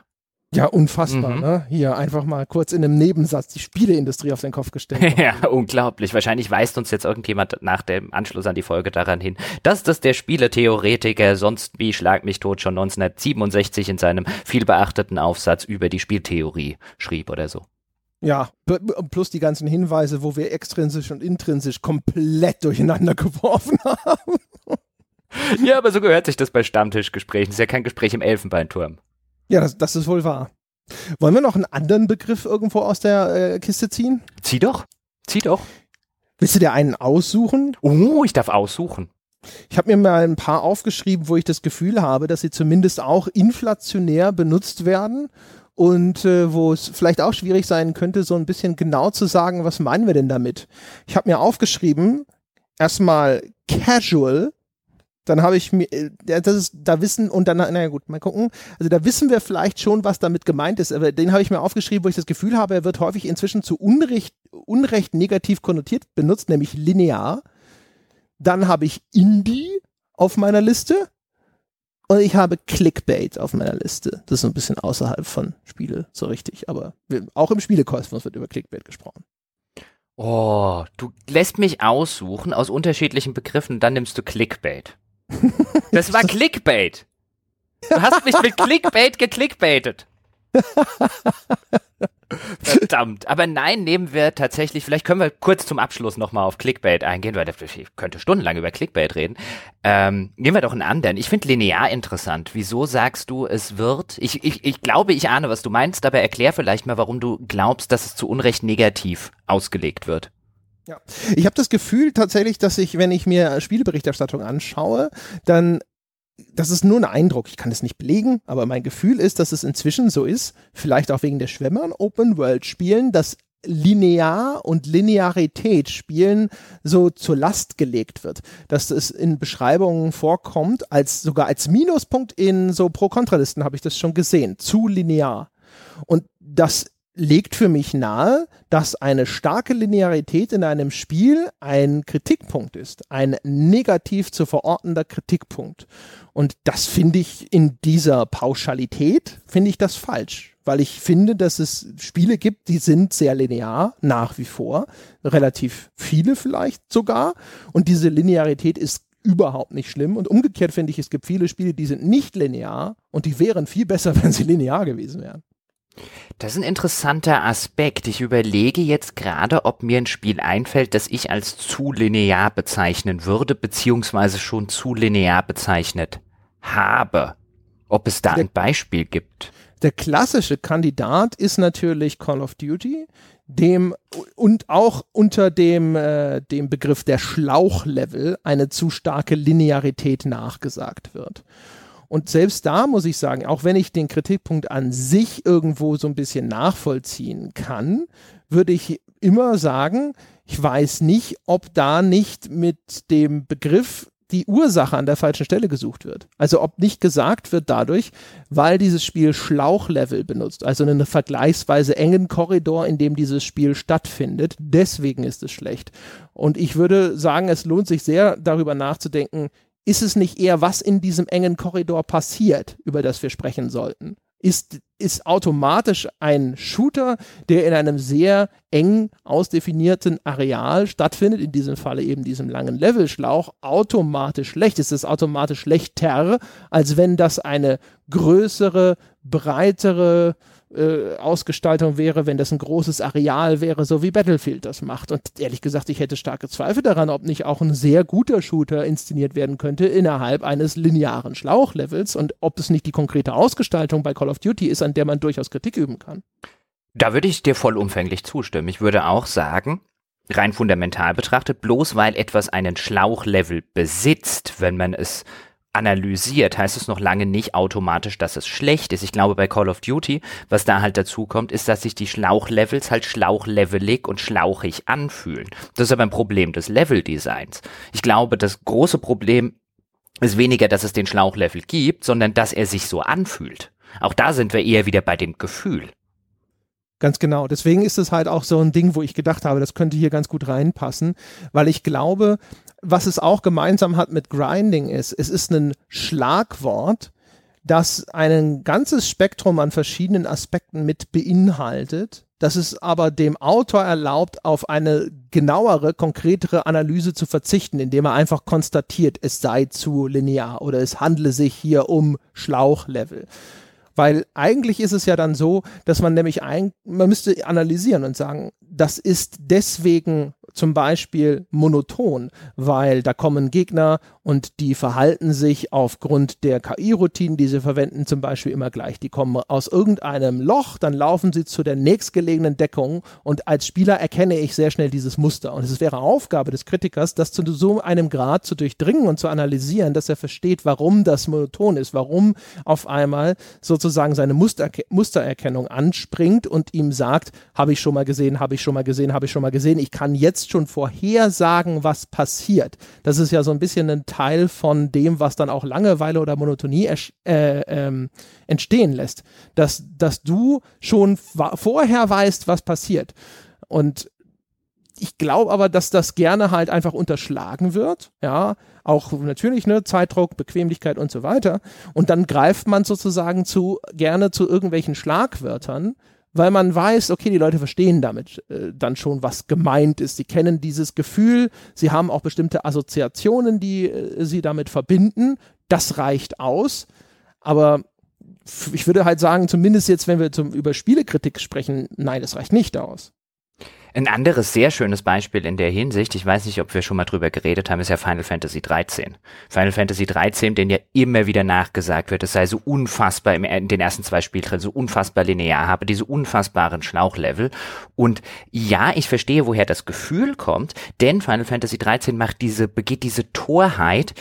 Ja, unfassbar, mhm. ne? Hier einfach mal kurz in einem Nebensatz die Spieleindustrie auf den Kopf gestellt. ja, unglaublich. Wahrscheinlich weist uns jetzt irgendjemand nach dem Anschluss an die Folge daran hin, dass das der Spieletheoretiker sonst wie Schlag mich tot schon 1967 in seinem vielbeachteten Aufsatz über die Spieltheorie schrieb oder so. Ja, plus die ganzen Hinweise, wo wir extrinsisch und intrinsisch komplett durcheinander geworfen haben. ja, aber so gehört sich das bei Stammtischgesprächen. Das ist ja kein Gespräch im Elfenbeinturm. Ja, das, das ist wohl wahr. Wollen wir noch einen anderen Begriff irgendwo aus der äh, Kiste ziehen? Zieh doch. Zieh doch. Willst du dir einen aussuchen? Oh, ich darf aussuchen. Ich habe mir mal ein paar aufgeschrieben, wo ich das Gefühl habe, dass sie zumindest auch inflationär benutzt werden und äh, wo es vielleicht auch schwierig sein könnte, so ein bisschen genau zu sagen, was meinen wir denn damit. Ich habe mir aufgeschrieben, erstmal casual, dann habe ich mir, äh, das ist, da wissen, und dann, naja gut, mal gucken. Also da wissen wir vielleicht schon, was damit gemeint ist, aber den habe ich mir aufgeschrieben, wo ich das Gefühl habe, er wird häufig inzwischen zu Unrecht, Unrecht negativ konnotiert benutzt, nämlich linear. Dann habe ich Indie auf meiner Liste. Und ich habe Clickbait auf meiner Liste. Das ist ein bisschen außerhalb von Spiele, so richtig. Aber auch im Spielekosmos wird über Clickbait gesprochen. Oh, du lässt mich aussuchen aus unterschiedlichen Begriffen, dann nimmst du Clickbait. Das war Clickbait. Du hast mich mit Clickbait geklickbaitet. Verdammt. Aber nein, nehmen wir tatsächlich, vielleicht können wir kurz zum Abschluss nochmal auf Clickbait eingehen, weil ich könnte stundenlang über Clickbait reden. Ähm, nehmen wir doch einen anderen. Ich finde linear interessant. Wieso sagst du, es wird? Ich, ich, ich glaube, ich ahne, was du meinst, aber erklär vielleicht mal, warum du glaubst, dass es zu Unrecht negativ ausgelegt wird. Ja, ich habe das Gefühl tatsächlich, dass ich, wenn ich mir Spieleberichterstattung anschaue, dann das ist nur ein Eindruck, ich kann es nicht belegen, aber mein Gefühl ist, dass es inzwischen so ist, vielleicht auch wegen der Schwämme an Open World Spielen, dass linear und Linearität Spielen so zur Last gelegt wird, dass es in Beschreibungen vorkommt, als sogar als Minuspunkt in so Pro-Kontralisten habe ich das schon gesehen, zu linear. Und das legt für mich nahe, dass eine starke Linearität in einem Spiel ein Kritikpunkt ist, ein negativ zu verortender Kritikpunkt. Und das finde ich in dieser Pauschalität, finde ich das falsch, weil ich finde, dass es Spiele gibt, die sind sehr linear, nach wie vor, relativ viele vielleicht sogar. Und diese Linearität ist überhaupt nicht schlimm. Und umgekehrt finde ich, es gibt viele Spiele, die sind nicht linear und die wären viel besser, wenn sie linear gewesen wären. Das ist ein interessanter Aspekt. Ich überlege jetzt gerade, ob mir ein Spiel einfällt, das ich als zu linear bezeichnen würde, beziehungsweise schon zu linear bezeichnet habe. Ob es da der, ein Beispiel gibt. Der klassische Kandidat ist natürlich Call of Duty, dem und auch unter dem, äh, dem Begriff der Schlauchlevel eine zu starke Linearität nachgesagt wird. Und selbst da muss ich sagen, auch wenn ich den Kritikpunkt an sich irgendwo so ein bisschen nachvollziehen kann, würde ich immer sagen, ich weiß nicht, ob da nicht mit dem Begriff die Ursache an der falschen Stelle gesucht wird. Also ob nicht gesagt wird dadurch, weil dieses Spiel Schlauchlevel benutzt, also einen vergleichsweise engen Korridor, in dem dieses Spiel stattfindet. Deswegen ist es schlecht. Und ich würde sagen, es lohnt sich sehr darüber nachzudenken, ist es nicht eher, was in diesem engen Korridor passiert, über das wir sprechen sollten? Ist, ist automatisch ein Shooter, der in einem sehr eng ausdefinierten Areal stattfindet, in diesem Falle eben diesem langen Levelschlauch, automatisch schlecht? Ist es automatisch schlechter, als wenn das eine größere, breitere, äh, Ausgestaltung wäre, wenn das ein großes Areal wäre, so wie Battlefield das macht. Und ehrlich gesagt, ich hätte starke Zweifel daran, ob nicht auch ein sehr guter Shooter inszeniert werden könnte innerhalb eines linearen Schlauchlevels und ob es nicht die konkrete Ausgestaltung bei Call of Duty ist, an der man durchaus Kritik üben kann. Da würde ich dir vollumfänglich zustimmen. Ich würde auch sagen, rein fundamental betrachtet, bloß weil etwas einen Schlauchlevel besitzt, wenn man es analysiert, heißt es noch lange nicht automatisch, dass es schlecht ist. Ich glaube, bei Call of Duty, was da halt dazu kommt, ist, dass sich die Schlauchlevels halt schlauchlevelig und schlauchig anfühlen. Das ist aber ein Problem des Leveldesigns. Ich glaube, das große Problem ist weniger, dass es den Schlauchlevel gibt, sondern dass er sich so anfühlt. Auch da sind wir eher wieder bei dem Gefühl. Ganz genau. Deswegen ist es halt auch so ein Ding, wo ich gedacht habe, das könnte hier ganz gut reinpassen, weil ich glaube, was es auch gemeinsam hat mit Grinding ist, es ist ein Schlagwort, das ein ganzes Spektrum an verschiedenen Aspekten mit beinhaltet, das es aber dem Autor erlaubt, auf eine genauere, konkretere Analyse zu verzichten, indem er einfach konstatiert, es sei zu linear oder es handle sich hier um Schlauchlevel. Weil eigentlich ist es ja dann so, dass man nämlich ein, man müsste analysieren und sagen, das ist deswegen zum Beispiel monoton, weil da kommen Gegner und die verhalten sich aufgrund der KI-Routinen, die sie verwenden, zum Beispiel immer gleich. Die kommen aus irgendeinem Loch, dann laufen sie zu der nächstgelegenen Deckung und als Spieler erkenne ich sehr schnell dieses Muster. Und es wäre Aufgabe des Kritikers, das zu so einem Grad zu durchdringen und zu analysieren, dass er versteht, warum das monoton ist, warum auf einmal sozusagen seine Muster Mustererkennung anspringt und ihm sagt, habe ich schon mal gesehen, habe ich schon mal gesehen, habe ich schon mal gesehen, ich kann jetzt schon vorhersagen, was passiert. Das ist ja so ein bisschen ein Teil von dem, was dann auch Langeweile oder Monotonie äh, ähm, entstehen lässt. Dass, dass du schon vorher weißt, was passiert. Und ich glaube aber, dass das gerne halt einfach unterschlagen wird, ja, auch natürlich, ne, Zeitdruck, Bequemlichkeit und so weiter. Und dann greift man sozusagen zu, gerne zu irgendwelchen Schlagwörtern, weil man weiß, okay, die Leute verstehen damit äh, dann schon, was gemeint ist. Sie kennen dieses Gefühl, sie haben auch bestimmte Assoziationen, die äh, sie damit verbinden. Das reicht aus. Aber ich würde halt sagen, zumindest jetzt, wenn wir zum, über Spielekritik sprechen, nein, das reicht nicht aus. Ein anderes sehr schönes Beispiel in der Hinsicht, ich weiß nicht, ob wir schon mal drüber geredet haben, ist ja Final Fantasy 13. Final Fantasy 13, den ja immer wieder nachgesagt wird, es sei so unfassbar im, in den ersten zwei Spielteilen so unfassbar linear, habe diese unfassbaren Schlauchlevel. Und ja, ich verstehe, woher das Gefühl kommt, denn Final Fantasy 13 macht diese, begeht diese Torheit,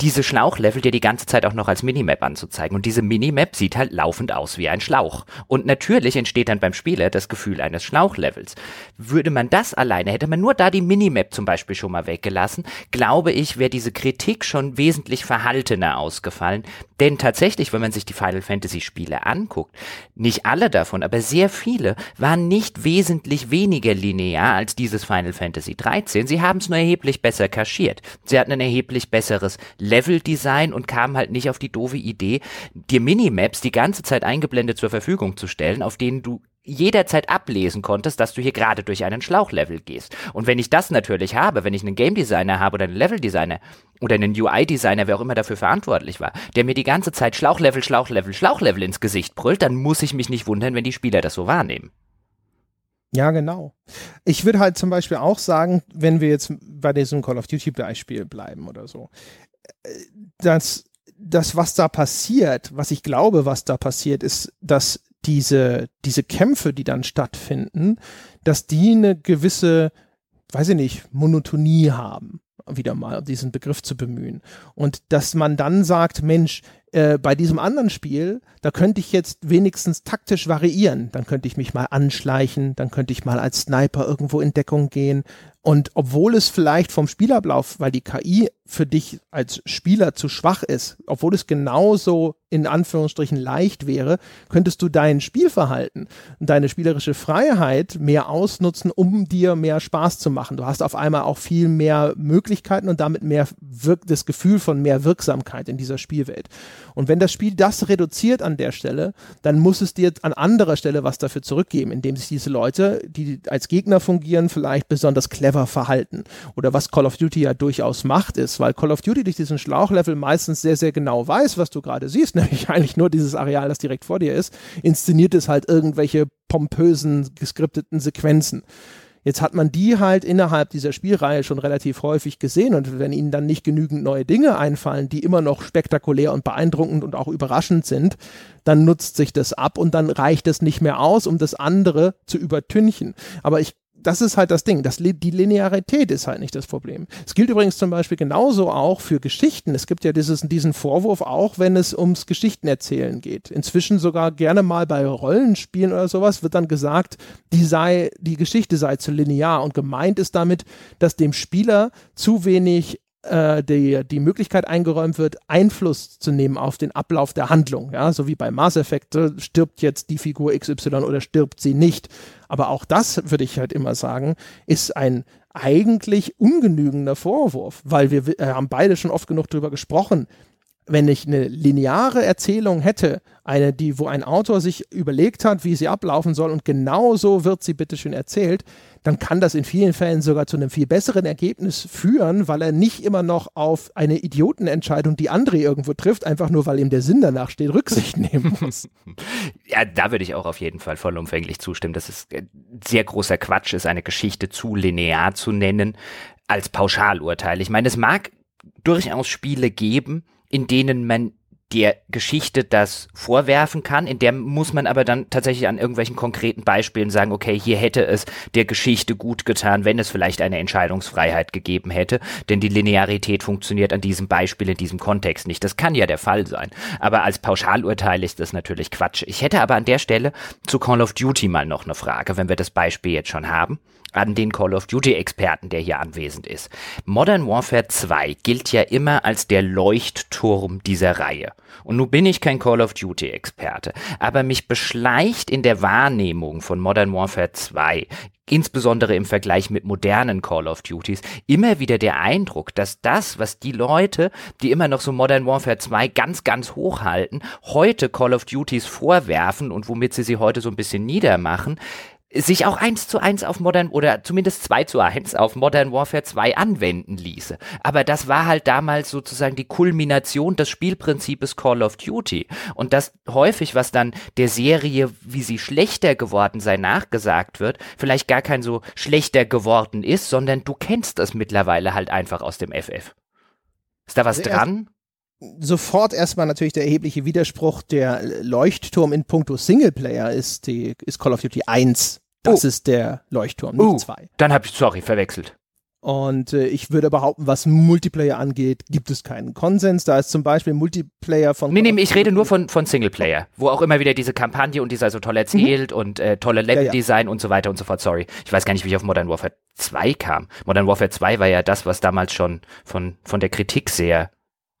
diese Schlauchlevel dir die ganze Zeit auch noch als Minimap anzuzeigen. Und diese Minimap sieht halt laufend aus wie ein Schlauch. Und natürlich entsteht dann beim Spieler das Gefühl eines Schlauchlevels. Würde man das alleine, hätte man nur da die Minimap zum Beispiel schon mal weggelassen, glaube ich, wäre diese Kritik schon wesentlich verhaltener ausgefallen. Denn tatsächlich, wenn man sich die Final Fantasy Spiele anguckt, nicht alle davon, aber sehr viele waren nicht wesentlich weniger linear als dieses Final Fantasy 13. Sie haben es nur erheblich besser kaschiert. Sie hatten ein erheblich besseres Leveldesign und kamen halt nicht auf die doofe Idee, dir Minimaps die ganze Zeit eingeblendet zur Verfügung zu stellen, auf denen du jederzeit ablesen konntest, dass du hier gerade durch einen Schlauchlevel gehst. Und wenn ich das natürlich habe, wenn ich einen Game Designer habe oder einen Level Designer oder einen UI Designer, wer auch immer dafür verantwortlich war, der mir die ganze Zeit Schlauchlevel, Schlauchlevel, Schlauchlevel ins Gesicht brüllt, dann muss ich mich nicht wundern, wenn die Spieler das so wahrnehmen. Ja, genau. Ich würde halt zum Beispiel auch sagen, wenn wir jetzt bei diesem Call of Duty Beispiel bleiben oder so, dass das, was da passiert, was ich glaube, was da passiert, ist, dass diese, diese Kämpfe, die dann stattfinden, dass die eine gewisse, weiß ich nicht, Monotonie haben wieder mal diesen Begriff zu bemühen. Und dass man dann sagt, Mensch, äh, bei diesem anderen Spiel, da könnte ich jetzt wenigstens taktisch variieren. Dann könnte ich mich mal anschleichen, dann könnte ich mal als Sniper irgendwo in Deckung gehen. Und obwohl es vielleicht vom Spielablauf, weil die KI für dich als Spieler zu schwach ist, obwohl es genauso in Anführungsstrichen leicht wäre, könntest du dein Spielverhalten und deine spielerische Freiheit mehr ausnutzen, um dir mehr Spaß zu machen. Du hast auf einmal auch viel mehr Möglichkeiten und damit mehr Wirk das Gefühl von mehr Wirksamkeit in dieser Spielwelt. Und wenn das Spiel das reduziert an der Stelle, dann muss es dir an anderer Stelle was dafür zurückgeben, indem sich diese Leute, die als Gegner fungieren, vielleicht besonders clever verhalten. Oder was Call of Duty ja durchaus macht, ist, weil Call of Duty durch diesen Schlauchlevel meistens sehr, sehr genau weiß, was du gerade siehst, nämlich eigentlich nur dieses Areal, das direkt vor dir ist, inszeniert es halt irgendwelche pompösen, geskripteten Sequenzen. Jetzt hat man die halt innerhalb dieser Spielreihe schon relativ häufig gesehen und wenn ihnen dann nicht genügend neue Dinge einfallen, die immer noch spektakulär und beeindruckend und auch überraschend sind, dann nutzt sich das ab und dann reicht es nicht mehr aus, um das andere zu übertünchen. Aber ich das ist halt das Ding. Das, die Linearität ist halt nicht das Problem. Es gilt übrigens zum Beispiel genauso auch für Geschichten. Es gibt ja dieses, diesen Vorwurf auch, wenn es ums Geschichtenerzählen geht. Inzwischen sogar gerne mal bei Rollenspielen oder sowas wird dann gesagt, die sei, die Geschichte sei zu linear und gemeint ist damit, dass dem Spieler zu wenig äh, die, die Möglichkeit eingeräumt wird, Einfluss zu nehmen auf den Ablauf der Handlung. Ja, so wie bei Mass Effect, äh, stirbt jetzt die Figur XY oder stirbt sie nicht. Aber auch das, würde ich halt immer sagen, ist ein eigentlich ungenügender Vorwurf, weil wir äh, haben beide schon oft genug darüber gesprochen wenn ich eine lineare Erzählung hätte, eine, die, wo ein Autor sich überlegt hat, wie sie ablaufen soll und genau so wird sie bitteschön erzählt, dann kann das in vielen Fällen sogar zu einem viel besseren Ergebnis führen, weil er nicht immer noch auf eine Idiotenentscheidung, die André irgendwo trifft, einfach nur weil ihm der Sinn danach steht, Rücksicht nehmen muss. ja, da würde ich auch auf jeden Fall vollumfänglich zustimmen, dass es sehr großer Quatsch ist, eine Geschichte zu linear zu nennen als Pauschalurteil. Ich meine, es mag durchaus Spiele geben, in denen man der Geschichte das vorwerfen kann, in der muss man aber dann tatsächlich an irgendwelchen konkreten Beispielen sagen, okay, hier hätte es der Geschichte gut getan, wenn es vielleicht eine Entscheidungsfreiheit gegeben hätte, denn die Linearität funktioniert an diesem Beispiel in diesem Kontext nicht. Das kann ja der Fall sein, aber als Pauschalurteil ist das natürlich Quatsch. Ich hätte aber an der Stelle zu Call of Duty mal noch eine Frage, wenn wir das Beispiel jetzt schon haben an den Call of Duty-Experten, der hier anwesend ist. Modern Warfare 2 gilt ja immer als der Leuchtturm dieser Reihe. Und nun bin ich kein Call of Duty-Experte, aber mich beschleicht in der Wahrnehmung von Modern Warfare 2 insbesondere im Vergleich mit modernen Call of Duties, immer wieder der Eindruck, dass das, was die Leute, die immer noch so Modern Warfare 2 ganz, ganz hoch halten, heute Call of Duties vorwerfen und womit sie sie heute so ein bisschen niedermachen, sich auch eins zu eins auf Modern oder zumindest zwei zu eins auf Modern Warfare 2 anwenden ließe. Aber das war halt damals sozusagen die Kulmination des Spielprinzips Call of Duty. Und das häufig, was dann der Serie, wie sie schlechter geworden sei, nachgesagt wird, vielleicht gar kein so schlechter geworden ist, sondern du kennst das mittlerweile halt einfach aus dem FF. Ist da was also dran? sofort erstmal natürlich der erhebliche Widerspruch, der Leuchtturm in puncto Singleplayer ist, die, ist Call of Duty 1 das oh. ist der Leuchtturm, nicht uh, zwei. Dann habe ich, sorry, verwechselt. Und äh, ich würde behaupten, was Multiplayer angeht, gibt es keinen Konsens. Da ist zum Beispiel Multiplayer von. Nee, nee, ich rede nur von, von Singleplayer, wo auch immer wieder diese Kampagne und die sei so toll erzählt mhm. und äh, tolle Leveldesign ja, ja. und so weiter und so fort. Sorry. Ich weiß gar nicht, wie ich auf Modern Warfare 2 kam. Modern Warfare 2 war ja das, was damals schon von, von der Kritik sehr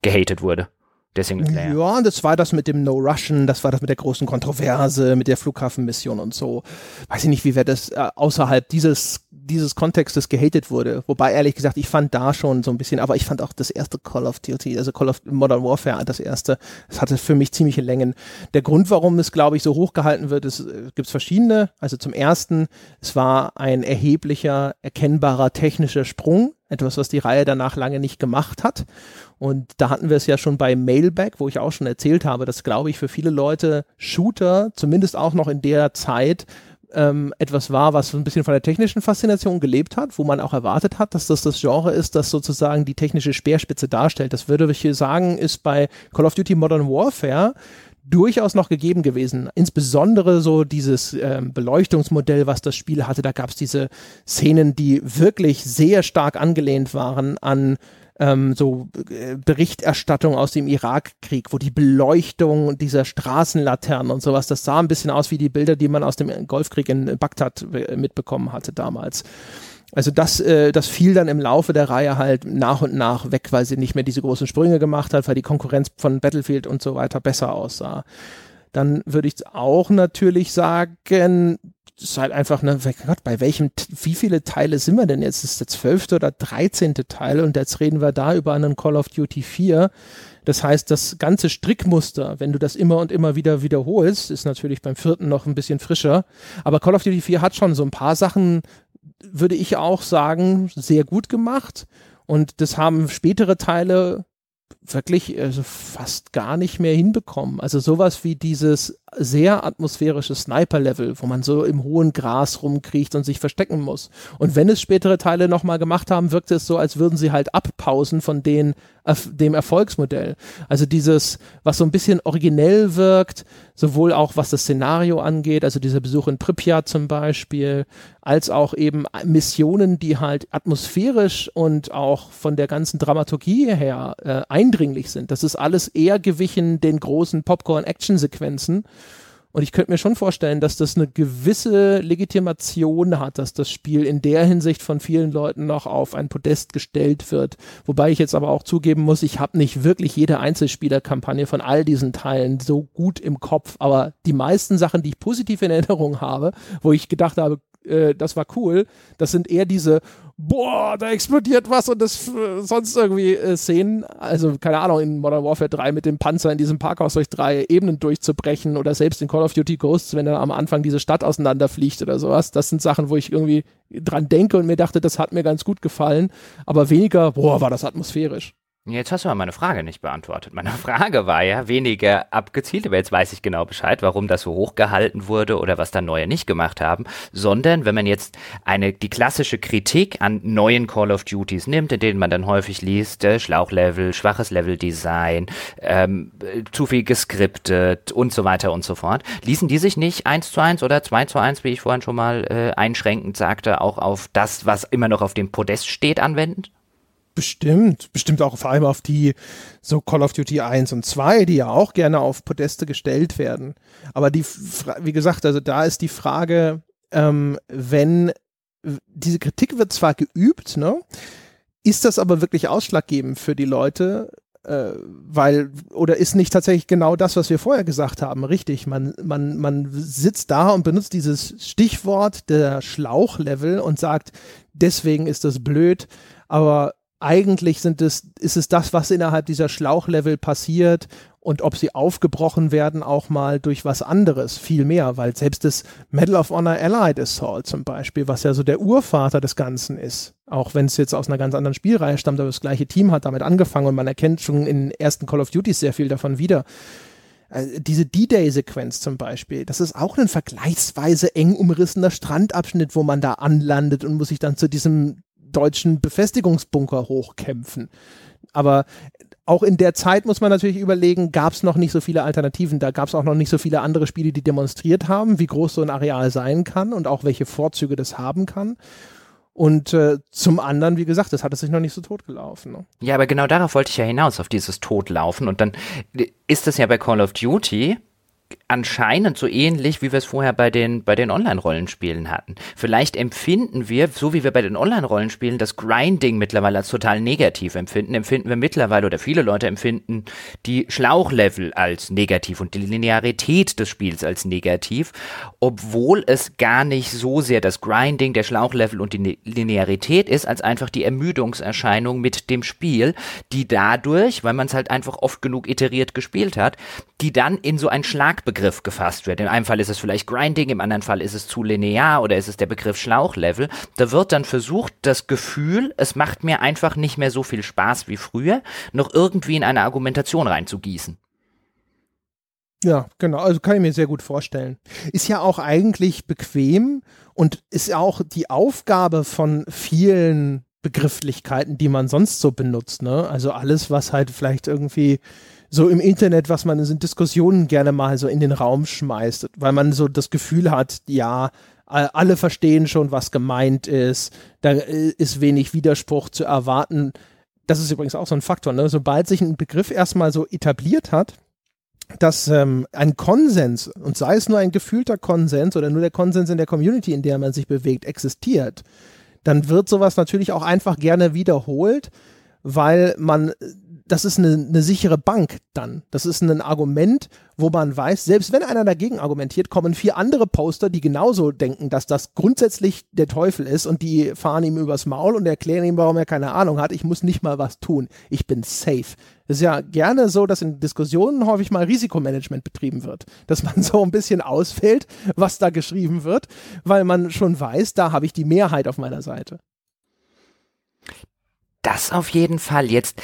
gehatet wurde der Singleplayer. Ja, das war das mit dem No Russian, das war das mit der großen Kontroverse, mit der Flughafenmission und so. Weiß ich nicht, wie wer das äh, außerhalb dieses, dieses Kontextes gehatet wurde. Wobei, ehrlich gesagt, ich fand da schon so ein bisschen, aber ich fand auch das erste Call of Duty, also Call of Modern Warfare, das erste, das hatte für mich ziemliche Längen. Der Grund, warum es, glaube ich, so hochgehalten wird, ist, äh, gibt es verschiedene. Also zum ersten, es war ein erheblicher, erkennbarer technischer Sprung etwas, was die Reihe danach lange nicht gemacht hat. Und da hatten wir es ja schon bei Mailback, wo ich auch schon erzählt habe, dass, glaube ich, für viele Leute Shooter, zumindest auch noch in der Zeit, ähm, etwas war, was so ein bisschen von der technischen Faszination gelebt hat, wo man auch erwartet hat, dass das das Genre ist, das sozusagen die technische Speerspitze darstellt. Das würde ich hier sagen, ist bei Call of Duty Modern Warfare durchaus noch gegeben gewesen. Insbesondere so dieses ähm, Beleuchtungsmodell, was das Spiel hatte. Da gab es diese Szenen, die wirklich sehr stark angelehnt waren an ähm, so äh, Berichterstattung aus dem Irakkrieg, wo die Beleuchtung dieser Straßenlaternen und sowas, das sah ein bisschen aus wie die Bilder, die man aus dem Golfkrieg in Bagdad äh, mitbekommen hatte damals. Also das, äh, das fiel dann im Laufe der Reihe halt nach und nach weg, weil sie nicht mehr diese großen Sprünge gemacht hat, weil die Konkurrenz von Battlefield und so weiter besser aussah. Dann würde ich auch natürlich sagen, es ist halt einfach, ne, Gott, bei welchem, wie viele Teile sind wir denn jetzt? Das ist der zwölfte oder dreizehnte Teil und jetzt reden wir da über einen Call of Duty 4. Das heißt, das ganze Strickmuster, wenn du das immer und immer wieder wiederholst, ist natürlich beim vierten noch ein bisschen frischer. Aber Call of Duty 4 hat schon so ein paar Sachen würde ich auch sagen, sehr gut gemacht. Und das haben spätere Teile wirklich also fast gar nicht mehr hinbekommen. Also sowas wie dieses sehr atmosphärische Sniper-Level, wo man so im hohen Gras rumkriecht und sich verstecken muss. Und wenn es spätere Teile nochmal gemacht haben, wirkte es so, als würden sie halt abpausen von den, dem Erfolgsmodell. Also dieses, was so ein bisschen originell wirkt, sowohl auch was das Szenario angeht, also dieser Besuch in Pripyat zum Beispiel, als auch eben Missionen, die halt atmosphärisch und auch von der ganzen Dramaturgie her äh, eindringlich sind. Das ist alles eher gewichen den großen Popcorn-Action-Sequenzen und ich könnte mir schon vorstellen, dass das eine gewisse Legitimation hat, dass das Spiel in der Hinsicht von vielen Leuten noch auf ein Podest gestellt wird. Wobei ich jetzt aber auch zugeben muss, ich habe nicht wirklich jede Einzelspielerkampagne von all diesen Teilen so gut im Kopf. Aber die meisten Sachen, die ich positiv in Erinnerung habe, wo ich gedacht habe, äh, das war cool. Das sind eher diese, boah, da explodiert was und das äh, sonst irgendwie äh, Szenen. Also, keine Ahnung, in Modern Warfare 3 mit dem Panzer in diesem Parkhaus durch drei Ebenen durchzubrechen oder selbst in Call of Duty Ghosts, wenn dann am Anfang diese Stadt auseinanderfliegt oder sowas. Das sind Sachen, wo ich irgendwie dran denke und mir dachte, das hat mir ganz gut gefallen. Aber weniger, boah, war das atmosphärisch. Jetzt hast du aber meine Frage nicht beantwortet. Meine Frage war ja weniger abgezielt, aber jetzt weiß ich genau Bescheid, warum das so hochgehalten wurde oder was da Neue nicht gemacht haben, sondern wenn man jetzt eine, die klassische Kritik an neuen Call of Duties nimmt, in denen man dann häufig liest, äh, Schlauchlevel, schwaches Leveldesign, ähm, zu viel geskriptet und so weiter und so fort, ließen die sich nicht eins zu eins oder zwei zu eins, wie ich vorhin schon mal äh, einschränkend sagte, auch auf das, was immer noch auf dem Podest steht, anwenden? Bestimmt, bestimmt auch vor allem auf die so Call of Duty 1 und 2, die ja auch gerne auf Podeste gestellt werden. Aber die, wie gesagt, also da ist die Frage, ähm, wenn diese Kritik wird zwar geübt, ne? Ist das aber wirklich ausschlaggebend für die Leute? Äh, weil, oder ist nicht tatsächlich genau das, was wir vorher gesagt haben, richtig? Man, man, man sitzt da und benutzt dieses Stichwort der Schlauchlevel und sagt, deswegen ist das blöd, aber eigentlich sind es, ist es das, was innerhalb dieser Schlauchlevel passiert und ob sie aufgebrochen werden auch mal durch was anderes, viel mehr, weil selbst das Medal of Honor Allied Assault zum Beispiel, was ja so der Urvater des Ganzen ist, auch wenn es jetzt aus einer ganz anderen Spielreihe stammt, aber das gleiche Team hat damit angefangen und man erkennt schon in ersten Call of Duty sehr viel davon wieder. Äh, diese D-Day-Sequenz zum Beispiel, das ist auch ein vergleichsweise eng umrissener Strandabschnitt, wo man da anlandet und muss sich dann zu diesem deutschen Befestigungsbunker hochkämpfen. Aber auch in der Zeit muss man natürlich überlegen, gab es noch nicht so viele Alternativen. Da gab es auch noch nicht so viele andere Spiele, die demonstriert haben, wie groß so ein Areal sein kann und auch welche Vorzüge das haben kann. Und äh, zum anderen, wie gesagt, das hat es sich noch nicht so totgelaufen. Ne? Ja, aber genau darauf wollte ich ja hinaus, auf dieses Totlaufen. Und dann ist das ja bei Call of Duty anscheinend so ähnlich, wie wir es vorher bei den, bei den Online-Rollenspielen hatten. Vielleicht empfinden wir, so wie wir bei den Online-Rollenspielen das Grinding mittlerweile als total negativ empfinden, empfinden wir mittlerweile oder viele Leute empfinden die Schlauchlevel als negativ und die Linearität des Spiels als negativ, obwohl es gar nicht so sehr das Grinding, der Schlauchlevel und die Linearität ist, als einfach die Ermüdungserscheinung mit dem Spiel, die dadurch, weil man es halt einfach oft genug iteriert gespielt hat, die dann in so ein Schlagbegriff gefasst wird. In einem Fall ist es vielleicht Grinding, im anderen Fall ist es zu linear oder ist es der Begriff Schlauchlevel. Da wird dann versucht, das Gefühl, es macht mir einfach nicht mehr so viel Spaß wie früher, noch irgendwie in eine Argumentation reinzugießen. Ja, genau. Also kann ich mir sehr gut vorstellen. Ist ja auch eigentlich bequem und ist ja auch die Aufgabe von vielen Begrifflichkeiten, die man sonst so benutzt. Ne? Also alles, was halt vielleicht irgendwie so im Internet, was man in Diskussionen gerne mal so in den Raum schmeißt, weil man so das Gefühl hat, ja, alle verstehen schon, was gemeint ist, da äh, ist wenig Widerspruch zu erwarten. Das ist übrigens auch so ein Faktor, ne? sobald sich ein Begriff erstmal so etabliert hat, dass ähm, ein Konsens, und sei es nur ein gefühlter Konsens oder nur der Konsens in der Community, in der man sich bewegt, existiert, dann wird sowas natürlich auch einfach gerne wiederholt, weil man das ist eine, eine sichere Bank dann. Das ist ein Argument, wo man weiß, selbst wenn einer dagegen argumentiert, kommen vier andere Poster, die genauso denken, dass das grundsätzlich der Teufel ist und die fahren ihm übers Maul und erklären ihm, warum er keine Ahnung hat. Ich muss nicht mal was tun. Ich bin safe. Es ist ja gerne so, dass in Diskussionen häufig mal Risikomanagement betrieben wird, dass man so ein bisschen ausfällt, was da geschrieben wird, weil man schon weiß, da habe ich die Mehrheit auf meiner Seite. Das auf jeden Fall. Jetzt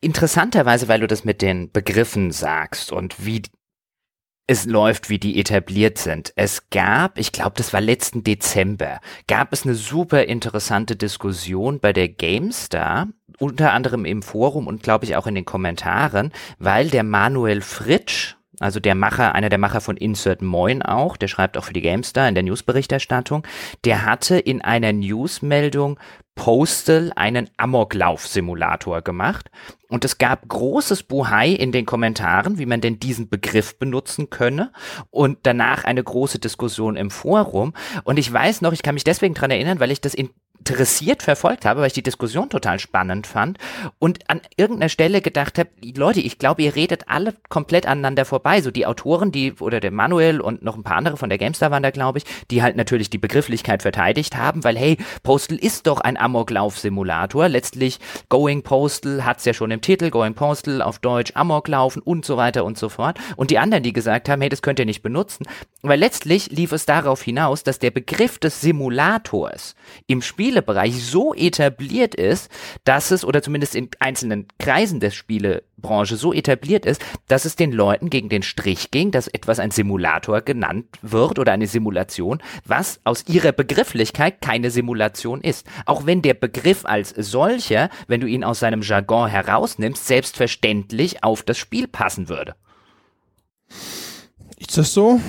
interessanterweise, weil du das mit den Begriffen sagst und wie es läuft, wie die etabliert sind. Es gab, ich glaube, das war letzten Dezember, gab es eine super interessante Diskussion bei der GameStar, unter anderem im Forum und glaube ich auch in den Kommentaren, weil der Manuel Fritsch, also der Macher, einer der Macher von Insert Moin auch, der schreibt auch für die GameStar in der Newsberichterstattung, der hatte in einer Newsmeldung Postal einen Amoklauf-Simulator gemacht. Und es gab großes Buhai in den Kommentaren, wie man denn diesen Begriff benutzen könne. Und danach eine große Diskussion im Forum. Und ich weiß noch, ich kann mich deswegen dran erinnern, weil ich das in interessiert verfolgt habe, weil ich die Diskussion total spannend fand und an irgendeiner Stelle gedacht habe, Leute, ich glaube, ihr redet alle komplett aneinander vorbei. So die Autoren, die oder der Manuel und noch ein paar andere von der GameStar waren da, glaube ich, die halt natürlich die Begrifflichkeit verteidigt haben, weil hey, Postal ist doch ein Amoklauf-Simulator. Letztlich Going Postal hat's ja schon im Titel, Going Postal auf Deutsch Amoklaufen und so weiter und so fort. Und die anderen, die gesagt haben, hey, das könnt ihr nicht benutzen, weil letztlich lief es darauf hinaus, dass der Begriff des Simulators im Spiel Spielebereich so etabliert ist, dass es, oder zumindest in einzelnen Kreisen der Spielebranche so etabliert ist, dass es den Leuten gegen den Strich ging, dass etwas ein Simulator genannt wird oder eine Simulation, was aus ihrer Begrifflichkeit keine Simulation ist. Auch wenn der Begriff als solcher, wenn du ihn aus seinem Jargon herausnimmst, selbstverständlich auf das Spiel passen würde. Ist das so?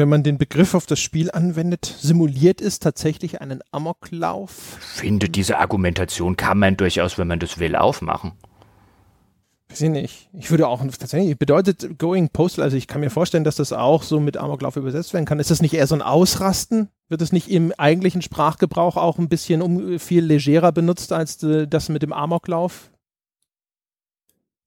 Wenn man den Begriff auf das Spiel anwendet, simuliert es tatsächlich einen Amoklauf? Finde, diese Argumentation kann man durchaus, wenn man das will, aufmachen. Weiß ich nicht. Ich würde auch tatsächlich, bedeutet Going Postal, also ich kann mir vorstellen, dass das auch so mit Amoklauf übersetzt werden kann. Ist das nicht eher so ein Ausrasten? Wird es nicht im eigentlichen Sprachgebrauch auch ein bisschen um, viel legerer benutzt als äh, das mit dem Amoklauf?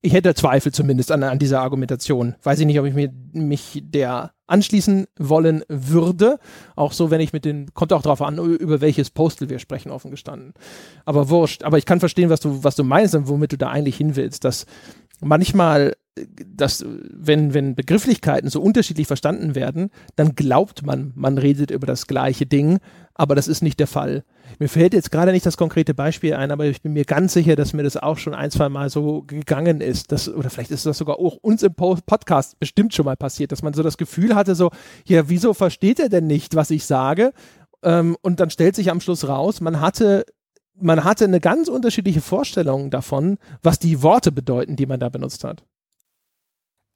Ich hätte Zweifel zumindest an, an dieser Argumentation. Weiß ich nicht, ob ich mir, mich der anschließen wollen würde. Auch so, wenn ich mit den, kommt auch darauf an, über welches Postal wir sprechen, offen gestanden. Aber wurscht. Aber ich kann verstehen, was du, was du meinst und womit du da eigentlich hin willst, dass manchmal, dass, wenn, wenn Begrifflichkeiten so unterschiedlich verstanden werden, dann glaubt man, man redet über das gleiche Ding, aber das ist nicht der Fall. Mir fällt jetzt gerade nicht das konkrete Beispiel ein, aber ich bin mir ganz sicher, dass mir das auch schon ein, zwei Mal so gegangen ist. Dass, oder vielleicht ist das sogar auch uns im Podcast bestimmt schon mal passiert, dass man so das Gefühl hatte, so, ja, wieso versteht er denn nicht, was ich sage? Ähm, und dann stellt sich am Schluss raus, man hatte man hatte eine ganz unterschiedliche Vorstellung davon, was die Worte bedeuten, die man da benutzt hat.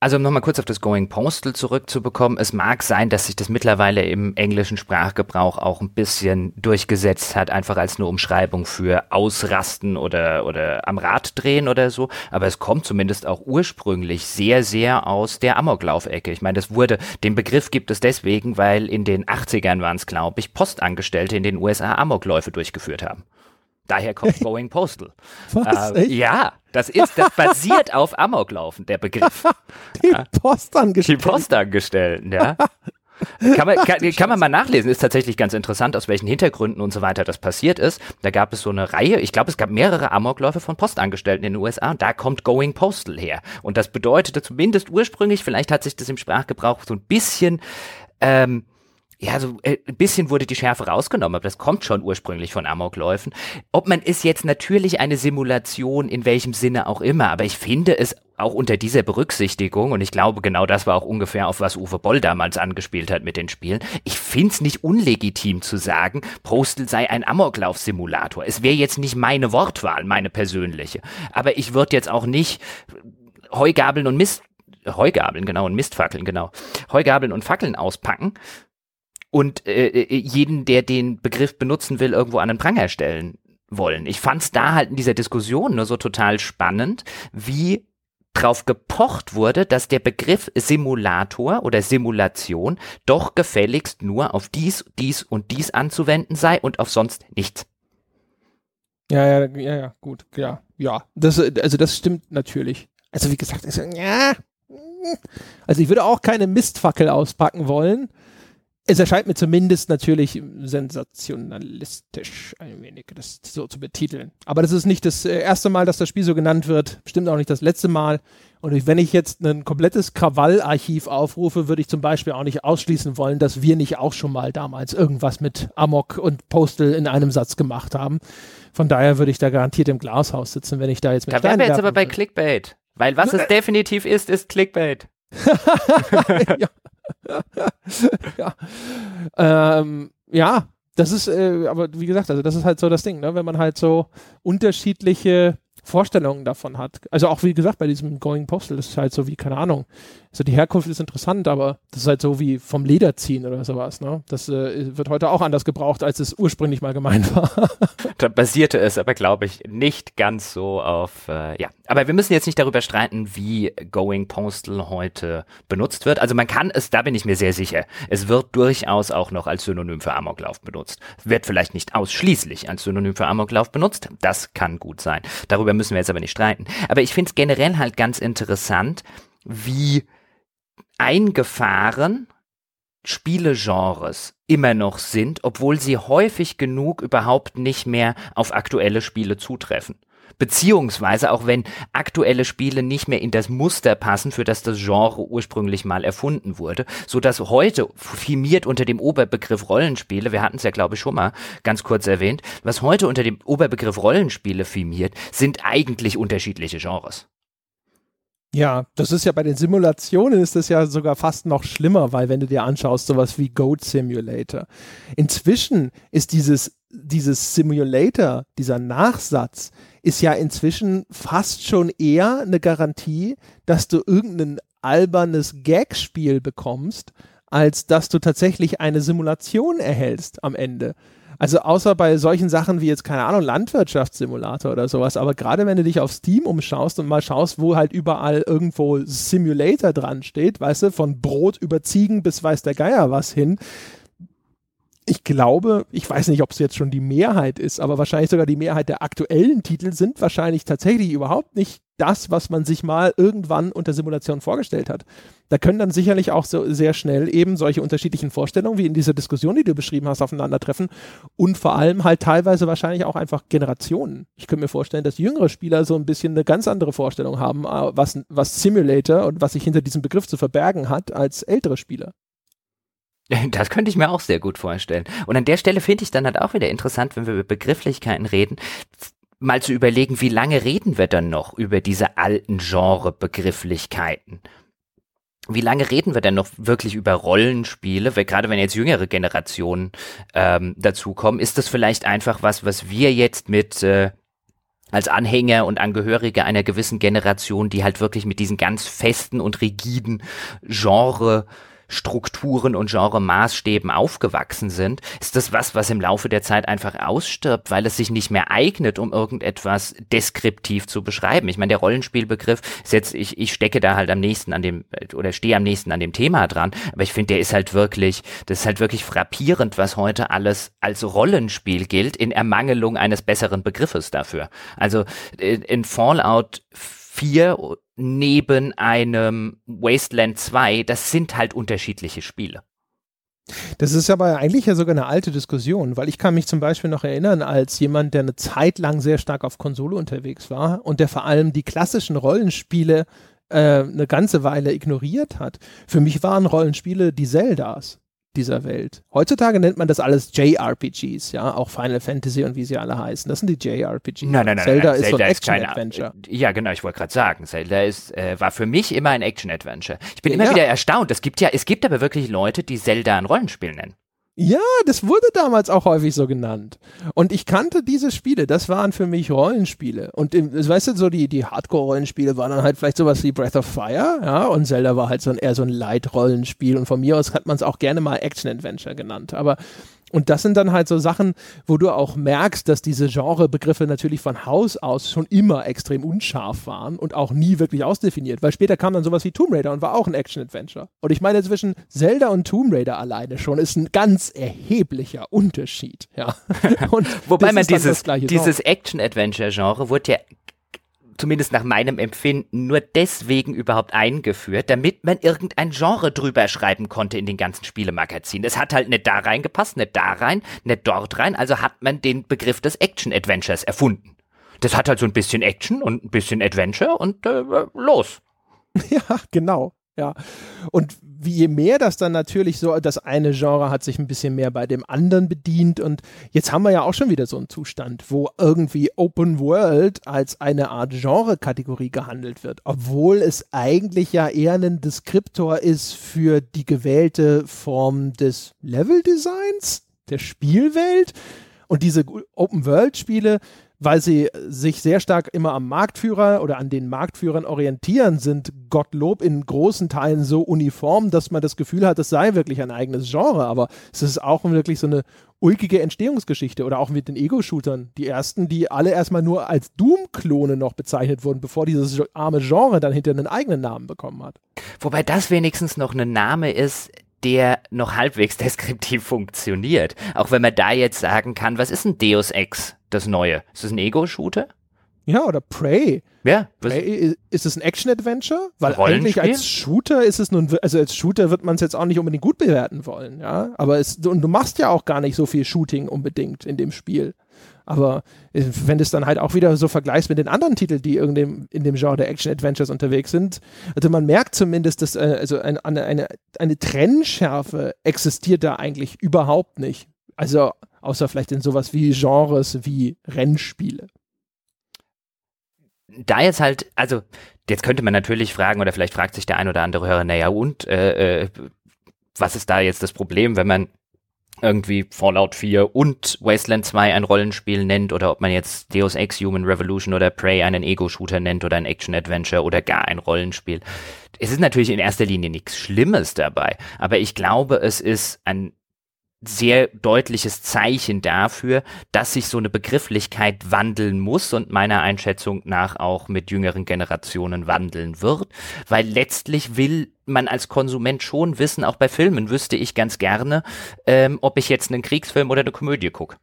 Also um nochmal kurz auf das Going Postal zurückzubekommen, es mag sein, dass sich das mittlerweile im englischen Sprachgebrauch auch ein bisschen durchgesetzt hat, einfach als eine Umschreibung für Ausrasten oder, oder am Rad drehen oder so, aber es kommt zumindest auch ursprünglich sehr, sehr aus der Amoklaufecke. Ich meine, das wurde, den Begriff gibt es deswegen, weil in den 80ern waren es, glaube ich, Postangestellte in den USA Amokläufe durchgeführt haben. Daher kommt Going Postal. Was? Äh, ja, das ist, das basiert auf Amoklaufen, der Begriff. Die Postangestellten. Die Postangestellten, ja. Kann man, kann, kann man mal nachlesen, ist tatsächlich ganz interessant, aus welchen Hintergründen und so weiter das passiert ist. Da gab es so eine Reihe, ich glaube, es gab mehrere Amokläufe von Postangestellten in den USA und da kommt Going Postal her. Und das bedeutete zumindest ursprünglich, vielleicht hat sich das im Sprachgebrauch so ein bisschen ähm, ja, so äh, ein bisschen wurde die Schärfe rausgenommen, aber das kommt schon ursprünglich von Amokläufen. Ob man ist jetzt natürlich eine Simulation in welchem Sinne auch immer, aber ich finde es auch unter dieser Berücksichtigung, und ich glaube, genau das war auch ungefähr, auf was Uwe Boll damals angespielt hat mit den Spielen, ich finde es nicht unlegitim zu sagen, Postal sei ein Amoklauf-Simulator. Es wäre jetzt nicht meine Wortwahl, meine persönliche. Aber ich würde jetzt auch nicht Heugabeln und Mist Heugabeln, genau, und Mistfackeln, genau. Heugabeln und Fackeln auspacken und äh, äh, jeden, der den Begriff benutzen will, irgendwo an den Pranger stellen wollen. Ich fand es da halt in dieser Diskussion nur so total spannend, wie drauf gepocht wurde, dass der Begriff Simulator oder Simulation doch gefälligst nur auf dies, dies und dies anzuwenden sei und auf sonst nichts. Ja, ja, ja, ja, gut, ja, ja. Das, also das stimmt natürlich. Also wie gesagt, ist, ja, also ich würde auch keine Mistfackel auspacken wollen, es erscheint mir zumindest natürlich sensationalistisch ein wenig, das so zu betiteln. Aber das ist nicht das äh, erste Mal, dass das Spiel so genannt wird, bestimmt auch nicht das letzte Mal. Und wenn ich jetzt ein komplettes Krawallarchiv aufrufe, würde ich zum Beispiel auch nicht ausschließen wollen, dass wir nicht auch schon mal damals irgendwas mit Amok und Postal in einem Satz gemacht haben. Von daher würde ich da garantiert im Glashaus sitzen, wenn ich da jetzt mit Da wären wir jetzt aber bei Clickbait. Weil was es definitiv ist, ist Clickbait. ja. ja. Ähm, ja, das ist, äh, aber wie gesagt, also das ist halt so das Ding, ne? wenn man halt so unterschiedliche Vorstellungen davon hat. Also auch wie gesagt bei diesem Going Postal, das ist halt so wie, keine Ahnung, also die Herkunft ist interessant, aber das ist halt so wie vom Leder ziehen oder sowas. Ne? Das äh, wird heute auch anders gebraucht, als es ursprünglich mal gemeint war. da basierte es aber, glaube ich, nicht ganz so auf, äh, ja. Aber wir müssen jetzt nicht darüber streiten, wie Going Postal heute benutzt wird. Also man kann es, da bin ich mir sehr sicher, es wird durchaus auch noch als Synonym für Amoklauf benutzt. Wird vielleicht nicht ausschließlich als Synonym für Amoklauf benutzt. Das kann gut sein. Darüber müssen wir jetzt aber nicht streiten. Aber ich finde es generell halt ganz interessant, wie eingefahren Spielegenres immer noch sind, obwohl sie häufig genug überhaupt nicht mehr auf aktuelle Spiele zutreffen. Beziehungsweise auch wenn aktuelle Spiele nicht mehr in das Muster passen, für das das Genre ursprünglich mal erfunden wurde, so dass heute firmiert unter dem Oberbegriff Rollenspiele, wir hatten es ja glaube ich schon mal ganz kurz erwähnt, was heute unter dem Oberbegriff Rollenspiele firmiert, sind eigentlich unterschiedliche Genres. Ja, das ist ja bei den Simulationen ist das ja sogar fast noch schlimmer, weil wenn du dir anschaust, sowas wie Goat Simulator. Inzwischen ist dieses, dieses Simulator, dieser Nachsatz, ist ja inzwischen fast schon eher eine Garantie, dass du irgendein albernes Gag-Spiel bekommst, als dass du tatsächlich eine Simulation erhältst am Ende. Also außer bei solchen Sachen wie jetzt, keine Ahnung, Landwirtschaftssimulator oder sowas, aber gerade wenn du dich auf Steam umschaust und mal schaust, wo halt überall irgendwo Simulator dran steht, weißt du, von Brot über Ziegen bis weiß der Geier was hin, ich glaube, ich weiß nicht, ob es jetzt schon die Mehrheit ist, aber wahrscheinlich sogar die Mehrheit der aktuellen Titel sind wahrscheinlich tatsächlich überhaupt nicht das, was man sich mal irgendwann unter Simulation vorgestellt hat. Da können dann sicherlich auch so sehr schnell eben solche unterschiedlichen Vorstellungen wie in dieser Diskussion, die du beschrieben hast, aufeinandertreffen und vor allem halt teilweise wahrscheinlich auch einfach Generationen. Ich könnte mir vorstellen, dass jüngere Spieler so ein bisschen eine ganz andere Vorstellung haben, äh, was, was Simulator und was sich hinter diesem Begriff zu verbergen hat, als ältere Spieler. Das könnte ich mir auch sehr gut vorstellen. Und an der Stelle finde ich dann halt auch wieder interessant, wenn wir über Begrifflichkeiten reden, mal zu überlegen, wie lange reden wir dann noch über diese alten Genre-Begrifflichkeiten? Wie lange reden wir denn noch wirklich über Rollenspiele? Weil gerade wenn jetzt jüngere Generationen ähm, dazukommen, ist das vielleicht einfach was, was wir jetzt mit äh, als Anhänger und Angehörige einer gewissen Generation, die halt wirklich mit diesen ganz festen und rigiden Genre Strukturen und Genre-Maßstäben aufgewachsen sind, ist das was, was im Laufe der Zeit einfach ausstirbt, weil es sich nicht mehr eignet, um irgendetwas deskriptiv zu beschreiben. Ich meine, der Rollenspielbegriff ist jetzt, ich, ich stecke da halt am nächsten an dem, oder stehe am nächsten an dem Thema dran, aber ich finde, der ist halt wirklich, das ist halt wirklich frappierend, was heute alles als Rollenspiel gilt, in Ermangelung eines besseren Begriffes dafür. Also äh, in Fallout 4 neben einem Wasteland 2, das sind halt unterschiedliche Spiele. Das ist aber eigentlich ja sogar eine alte Diskussion, weil ich kann mich zum Beispiel noch erinnern, als jemand, der eine Zeit lang sehr stark auf Konsole unterwegs war und der vor allem die klassischen Rollenspiele äh, eine ganze Weile ignoriert hat. Für mich waren Rollenspiele die Zeldas dieser Welt. Heutzutage nennt man das alles JRPGs, ja, auch Final Fantasy und wie sie alle heißen. Das sind die JRPGs. Nein, nein, nein. Zelda nein, ist Zelda so ein ist Action-Adventure. Ja, genau, ich wollte gerade sagen, Zelda ist, äh, war für mich immer ein Action-Adventure. Ich bin Ja, immer wieder erstaunt. Es gibt ja, es gibt aber wirklich Leute, die Zelda ein Rollenspiel nennen. Ja, das wurde damals auch häufig so genannt. Und ich kannte diese Spiele, das waren für mich Rollenspiele. Und im, weißt du, so die, die Hardcore-Rollenspiele waren dann halt vielleicht sowas wie Breath of Fire, ja, und Zelda war halt so ein, eher so ein Light-Rollenspiel. Und von mir aus hat man es auch gerne mal Action-Adventure genannt. Aber und das sind dann halt so Sachen, wo du auch merkst, dass diese Genrebegriffe natürlich von Haus aus schon immer extrem unscharf waren und auch nie wirklich ausdefiniert, weil später kam dann sowas wie Tomb Raider und war auch ein Action-Adventure. Und ich meine, zwischen Zelda und Tomb Raider alleine schon ist ein ganz erheblicher Unterschied, ja. Wobei man dieses, dieses Action-Adventure-Genre wurde ja zumindest nach meinem Empfinden nur deswegen überhaupt eingeführt, damit man irgendein Genre drüber schreiben konnte in den ganzen Spielemagazinen. Es hat halt nicht da reingepasst, nicht da rein, nicht dort rein, also hat man den Begriff des Action-Adventures erfunden. Das hat halt so ein bisschen Action und ein bisschen Adventure und äh, los. Ja, genau. Ja. Und wie je mehr das dann natürlich so, das eine Genre hat sich ein bisschen mehr bei dem anderen bedient und jetzt haben wir ja auch schon wieder so einen Zustand, wo irgendwie Open World als eine Art Genre-Kategorie gehandelt wird, obwohl es eigentlich ja eher ein Deskriptor ist für die gewählte Form des Level-Designs, der Spielwelt und diese Open-World-Spiele weil sie sich sehr stark immer am Marktführer oder an den Marktführern orientieren, sind Gottlob in großen Teilen so uniform, dass man das Gefühl hat, es sei wirklich ein eigenes Genre. Aber es ist auch wirklich so eine ulkige Entstehungsgeschichte oder auch mit den Ego-Shootern. Die ersten, die alle erstmal nur als Doom-Klone noch bezeichnet wurden, bevor dieses arme Genre dann hinter einen eigenen Namen bekommen hat. Wobei das wenigstens noch ein Name ist, der noch halbwegs deskriptiv funktioniert. Auch wenn man da jetzt sagen kann, was ist ein Deus Ex, das Neue? Ist das ein Ego-Shooter? Ja, oder Prey. Ja, Prey, ist es ein Action-Adventure? Weil eigentlich als Shooter ist es nun, also als Shooter wird man es jetzt auch nicht unbedingt gut bewerten wollen, ja. Aber es, und du machst ja auch gar nicht so viel Shooting unbedingt in dem Spiel. Aber äh, wenn du es dann halt auch wieder so vergleichst mit den anderen Titeln, die irgendein, in dem Genre der Action-Adventures unterwegs sind, also man merkt zumindest, dass äh, also eine, eine, eine, eine Trennschärfe existiert da eigentlich überhaupt nicht. Also außer vielleicht in sowas wie Genres wie Rennspiele. da jetzt halt, also jetzt könnte man natürlich fragen, oder vielleicht fragt sich der ein oder andere Hörer, naja und, äh, äh, was ist da jetzt das Problem, wenn man irgendwie Fallout 4 und Wasteland 2 ein Rollenspiel nennt oder ob man jetzt Deus Ex Human Revolution oder Prey einen Ego-Shooter nennt oder ein Action-Adventure oder gar ein Rollenspiel. Es ist natürlich in erster Linie nichts Schlimmes dabei, aber ich glaube, es ist ein sehr deutliches Zeichen dafür, dass sich so eine Begrifflichkeit wandeln muss und meiner Einschätzung nach auch mit jüngeren Generationen wandeln wird, weil letztlich will man als Konsument schon wissen, auch bei Filmen wüsste ich ganz gerne, ähm, ob ich jetzt einen Kriegsfilm oder eine Komödie gucke.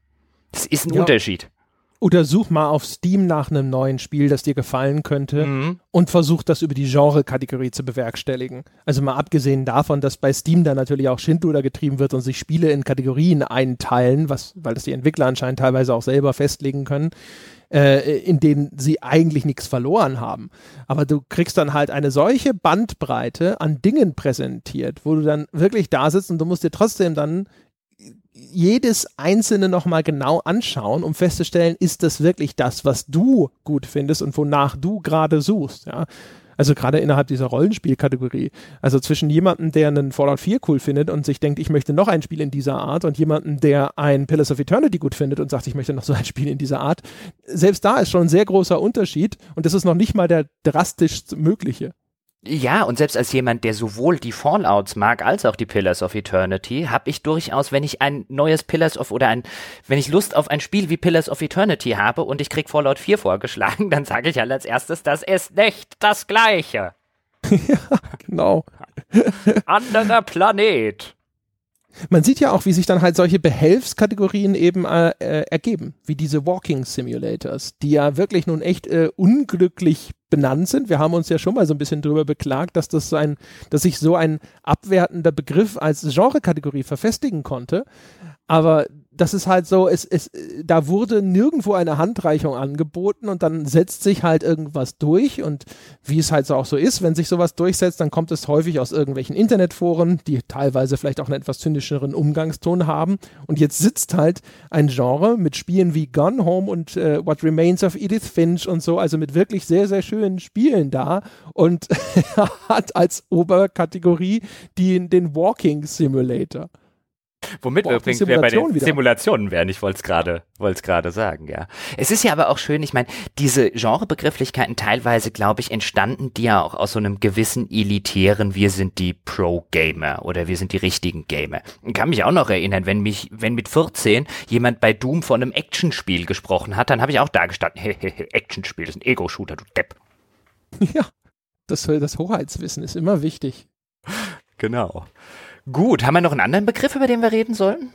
Das ist ein Ja. Unterschied. Oder such mal auf Steam nach einem neuen Spiel, das dir gefallen könnte Mhm. und versuch das über die Genre-Kategorie zu bewerkstelligen. Also mal abgesehen davon, dass bei Steam dann natürlich auch Schindluder getrieben wird und sich Spiele in Kategorien einteilen, was, weil das die Entwickler anscheinend teilweise auch selber festlegen können, äh, in denen sie eigentlich nichts verloren haben. Aber du kriegst dann halt eine solche Bandbreite an Dingen präsentiert, wo du dann wirklich da sitzt und du musst dir trotzdem dann jedes einzelne nochmal genau anschauen, um festzustellen, ist das wirklich das, was du gut findest und wonach du gerade suchst. Ja? Also gerade innerhalb dieser Rollenspielkategorie. Also zwischen jemandem, der einen Fallout 4 cool findet und sich denkt, ich möchte noch ein Spiel in dieser Art und jemandem, der ein Pillars of Eternity gut findet und sagt, ich möchte noch so ein Spiel in dieser Art. Selbst da ist schon ein sehr großer Unterschied und das ist noch nicht mal der drastischst mögliche. Ja, und selbst als jemand, der sowohl die Fallouts mag als auch die Pillars of Eternity, habe ich durchaus, wenn ich ein neues Pillars of oder ein, wenn ich Lust auf ein Spiel wie Pillars of Eternity habe und ich krieg Fallout 4 vorgeschlagen, dann sage ich halt als erstes, das ist nicht das gleiche. ja, genau. Anderer Planet. Man sieht ja auch, wie sich dann halt solche Behelfskategorien eben äh, äh, ergeben, wie diese Walking Simulators, die ja wirklich nun echt äh, unglücklich benannt sind. Wir haben uns ja schon mal so ein bisschen drüber beklagt, dass das so ein, dass sich so ein abwertender Begriff als Genrekategorie verfestigen konnte. Aber das ist halt so, es, es, da wurde nirgendwo eine Handreichung angeboten und dann setzt sich halt irgendwas durch und wie es halt so auch so ist, wenn sich sowas durchsetzt, dann kommt es häufig aus irgendwelchen Internetforen, die teilweise vielleicht auch einen etwas zynischeren Umgangston haben und jetzt sitzt halt ein Genre mit Spielen wie Gone Home und äh, What Remains of Edith Finch und so, also mit wirklich sehr, sehr schönen Spielen da und hat als Oberkategorie die, den Walking Simulator. Womit wir übrigens bei den wieder. Simulationen wären, ich wollte es gerade wollte es gerade sagen, ja. Es ist ja aber auch schön, ich meine, diese Genrebegrifflichkeiten teilweise, glaube ich, entstanden die ja auch aus so einem gewissen elitären, wir sind die Pro-Gamer oder wir sind die richtigen Gamer. Ich kann mich auch noch erinnern, wenn mich, wenn mit 14 jemand bei Doom von einem Actionspiel gesprochen hat, dann habe ich auch da gestanden, Actionspiel, das ist ein Ego-Shooter, du Depp. Ja, das, das Hoheitswissen ist immer wichtig. Genau. Gut, haben wir noch einen anderen Begriff, über den wir reden sollen?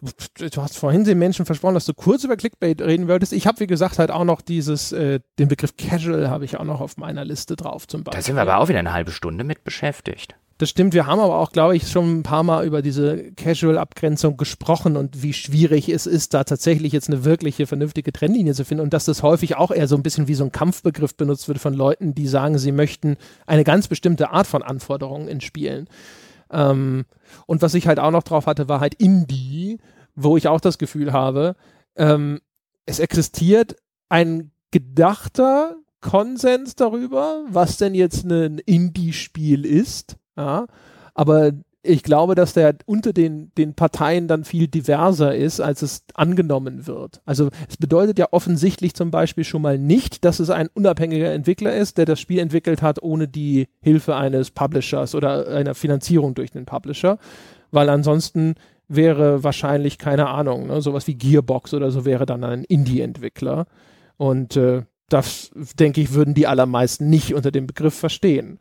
Du hast vorhin den Menschen versprochen, dass du kurz über Clickbait reden würdest. Ich habe, wie gesagt, halt auch noch dieses, äh, den Begriff Casual habe ich auch noch auf meiner Liste drauf zum Beispiel. Da sind wir aber auch wieder eine halbe Stunde mit beschäftigt. Das stimmt, wir haben aber auch, glaube ich, schon ein paar Mal über diese Casual-Abgrenzung gesprochen und wie schwierig es ist, da tatsächlich jetzt eine wirkliche, vernünftige Trennlinie zu finden und dass das häufig auch eher so ein bisschen wie so ein Kampfbegriff benutzt wird von Leuten, die sagen, sie möchten eine ganz bestimmte Art von Anforderungen in Spielen. Ähm, und was ich halt auch noch drauf hatte, war halt Indie, wo ich auch das Gefühl habe, ähm, es existiert ein gedachter Konsens darüber, was denn jetzt ein Indie-Spiel ist. Ja, aber ich glaube, dass der unter den, den Parteien dann viel diverser ist, als es angenommen wird. Also es bedeutet ja offensichtlich zum Beispiel schon mal nicht, dass es ein unabhängiger Entwickler ist, der das Spiel entwickelt hat, ohne die Hilfe eines Publishers oder einer Finanzierung durch den Publisher, weil ansonsten wäre wahrscheinlich, keine Ahnung, ne, sowas wie Gearbox oder so wäre dann ein Indie-Entwickler. Und äh, das, denke ich, würden die allermeisten nicht unter dem Begriff verstehen.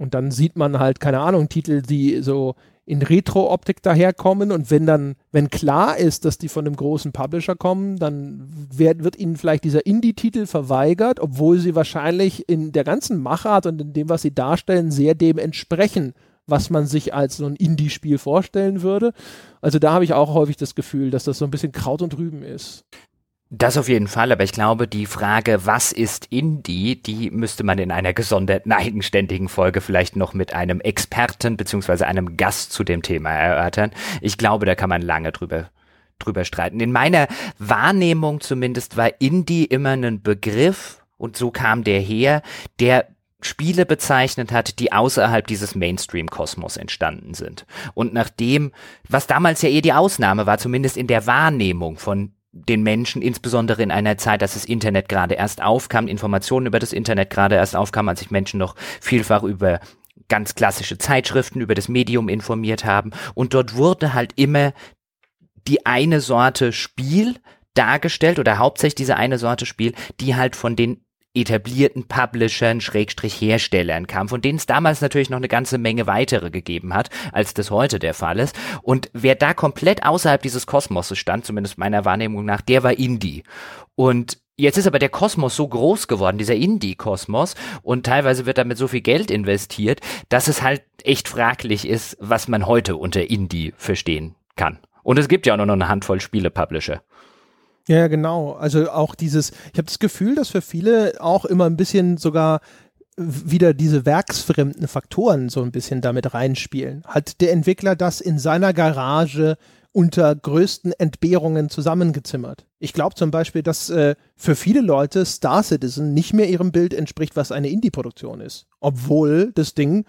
Und dann sieht man halt, keine Ahnung, Titel, die so in Retro-Optik daherkommen und wenn dann, wenn klar ist, dass die von einem großen Publisher kommen, dann wird, wird ihnen vielleicht dieser Indie-Titel verweigert, obwohl sie wahrscheinlich in der ganzen Machart und in dem, was sie darstellen, sehr dem entsprechen, was man sich als so ein Indie-Spiel vorstellen würde. Also da habe ich auch häufig das Gefühl, dass das so ein bisschen Kraut und Rüben ist. Das auf jeden Fall, aber ich glaube, die Frage, was ist Indie, die müsste man in einer gesonderten, eigenständigen Folge vielleicht noch mit einem Experten beziehungsweise einem Gast zu dem Thema erörtern. Ich glaube, da kann man lange drüber drüber streiten. In meiner Wahrnehmung zumindest war Indie immer ein Begriff und so kam der her, der Spiele bezeichnet hat, die außerhalb dieses Mainstream-Kosmos entstanden sind. Und nachdem, was damals ja eher die Ausnahme war, zumindest in der Wahrnehmung von den Menschen, insbesondere in einer Zeit, als das Internet gerade erst aufkam, Informationen über das Internet gerade erst aufkam, als sich Menschen noch vielfach über ganz klassische Zeitschriften, über das Medium informiert haben. Und dort wurde halt immer die eine Sorte Spiel dargestellt oder hauptsächlich diese eine Sorte Spiel, die halt von den etablierten Publishern, Schrägstrich Herstellern kam, von denen es damals natürlich noch eine ganze Menge weitere gegeben hat, als das heute der Fall ist. Und wer da komplett außerhalb dieses Kosmoses stand, zumindest meiner Wahrnehmung nach, der war Indie. Und Jetzt ist aber der Kosmos so groß geworden, dieser Indie-Kosmos, und teilweise wird damit so viel Geld investiert, dass es halt echt fraglich ist, was man heute unter Indie verstehen kann. Und es gibt ja auch noch eine Handvoll Spiele-Publisher. Ja, genau. Also auch dieses, ich habe das Gefühl, dass für viele auch immer ein bisschen sogar wieder diese werksfremden Faktoren so ein bisschen damit reinspielen. Hat der Entwickler das in seiner Garage unter größten Entbehrungen zusammengezimmert. Ich glaube zum Beispiel, dass äh, für viele Leute Star Citizen nicht mehr ihrem Bild entspricht, was eine Indie-Produktion ist. Obwohl das Ding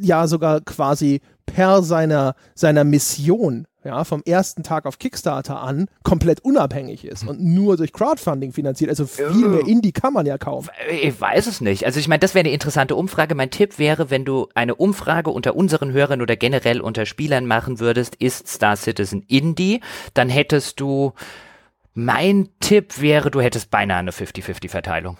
ja sogar quasi per seiner, seiner Mission ja, vom ersten Tag auf Kickstarter an komplett unabhängig ist und nur durch Crowdfunding finanziert. Also viel mehr Indie kann man ja kaum. Ich weiß es nicht. Also ich meine, das wäre eine interessante Umfrage. Mein Tipp wäre, wenn du eine Umfrage unter unseren Hörern oder generell unter Spielern machen würdest, ist Star Citizen Indie, dann hättest du, mein Tipp wäre, du hättest beinahe eine 50-50-Verteilung.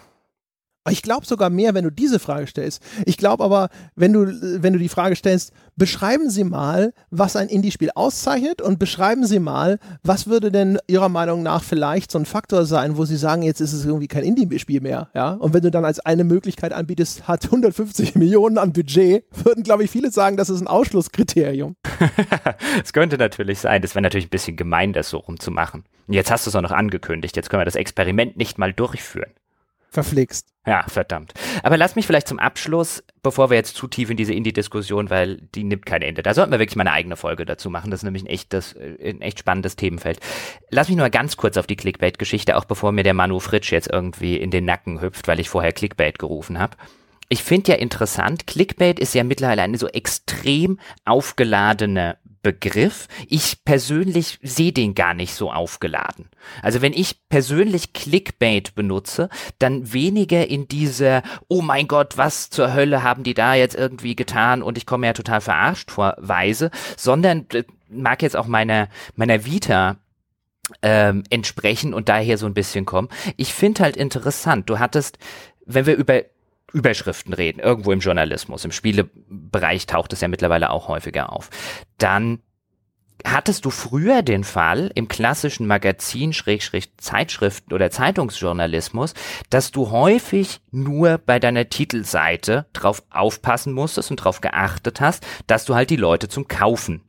Ich glaube sogar mehr, wenn du diese Frage stellst. Ich glaube aber, wenn du, wenn du die Frage stellst, beschreiben Sie mal, was ein Indie-Spiel auszeichnet und beschreiben Sie mal, was würde denn Ihrer Meinung nach vielleicht so ein Faktor sein, wo Sie sagen, jetzt ist es irgendwie kein Indie-Spiel mehr, ja? Und wenn du dann als eine Möglichkeit anbietest, hat 150 Millionen an Budget, würden, glaube ich, viele sagen, das ist ein Ausschlusskriterium. Es könnte natürlich sein. Das wäre natürlich ein bisschen gemein, das so rumzumachen. Jetzt hast du es auch noch angekündigt. Jetzt können wir das Experiment nicht mal durchführen verflixt. Ja, verdammt. Aber lass mich vielleicht zum Abschluss, bevor wir jetzt zu tief in diese Indie-Diskussion, weil die nimmt kein Ende. Da sollten wir wirklich mal eine eigene Folge dazu machen. Das ist nämlich ein echt, das, äh, ein echt spannendes Themenfeld. Lass mich nur ganz kurz auf die Clickbait-Geschichte, auch bevor mir der Manu Fritsch jetzt irgendwie in den Nacken hüpft, weil ich vorher Clickbait gerufen habe. Ich finde ja interessant, Clickbait ist ja mittlerweile eine so extrem aufgeladene Begriff. Ich persönlich sehe den gar nicht so aufgeladen. Also wenn ich persönlich Clickbait benutze, dann weniger in diese, oh mein Gott, was zur Hölle haben die da jetzt irgendwie getan und ich komme ja total verarscht vor Weise, sondern äh, mag jetzt auch meiner, meiner Vita ähm, entsprechen und daher so ein bisschen kommen. Ich finde halt interessant, du hattest, wenn wir über Überschriften reden, irgendwo im Journalismus, im Spielebereich taucht es ja mittlerweile auch häufiger auf, dann hattest du früher den Fall im klassischen Magazin, Schrägstrich Zeitschriften oder Zeitungsjournalismus, dass du häufig nur bei deiner Titelseite drauf aufpassen musstest und drauf geachtet hast, dass du halt die Leute zum Kaufen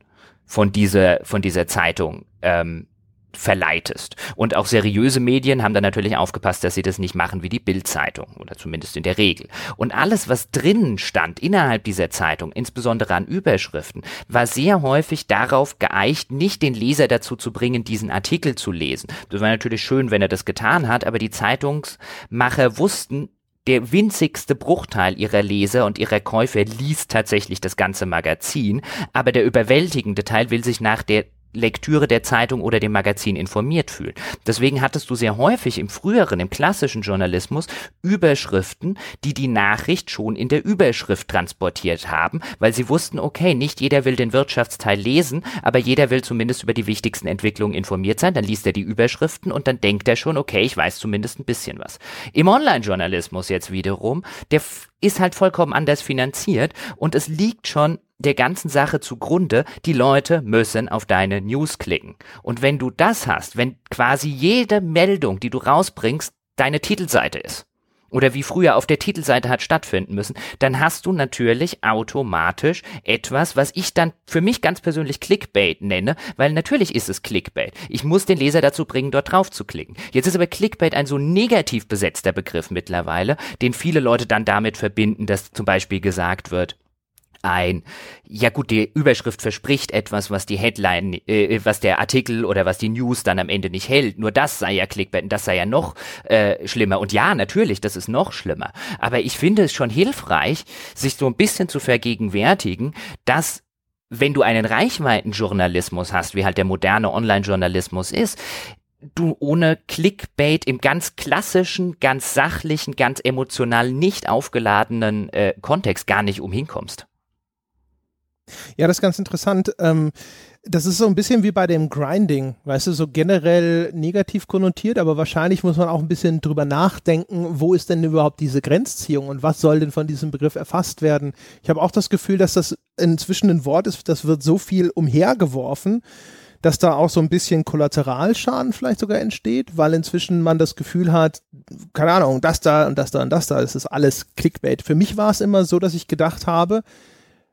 von dieser, von dieser Zeitung ähm, verleitest. Und auch seriöse Medien haben dann natürlich aufgepasst, dass sie das nicht machen wie die Bildzeitung oder zumindest in der Regel. Und alles, was drinnen stand innerhalb dieser Zeitung, insbesondere an Überschriften, war sehr häufig darauf geeicht, nicht den Leser dazu zu bringen, diesen Artikel zu lesen. Das war natürlich schön, wenn er das getan hat, aber die Zeitungsmacher wussten, der winzigste Bruchteil ihrer Leser und ihrer Käufer liest tatsächlich das ganze Magazin, aber der überwältigende Teil will sich nach der Lektüre der Zeitung oder dem Magazin informiert fühlen. Deswegen hattest du sehr häufig im früheren, im klassischen Journalismus Überschriften, die die Nachricht schon in der Überschrift transportiert haben, weil sie wussten, okay, nicht jeder will den Wirtschaftsteil lesen, aber jeder will zumindest über die wichtigsten Entwicklungen informiert sein. Dann liest er die Überschriften und dann denkt er schon, okay, ich weiß zumindest ein bisschen was. Im Online-Journalismus jetzt wiederum, der ist halt vollkommen anders finanziert und es liegt schon der ganzen Sache zugrunde, die Leute müssen auf deine News klicken. Und wenn du das hast, wenn quasi jede Meldung, die du rausbringst, deine Titelseite ist, oder wie früher auf der Titelseite hat stattfinden müssen, dann hast du natürlich automatisch etwas, was ich dann für mich ganz persönlich Clickbait nenne, weil natürlich ist es Clickbait. Ich muss den Leser dazu bringen, dort drauf zu klicken. Jetzt ist aber Clickbait ein so negativ besetzter Begriff mittlerweile, den viele Leute dann damit verbinden, dass zum Beispiel gesagt wird, ein, ja gut, die Überschrift verspricht etwas, was die Headline, äh, was der Artikel oder was die News dann am Ende nicht hält. Nur das sei ja Clickbait und das sei ja noch äh, schlimmer. Und ja, natürlich, das ist noch schlimmer. Aber ich finde es schon hilfreich, sich so ein bisschen zu vergegenwärtigen, dass wenn du einen Reichweitenjournalismus hast, wie halt der moderne Online-Journalismus ist, du ohne Clickbait im ganz klassischen, ganz sachlichen, ganz emotional nicht aufgeladenen äh, Kontext gar nicht umhinkommst. Ja, das ist ganz interessant. Ähm, das ist so ein bisschen wie bei dem Grinding, weißt du, so generell negativ konnotiert, aber wahrscheinlich muss man auch ein bisschen drüber nachdenken, wo ist denn überhaupt diese Grenzziehung und was soll denn von diesem Begriff erfasst werden. Ich habe auch das Gefühl, dass das inzwischen ein Wort ist, das wird so viel umhergeworfen, dass da auch so ein bisschen Kollateralschaden vielleicht sogar entsteht, weil inzwischen man das Gefühl hat, keine Ahnung, das da und das da und das da, das ist alles Clickbait. Für mich war es immer so, dass ich gedacht habe,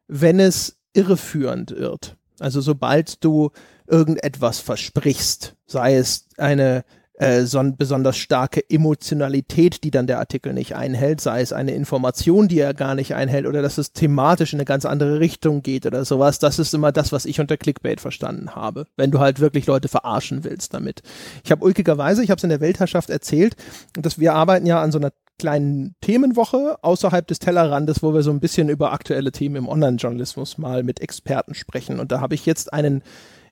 wenn es irreführend wird. Also sobald du irgendetwas versprichst, sei es eine, äh, so besonders starke Emotionalität, die dann der Artikel nicht einhält, sei es eine Information, die er gar nicht einhält oder dass es thematisch in eine ganz andere Richtung geht oder sowas. Das ist immer das, was ich unter Clickbait verstanden habe, wenn du halt wirklich Leute verarschen willst damit. Ich habe ulkigerweise, ich habe es in der Weltherrschaft erzählt, dass wir arbeiten ja an so einer kleinen Themenwoche außerhalb des Tellerrandes, wo wir so ein bisschen über aktuelle Themen im Online-Journalismus mal mit Experten sprechen. Und da habe ich jetzt einen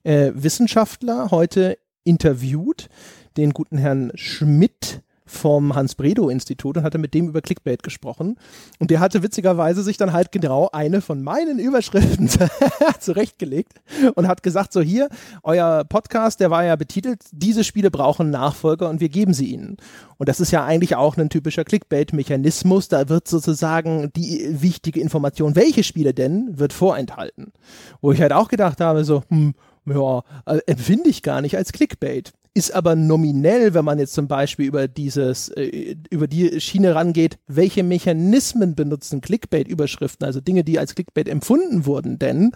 äh, Wissenschaftler heute interviewt, den guten Herrn Schmidt vom Hans-Bredow-Institut und hatte mit dem über Clickbait gesprochen. Und der hatte witzigerweise sich dann halt genau eine von meinen Überschriften zurechtgelegt und hat gesagt, so hier, euer Podcast, der war ja betitelt, diese Spiele brauchen Nachfolger und wir geben sie ihnen. Und das ist ja eigentlich auch ein typischer Clickbait-Mechanismus. Da wird sozusagen die wichtige Information, welche Spiele denn, wird vorenthalten. Wo ich halt auch gedacht habe, so, hm, ja, äh, empfinde ich gar nicht als Clickbait ist aber nominell, wenn man jetzt zum Beispiel über dieses, äh, über die Schiene rangeht, welche Mechanismen benutzen Clickbait-Überschriften, also Dinge, die als Clickbait empfunden wurden, denn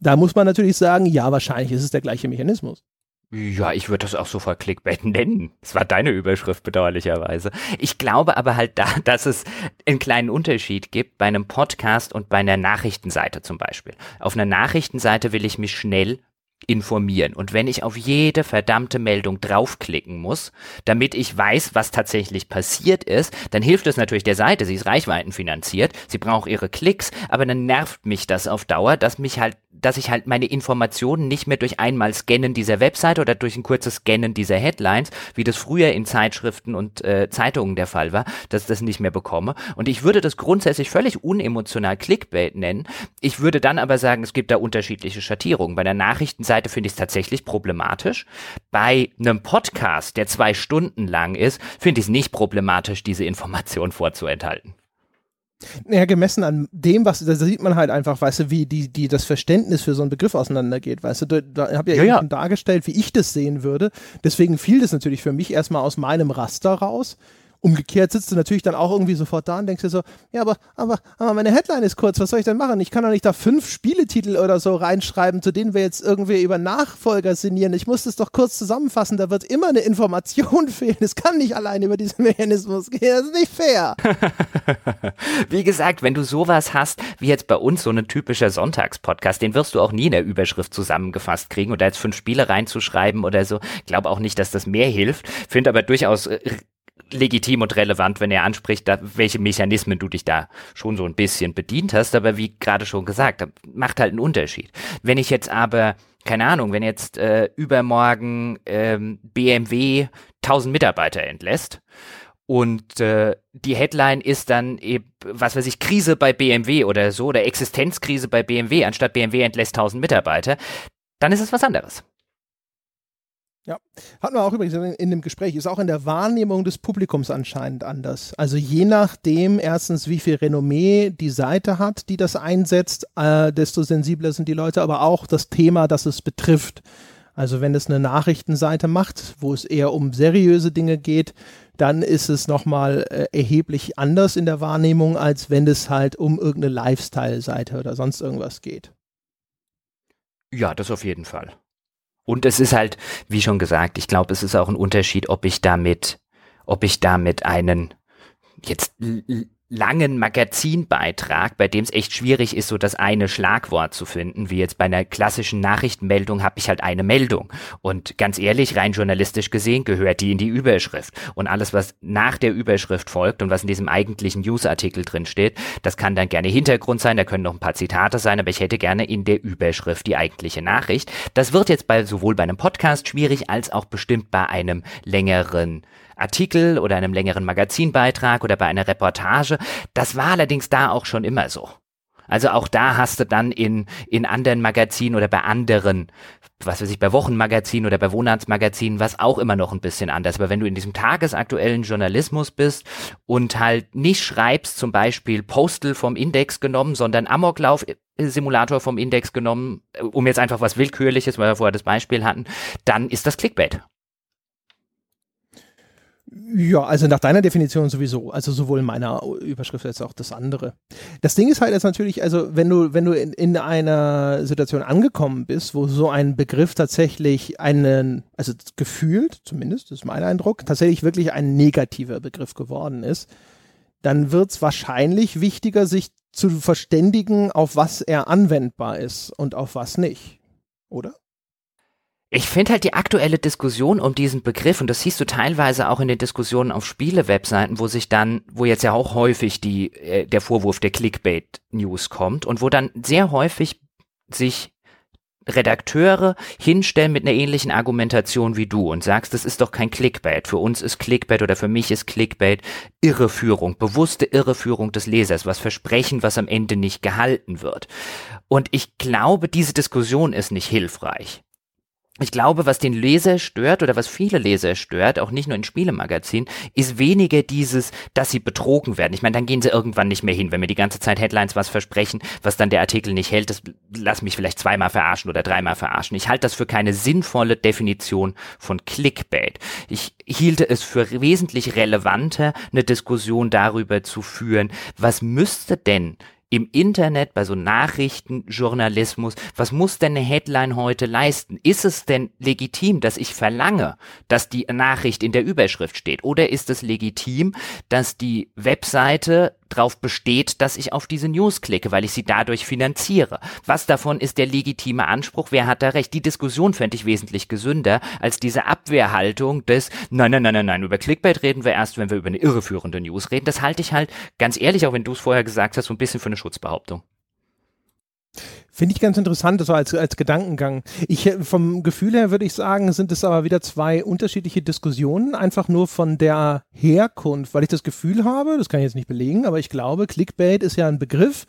da muss man natürlich sagen, ja, wahrscheinlich ist es der gleiche Mechanismus. Ja, ich würde das auch sofort Clickbait nennen. Das war deine Überschrift bedauerlicherweise. Ich glaube aber halt da, dass es einen kleinen Unterschied gibt bei einem Podcast und bei einer Nachrichtenseite zum Beispiel. Auf einer Nachrichtenseite will ich mich schnell informieren. Und wenn ich auf jede verdammte Meldung draufklicken muss, damit ich weiß, was tatsächlich passiert ist, dann hilft es natürlich der Seite. Sie ist reichweitenfinanziert, sie braucht ihre Klicks, aber dann nervt mich das auf Dauer, dass mich halt dass ich halt meine Informationen nicht mehr durch einmal Scannen dieser Webseite oder durch ein kurzes Scannen dieser Headlines, wie das früher in Zeitschriften und äh, Zeitungen der Fall war, dass ich das nicht mehr bekomme. Und ich würde das grundsätzlich völlig unemotional Clickbait nennen. Ich würde dann aber sagen, es gibt da unterschiedliche Schattierungen. Bei der Nachrichtenseite finde ich es tatsächlich problematisch. Bei einem Podcast, der zwei Stunden lang ist, finde ich es nicht problematisch, diese Information vorzuenthalten. Ja, gemessen an dem, was, da sieht man halt einfach, weißt du, wie die, die, das Verständnis für so einen Begriff auseinandergeht, weißt du, da, da habe ja, ja, ja. dargestellt, wie ich das sehen würde. Deswegen fiel das natürlich für mich erstmal aus meinem Raster raus. Umgekehrt sitzt du natürlich dann auch irgendwie sofort da und denkst dir so, ja, aber, aber, aber meine Headline ist kurz, was soll ich denn machen? Ich kann doch nicht da fünf Spieletitel oder so reinschreiben, zu denen wir jetzt irgendwie über Nachfolger sinnieren. Ich muss das doch kurz zusammenfassen, da wird immer eine Information fehlen. Es kann nicht allein über diesen Mechanismus gehen, das ist nicht fair. wie gesagt, wenn du sowas hast, wie jetzt bei uns so ein typischer Sonntagspodcast, den wirst du auch nie in der Überschrift zusammengefasst kriegen oder jetzt fünf Spiele reinzuschreiben oder so. Glaube auch nicht, dass das mehr hilft. Finde aber durchaus äh, legitim und relevant, wenn er anspricht, da, welche Mechanismen du dich da schon so ein bisschen bedient hast. Aber wie gerade schon gesagt, macht halt einen Unterschied. Wenn ich jetzt aber, keine Ahnung, wenn jetzt äh, übermorgen ähm, BMW 1000 Mitarbeiter entlässt, und äh, die Headline ist dann eben, was weiß ich, Krise bei BMW oder so, oder Existenzkrise bei BMW, anstatt BMW entlässt 1000 Mitarbeiter, dann ist es was anderes. Ja, hatten wir auch übrigens in dem Gespräch, ist auch in der Wahrnehmung des Publikums anscheinend anders. Also je nachdem, erstens, wie viel Renommee die Seite hat, die das einsetzt, äh, desto sensibler sind die Leute, aber auch das Thema, das es betrifft. Also wenn es eine Nachrichtenseite macht, wo es eher um seriöse Dinge geht, dann ist es nochmal äh, erheblich anders in der Wahrnehmung, als wenn es halt um irgendeine Lifestyle-Seite oder sonst irgendwas geht. Ja, das auf jeden Fall. Und es ist halt, wie schon gesagt, ich glaube, es ist auch ein Unterschied, ob ich damit, ob ich damit einen jetzt langen Magazinbeitrag, bei dem es echt schwierig ist, so das eine Schlagwort zu finden, wie jetzt bei einer klassischen Nachrichtenmeldung habe ich halt eine Meldung. Und ganz ehrlich, rein journalistisch gesehen, gehört die in die Überschrift. Und alles, was nach der Überschrift folgt und was in diesem eigentlichen Newsartikel drin steht, das kann dann gerne Hintergrund sein, da können noch ein paar Zitate sein, aber ich hätte gerne in der Überschrift die eigentliche Nachricht. Das wird jetzt bei sowohl bei einem Podcast schwierig als auch bestimmt bei einem längeren Artikel oder einem längeren Magazinbeitrag oder bei einer Reportage. Das war allerdings da auch schon immer so. Also auch da hast du dann in, in anderen Magazinen oder bei anderen, was weiß ich, bei Wochenmagazinen oder bei Wohnarztmagazinen, was auch immer noch ein bisschen anders. Aber wenn du in diesem tagesaktuellen Journalismus bist und halt nicht schreibst, zum Beispiel Postal vom Index genommen, sondern Amoklauf Simulator vom Index genommen, um jetzt einfach was Willkürliches, weil wir vorher das Beispiel hatten, dann ist das Clickbait. Ja, also nach deiner Definition sowieso. Also sowohl in meiner Überschrift als auch das andere. Das Ding ist halt jetzt natürlich, also wenn du, wenn du in, in einer Situation angekommen bist, wo so ein Begriff tatsächlich einen, also gefühlt, zumindest, das ist mein Eindruck, tatsächlich wirklich ein negativer Begriff geworden ist, dann wird es wahrscheinlich wichtiger, sich zu verständigen, auf was er anwendbar ist und auf was nicht. Oder? Ich finde halt die aktuelle Diskussion um diesen Begriff, und das siehst du teilweise auch in den Diskussionen auf Spiele-Webseiten, wo sich dann, wo jetzt ja auch häufig die, äh, der Vorwurf der Clickbait-News kommt und wo dann sehr häufig sich Redakteure hinstellen mit einer ähnlichen Argumentation wie du und sagst, das ist doch kein Clickbait. Für uns ist Clickbait oder für mich ist Clickbait Irreführung, bewusste Irreführung des Lesers, was Versprechen, was am Ende nicht gehalten wird. Und ich glaube, diese Diskussion ist nicht hilfreich ich glaube, was den Leser stört oder was viele Leser stört, auch nicht nur in Spielemagazinen, ist weniger dieses, dass sie betrogen werden. Ich meine, dann gehen sie irgendwann nicht mehr hin. Wenn mir die ganze Zeit Headlines was versprechen, was dann der Artikel nicht hält, das lass mich vielleicht zweimal verarschen oder dreimal verarschen. Ich halte das für keine sinnvolle Definition von Clickbait. Ich hielte es für wesentlich relevanter, eine Diskussion darüber zu führen, was müsste denn im Internet, bei so Nachrichtenjournalismus, was muss denn eine Headline heute leisten? Ist es denn legitim, dass ich verlange, dass die Nachricht in der Überschrift steht? Oder ist es legitim, dass die Webseite darauf besteht, dass ich auf diese News klicke, weil ich sie dadurch finanziere. Was davon ist der legitime Anspruch? Wer hat da recht? Die Diskussion fände ich wesentlich gesünder als diese Abwehrhaltung des Nein, nein, nein, nein, nein, über Clickbait reden wir erst, wenn wir über eine irreführende News reden. Das halte ich halt ganz ehrlich, auch wenn du es vorher gesagt hast, so ein bisschen für eine Schutzbehauptung. Finde ich ganz interessant, so als, als Gedankengang. Ich, vom Gefühl her würde ich sagen, sind es aber wieder zwei unterschiedliche Diskussionen, einfach nur von der Herkunft, weil ich das Gefühl habe, das kann ich jetzt nicht belegen, aber ich glaube, Clickbait ist ja ein Begriff,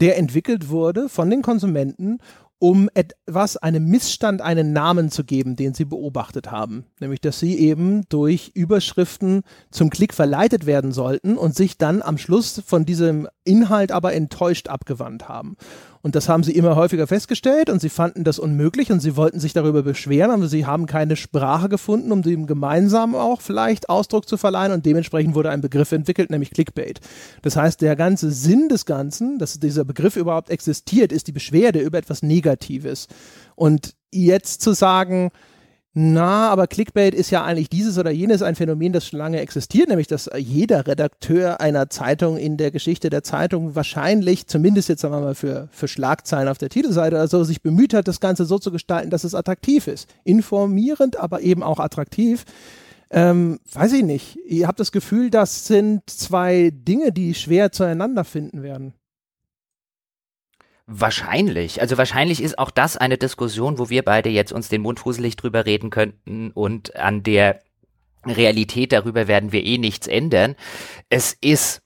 der entwickelt wurde von den Konsumenten, um etwas, einem Missstand einen Namen zu geben, den sie beobachtet haben. Nämlich, dass sie eben durch Überschriften zum Klick verleitet werden sollten und sich dann am Schluss von diesem Inhalt aber enttäuscht abgewandt haben. Und das haben sie immer häufiger festgestellt und sie fanden das unmöglich und sie wollten sich darüber beschweren, aber sie haben keine Sprache gefunden, um dem gemeinsam auch vielleicht Ausdruck zu verleihen und dementsprechend wurde ein Begriff entwickelt, nämlich Clickbait. Das heißt, der ganze Sinn des Ganzen, dass dieser Begriff überhaupt existiert, ist die Beschwerde über etwas Negatives. Und jetzt zu sagen, na, aber Clickbait ist ja eigentlich dieses oder jenes ein Phänomen, das schon lange existiert, nämlich dass jeder Redakteur einer Zeitung in der Geschichte der Zeitung wahrscheinlich, zumindest jetzt sagen wir mal für, für Schlagzeilen auf der Titelseite oder so, sich bemüht hat, das Ganze so zu gestalten, dass es attraktiv ist. Informierend, aber eben auch attraktiv. Ähm, weiß ich nicht. Ihr habt das Gefühl, das sind zwei Dinge, die schwer zueinander finden werden. Wahrscheinlich. Also wahrscheinlich ist auch das eine Diskussion, wo wir beide jetzt uns den Mund fuselig drüber reden könnten und an der Realität darüber werden wir eh nichts ändern. Es ist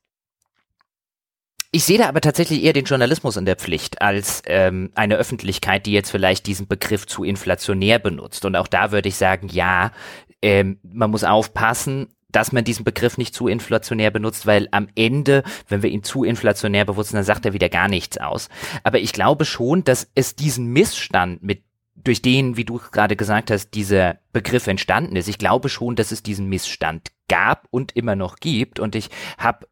ich sehe da aber tatsächlich eher den Journalismus in der Pflicht als ähm, eine Öffentlichkeit, die jetzt vielleicht diesen Begriff zu inflationär benutzt. Und auch da würde ich sagen, ja, ähm, man muss aufpassen, dass man diesen Begriff nicht zu inflationär benutzt, weil am Ende, wenn wir ihn zu inflationär benutzen, dann sagt er wieder gar nichts aus. Aber ich glaube schon, dass es diesen Missstand mit durch den, wie du gerade gesagt hast, dieser Begriff entstanden ist. Ich glaube schon, dass es diesen Missstand gab und immer noch gibt. Und ich habe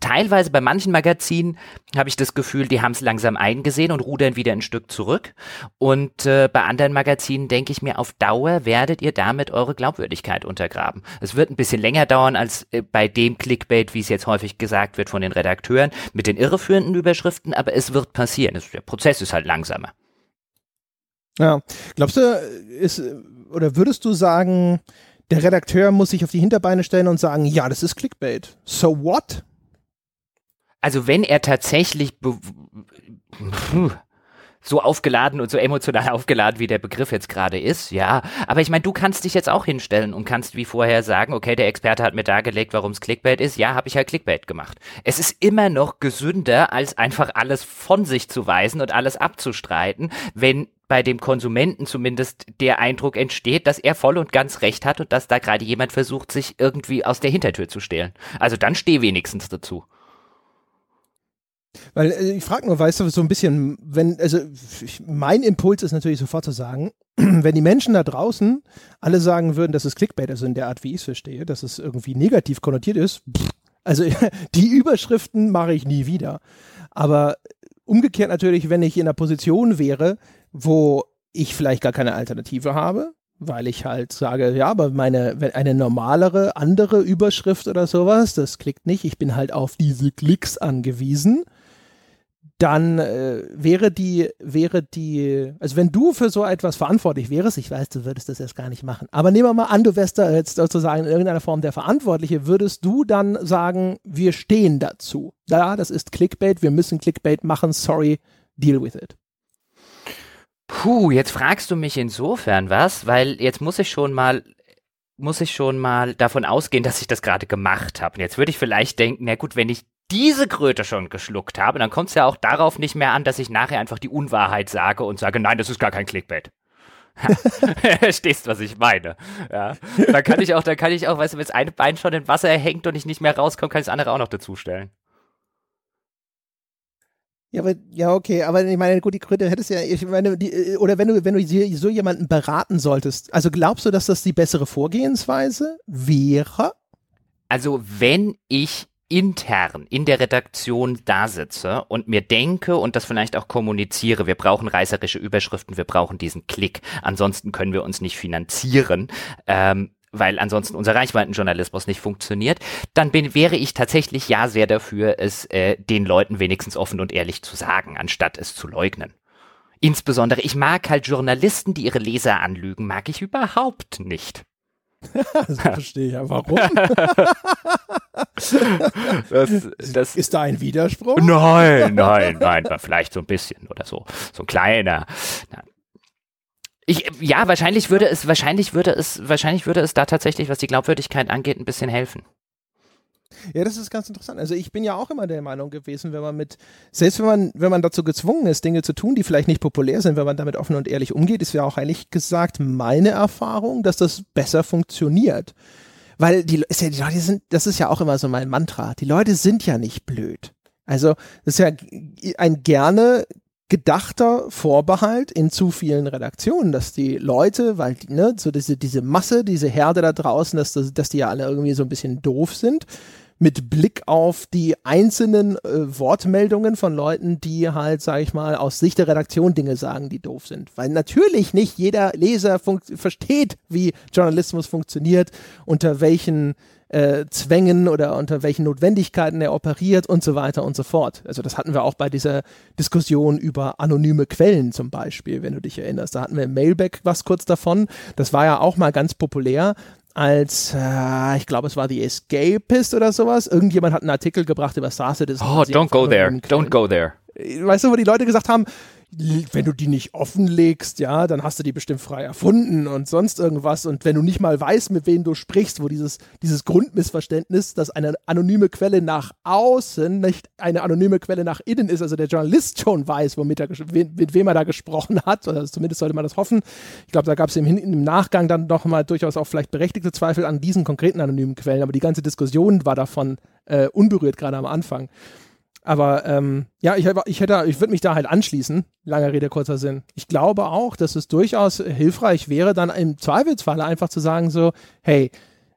teilweise bei manchen Magazinen habe ich das Gefühl, die haben es langsam eingesehen und rudern wieder ein Stück zurück. Und äh, bei anderen Magazinen denke ich mir, auf Dauer werdet ihr damit eure Glaubwürdigkeit untergraben. Es wird ein bisschen länger dauern als äh, bei dem Clickbait, wie es jetzt häufig gesagt wird von den Redakteuren, mit den irreführenden Überschriften, aber es wird passieren. Es, der Prozess ist halt langsamer. Ja, glaubst du, ist, oder würdest du sagen, der Redakteur muss sich auf die Hinterbeine stellen und sagen, ja, das ist Clickbait. So what? Also wenn er tatsächlich so aufgeladen und so emotional aufgeladen, wie der Begriff jetzt gerade ist, ja. Aber ich meine, du kannst dich jetzt auch hinstellen und kannst wie vorher sagen, okay, der Experte hat mir dargelegt, warum es Clickbait ist. Ja, habe ich halt Clickbait gemacht. Es ist immer noch gesünder, als einfach alles von sich zu weisen und alles abzustreiten, wenn bei dem Konsumenten zumindest der Eindruck entsteht, dass er voll und ganz recht hat und dass da gerade jemand versucht, sich irgendwie aus der Hintertür zu stehlen. Also dann steh wenigstens dazu. Weil äh, ich frage nur, weißt du, so ein bisschen, wenn, also ich, mein Impuls ist natürlich sofort zu sagen, wenn die Menschen da draußen alle sagen würden, das ist Clickbait, also in der Art, wie ich es verstehe, dass es irgendwie negativ konnotiert ist, pff, also die Überschriften mache ich nie wieder. Aber umgekehrt natürlich, wenn ich in einer Position wäre, wo ich vielleicht gar keine Alternative habe, weil ich halt sage, ja, aber meine, eine normalere, andere Überschrift oder sowas, das klickt nicht, ich bin halt auf diese Klicks angewiesen, dann äh, wäre die, wäre die, also wenn du für so etwas verantwortlich wärst, ich weiß, du würdest das erst gar nicht machen, aber nehmen wir mal an, du wärst da jetzt sozusagen in irgendeiner Form der Verantwortliche, würdest du dann sagen, wir stehen dazu. Ja, das ist Clickbait, wir müssen Clickbait machen, sorry, deal with it. Puh, jetzt fragst du mich insofern was, weil jetzt muss ich schon mal muss ich schon mal davon ausgehen, dass ich das gerade gemacht habe. Und jetzt würde ich vielleicht denken, na gut, wenn ich diese Kröte schon geschluckt habe, dann kommt es ja auch darauf nicht mehr an, dass ich nachher einfach die Unwahrheit sage und sage, nein, das ist gar kein Clickbait. Verstehst, was ich meine. Ja. Dann kann ich auch, dann kann ich auch, weißt du, wenn das eine Bein schon im Wasser hängt und ich nicht mehr rauskomme, kann ich das andere auch noch dazustellen. Ja, aber, ja, okay, aber ich meine, gut, die Kröte hättest ja, ich meine, die, oder wenn du, wenn du so jemanden beraten solltest, also glaubst du, dass das die bessere Vorgehensweise wäre? Also, wenn ich intern in der Redaktion da sitze und mir denke und das vielleicht auch kommuniziere, wir brauchen reißerische Überschriften, wir brauchen diesen Klick, ansonsten können wir uns nicht finanzieren, ähm, weil ansonsten unser Reichweitenjournalismus nicht funktioniert, dann bin, wäre ich tatsächlich ja sehr dafür, es äh, den Leuten wenigstens offen und ehrlich zu sagen, anstatt es zu leugnen. Insbesondere, ich mag halt Journalisten, die ihre Leser anlügen, mag ich überhaupt nicht. das verstehe ich ja. Warum? das, das, ist da ein Widerspruch? Nein, nein, nein, vielleicht so ein bisschen oder so. So ein kleiner. Nein. Ich, ja, wahrscheinlich würde es, wahrscheinlich würde es, wahrscheinlich würde es da tatsächlich, was die Glaubwürdigkeit angeht, ein bisschen helfen. Ja, das ist ganz interessant. Also ich bin ja auch immer der Meinung gewesen, wenn man mit, selbst wenn man, wenn man dazu gezwungen ist, Dinge zu tun, die vielleicht nicht populär sind, wenn man damit offen und ehrlich umgeht, ist ja auch ehrlich gesagt meine Erfahrung, dass das besser funktioniert. Weil die, ist ja, die Leute sind, das ist ja auch immer so mein Mantra. Die Leute sind ja nicht blöd. Also, das ist ja ein gerne gedachter Vorbehalt in zu vielen Redaktionen, dass die Leute, weil ne, so diese, diese Masse, diese Herde da draußen, dass, dass die ja alle irgendwie so ein bisschen doof sind, mit Blick auf die einzelnen äh, Wortmeldungen von Leuten, die halt, sag ich mal, aus Sicht der Redaktion Dinge sagen, die doof sind. Weil natürlich nicht jeder Leser versteht, wie Journalismus funktioniert, unter welchen äh, Zwängen oder unter welchen Notwendigkeiten er operiert und so weiter und so fort. Also das hatten wir auch bei dieser Diskussion über anonyme Quellen zum Beispiel, wenn du dich erinnerst. Da hatten wir im Mailback was kurz davon. Das war ja auch mal ganz populär als, äh, ich glaube, es war The Escapist oder sowas. Irgendjemand hat einen Artikel gebracht über Citizen. Oh, don't go there. Don't go there. Weißt du, wo die Leute gesagt haben, wenn du die nicht offenlegst, ja, dann hast du die bestimmt frei erfunden und sonst irgendwas. Und wenn du nicht mal weißt, mit wem du sprichst, wo dieses, dieses Grundmissverständnis, dass eine anonyme Quelle nach außen nicht eine anonyme Quelle nach innen ist, also der Journalist schon weiß, womit er, mit wem er da gesprochen hat, oder zumindest sollte man das hoffen. Ich glaube, da gab es im, im, Nachgang dann noch mal durchaus auch vielleicht berechtigte Zweifel an diesen konkreten anonymen Quellen, aber die ganze Diskussion war davon äh, unberührt, gerade am Anfang. Aber ähm, ja, ich, ich hätte, ich würde mich da halt anschließen. Langer Rede, kurzer Sinn. Ich glaube auch, dass es durchaus hilfreich wäre, dann im Zweifelsfalle einfach zu sagen so, hey,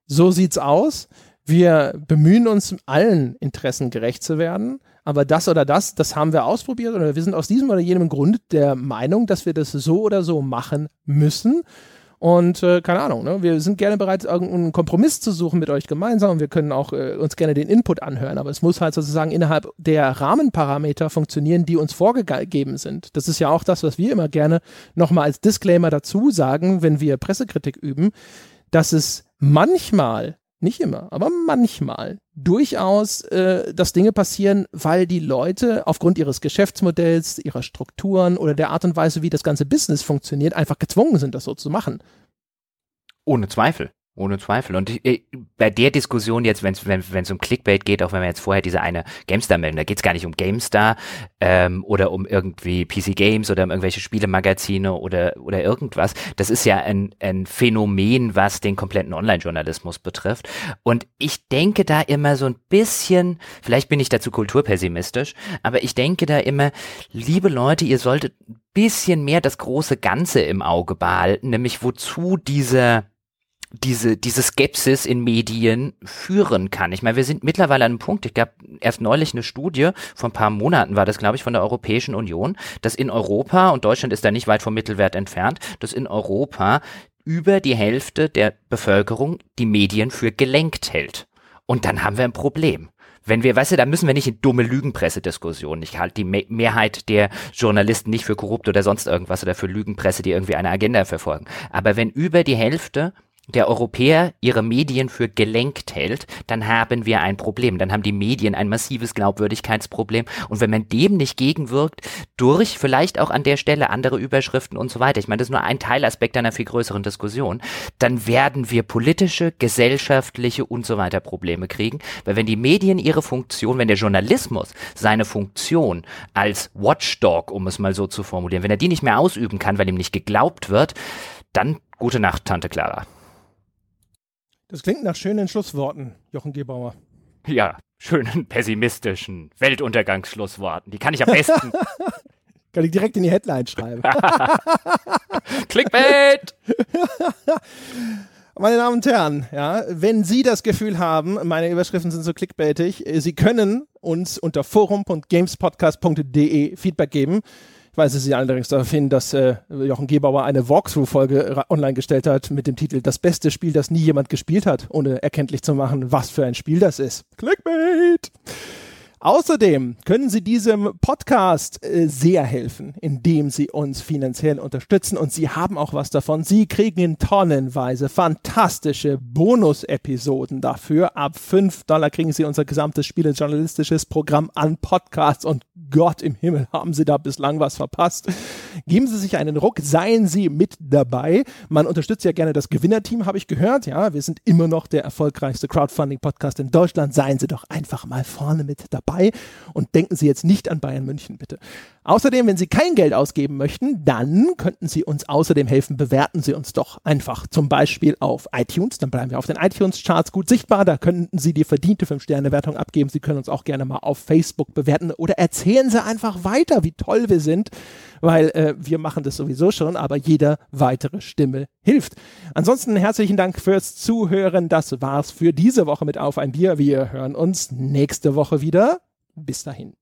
so sieht's aus. Wir bemühen uns, allen Interessen gerecht zu werden. Aber das oder das, das haben wir ausprobiert oder wir sind aus diesem oder jenem Grund der Meinung, dass wir das so oder so machen müssen. Und äh, keine Ahnung, ne? wir sind gerne bereit, irgendeinen Kompromiss zu suchen mit euch gemeinsam und wir können auch äh, uns gerne den Input anhören. Aber es muss halt sozusagen innerhalb der Rahmenparameter funktionieren, die uns vorgegeben sind. Das ist ja auch das, was wir immer gerne nochmal als Disclaimer dazu sagen, wenn wir Pressekritik üben, dass es manchmal nicht immer, aber manchmal durchaus, äh, dass Dinge passieren, weil die Leute aufgrund ihres Geschäftsmodells, ihrer Strukturen oder der Art und Weise, wie das ganze Business funktioniert, einfach gezwungen sind, das so zu machen. Ohne Zweifel. Ohne Zweifel. Und äh, bei der Diskussion jetzt, wenn's, wenn es um Clickbait geht, auch wenn wir jetzt vorher diese eine GameStar melden, da geht es gar nicht um GameStar ähm, oder um irgendwie PC Games oder um irgendwelche Spielemagazine oder, oder irgendwas. Das ist ja ein, ein Phänomen, was den kompletten Online-Journalismus betrifft. Und ich denke da immer so ein bisschen, vielleicht bin ich dazu kulturpessimistisch, aber ich denke da immer, liebe Leute, ihr solltet ein bisschen mehr das große Ganze im Auge behalten, nämlich wozu diese diese, diese Skepsis in Medien führen kann. Ich meine, wir sind mittlerweile an einem Punkt, ich gab erst neulich eine Studie, vor ein paar Monaten war das, glaube ich, von der Europäischen Union, dass in Europa, und Deutschland ist da nicht weit vom Mittelwert entfernt, dass in Europa über die Hälfte der Bevölkerung die Medien für gelenkt hält. Und dann haben wir ein Problem wenn wir, weißt du, da müssen wir nicht in dumme Lügenpressediskussionen. Ich halte die Me Mehrheit der Journalisten nicht für korrupt oder sonst irgendwas oder für Lügenpresse, die irgendwie eine Agenda verfolgen. Aber wenn über die Hälfte der Europäer ihre Medien für gelenkt hält, dann haben wir ein Problem. Dann haben die Medien ein massives Glaubwürdigkeitsproblem. Und wenn man dem nicht gegenwirkt, durch vielleicht auch an der Stelle andere Überschriften und so weiter, ich meine, das ist nur ein Teilaspekt einer viel größeren Diskussion, dann werden wir politische, gesellschaftliche und so weiter Probleme kriegen. Weil wenn die Medien ihre Funktion, wenn der Journalismus seine Funktion als Watchdog, um es mal so zu formulieren, wenn er die nicht mehr ausüben kann, weil ihm nicht geglaubt wird, dann gute Nacht, Tante Clara. Das klingt nach schönen Schlussworten, Jochen Gebauer. Ja, schönen pessimistischen Weltuntergangsschlussworten. Die kann ich am besten. kann ich direkt in die Headline schreiben. Clickbait! Meine Damen und Herren, ja, wenn Sie das Gefühl haben, meine Überschriften sind so clickbaitig, Sie können uns unter forum.gamespodcast.de Feedback geben. Ich weise Sie allerdings darauf hin, dass äh, Jochen Gebauer eine Walkthrough-Folge online gestellt hat mit dem Titel Das beste Spiel, das nie jemand gespielt hat, ohne erkenntlich zu machen, was für ein Spiel das ist. Clickbait! Außerdem können Sie diesem Podcast äh, sehr helfen, indem Sie uns finanziell unterstützen und Sie haben auch was davon. Sie kriegen tonnenweise fantastische Bonus-Episoden dafür. Ab 5 Dollar kriegen Sie unser gesamtes spielejournalistisches Programm an Podcasts und Gott im Himmel, haben Sie da bislang was verpasst. Geben Sie sich einen Ruck, seien Sie mit dabei. Man unterstützt ja gerne das Gewinnerteam, habe ich gehört. Ja, wir sind immer noch der erfolgreichste Crowdfunding-Podcast in Deutschland. Seien Sie doch einfach mal vorne mit dabei und denken Sie jetzt nicht an Bayern München, bitte. Außerdem, wenn Sie kein Geld ausgeben möchten, dann könnten Sie uns außerdem helfen. Bewerten Sie uns doch einfach zum Beispiel auf iTunes. Dann bleiben wir auf den iTunes-Charts gut sichtbar. Da könnten Sie die verdiente 5-Sterne-Wertung abgeben. Sie können uns auch gerne mal auf Facebook bewerten oder erzählen Sie einfach weiter, wie toll wir sind, weil äh, wir machen das sowieso schon, aber jeder weitere Stimme hilft. Ansonsten herzlichen Dank fürs Zuhören. Das war's für diese Woche mit Auf ein Bier. Wir hören uns nächste Woche wieder. Bis dahin.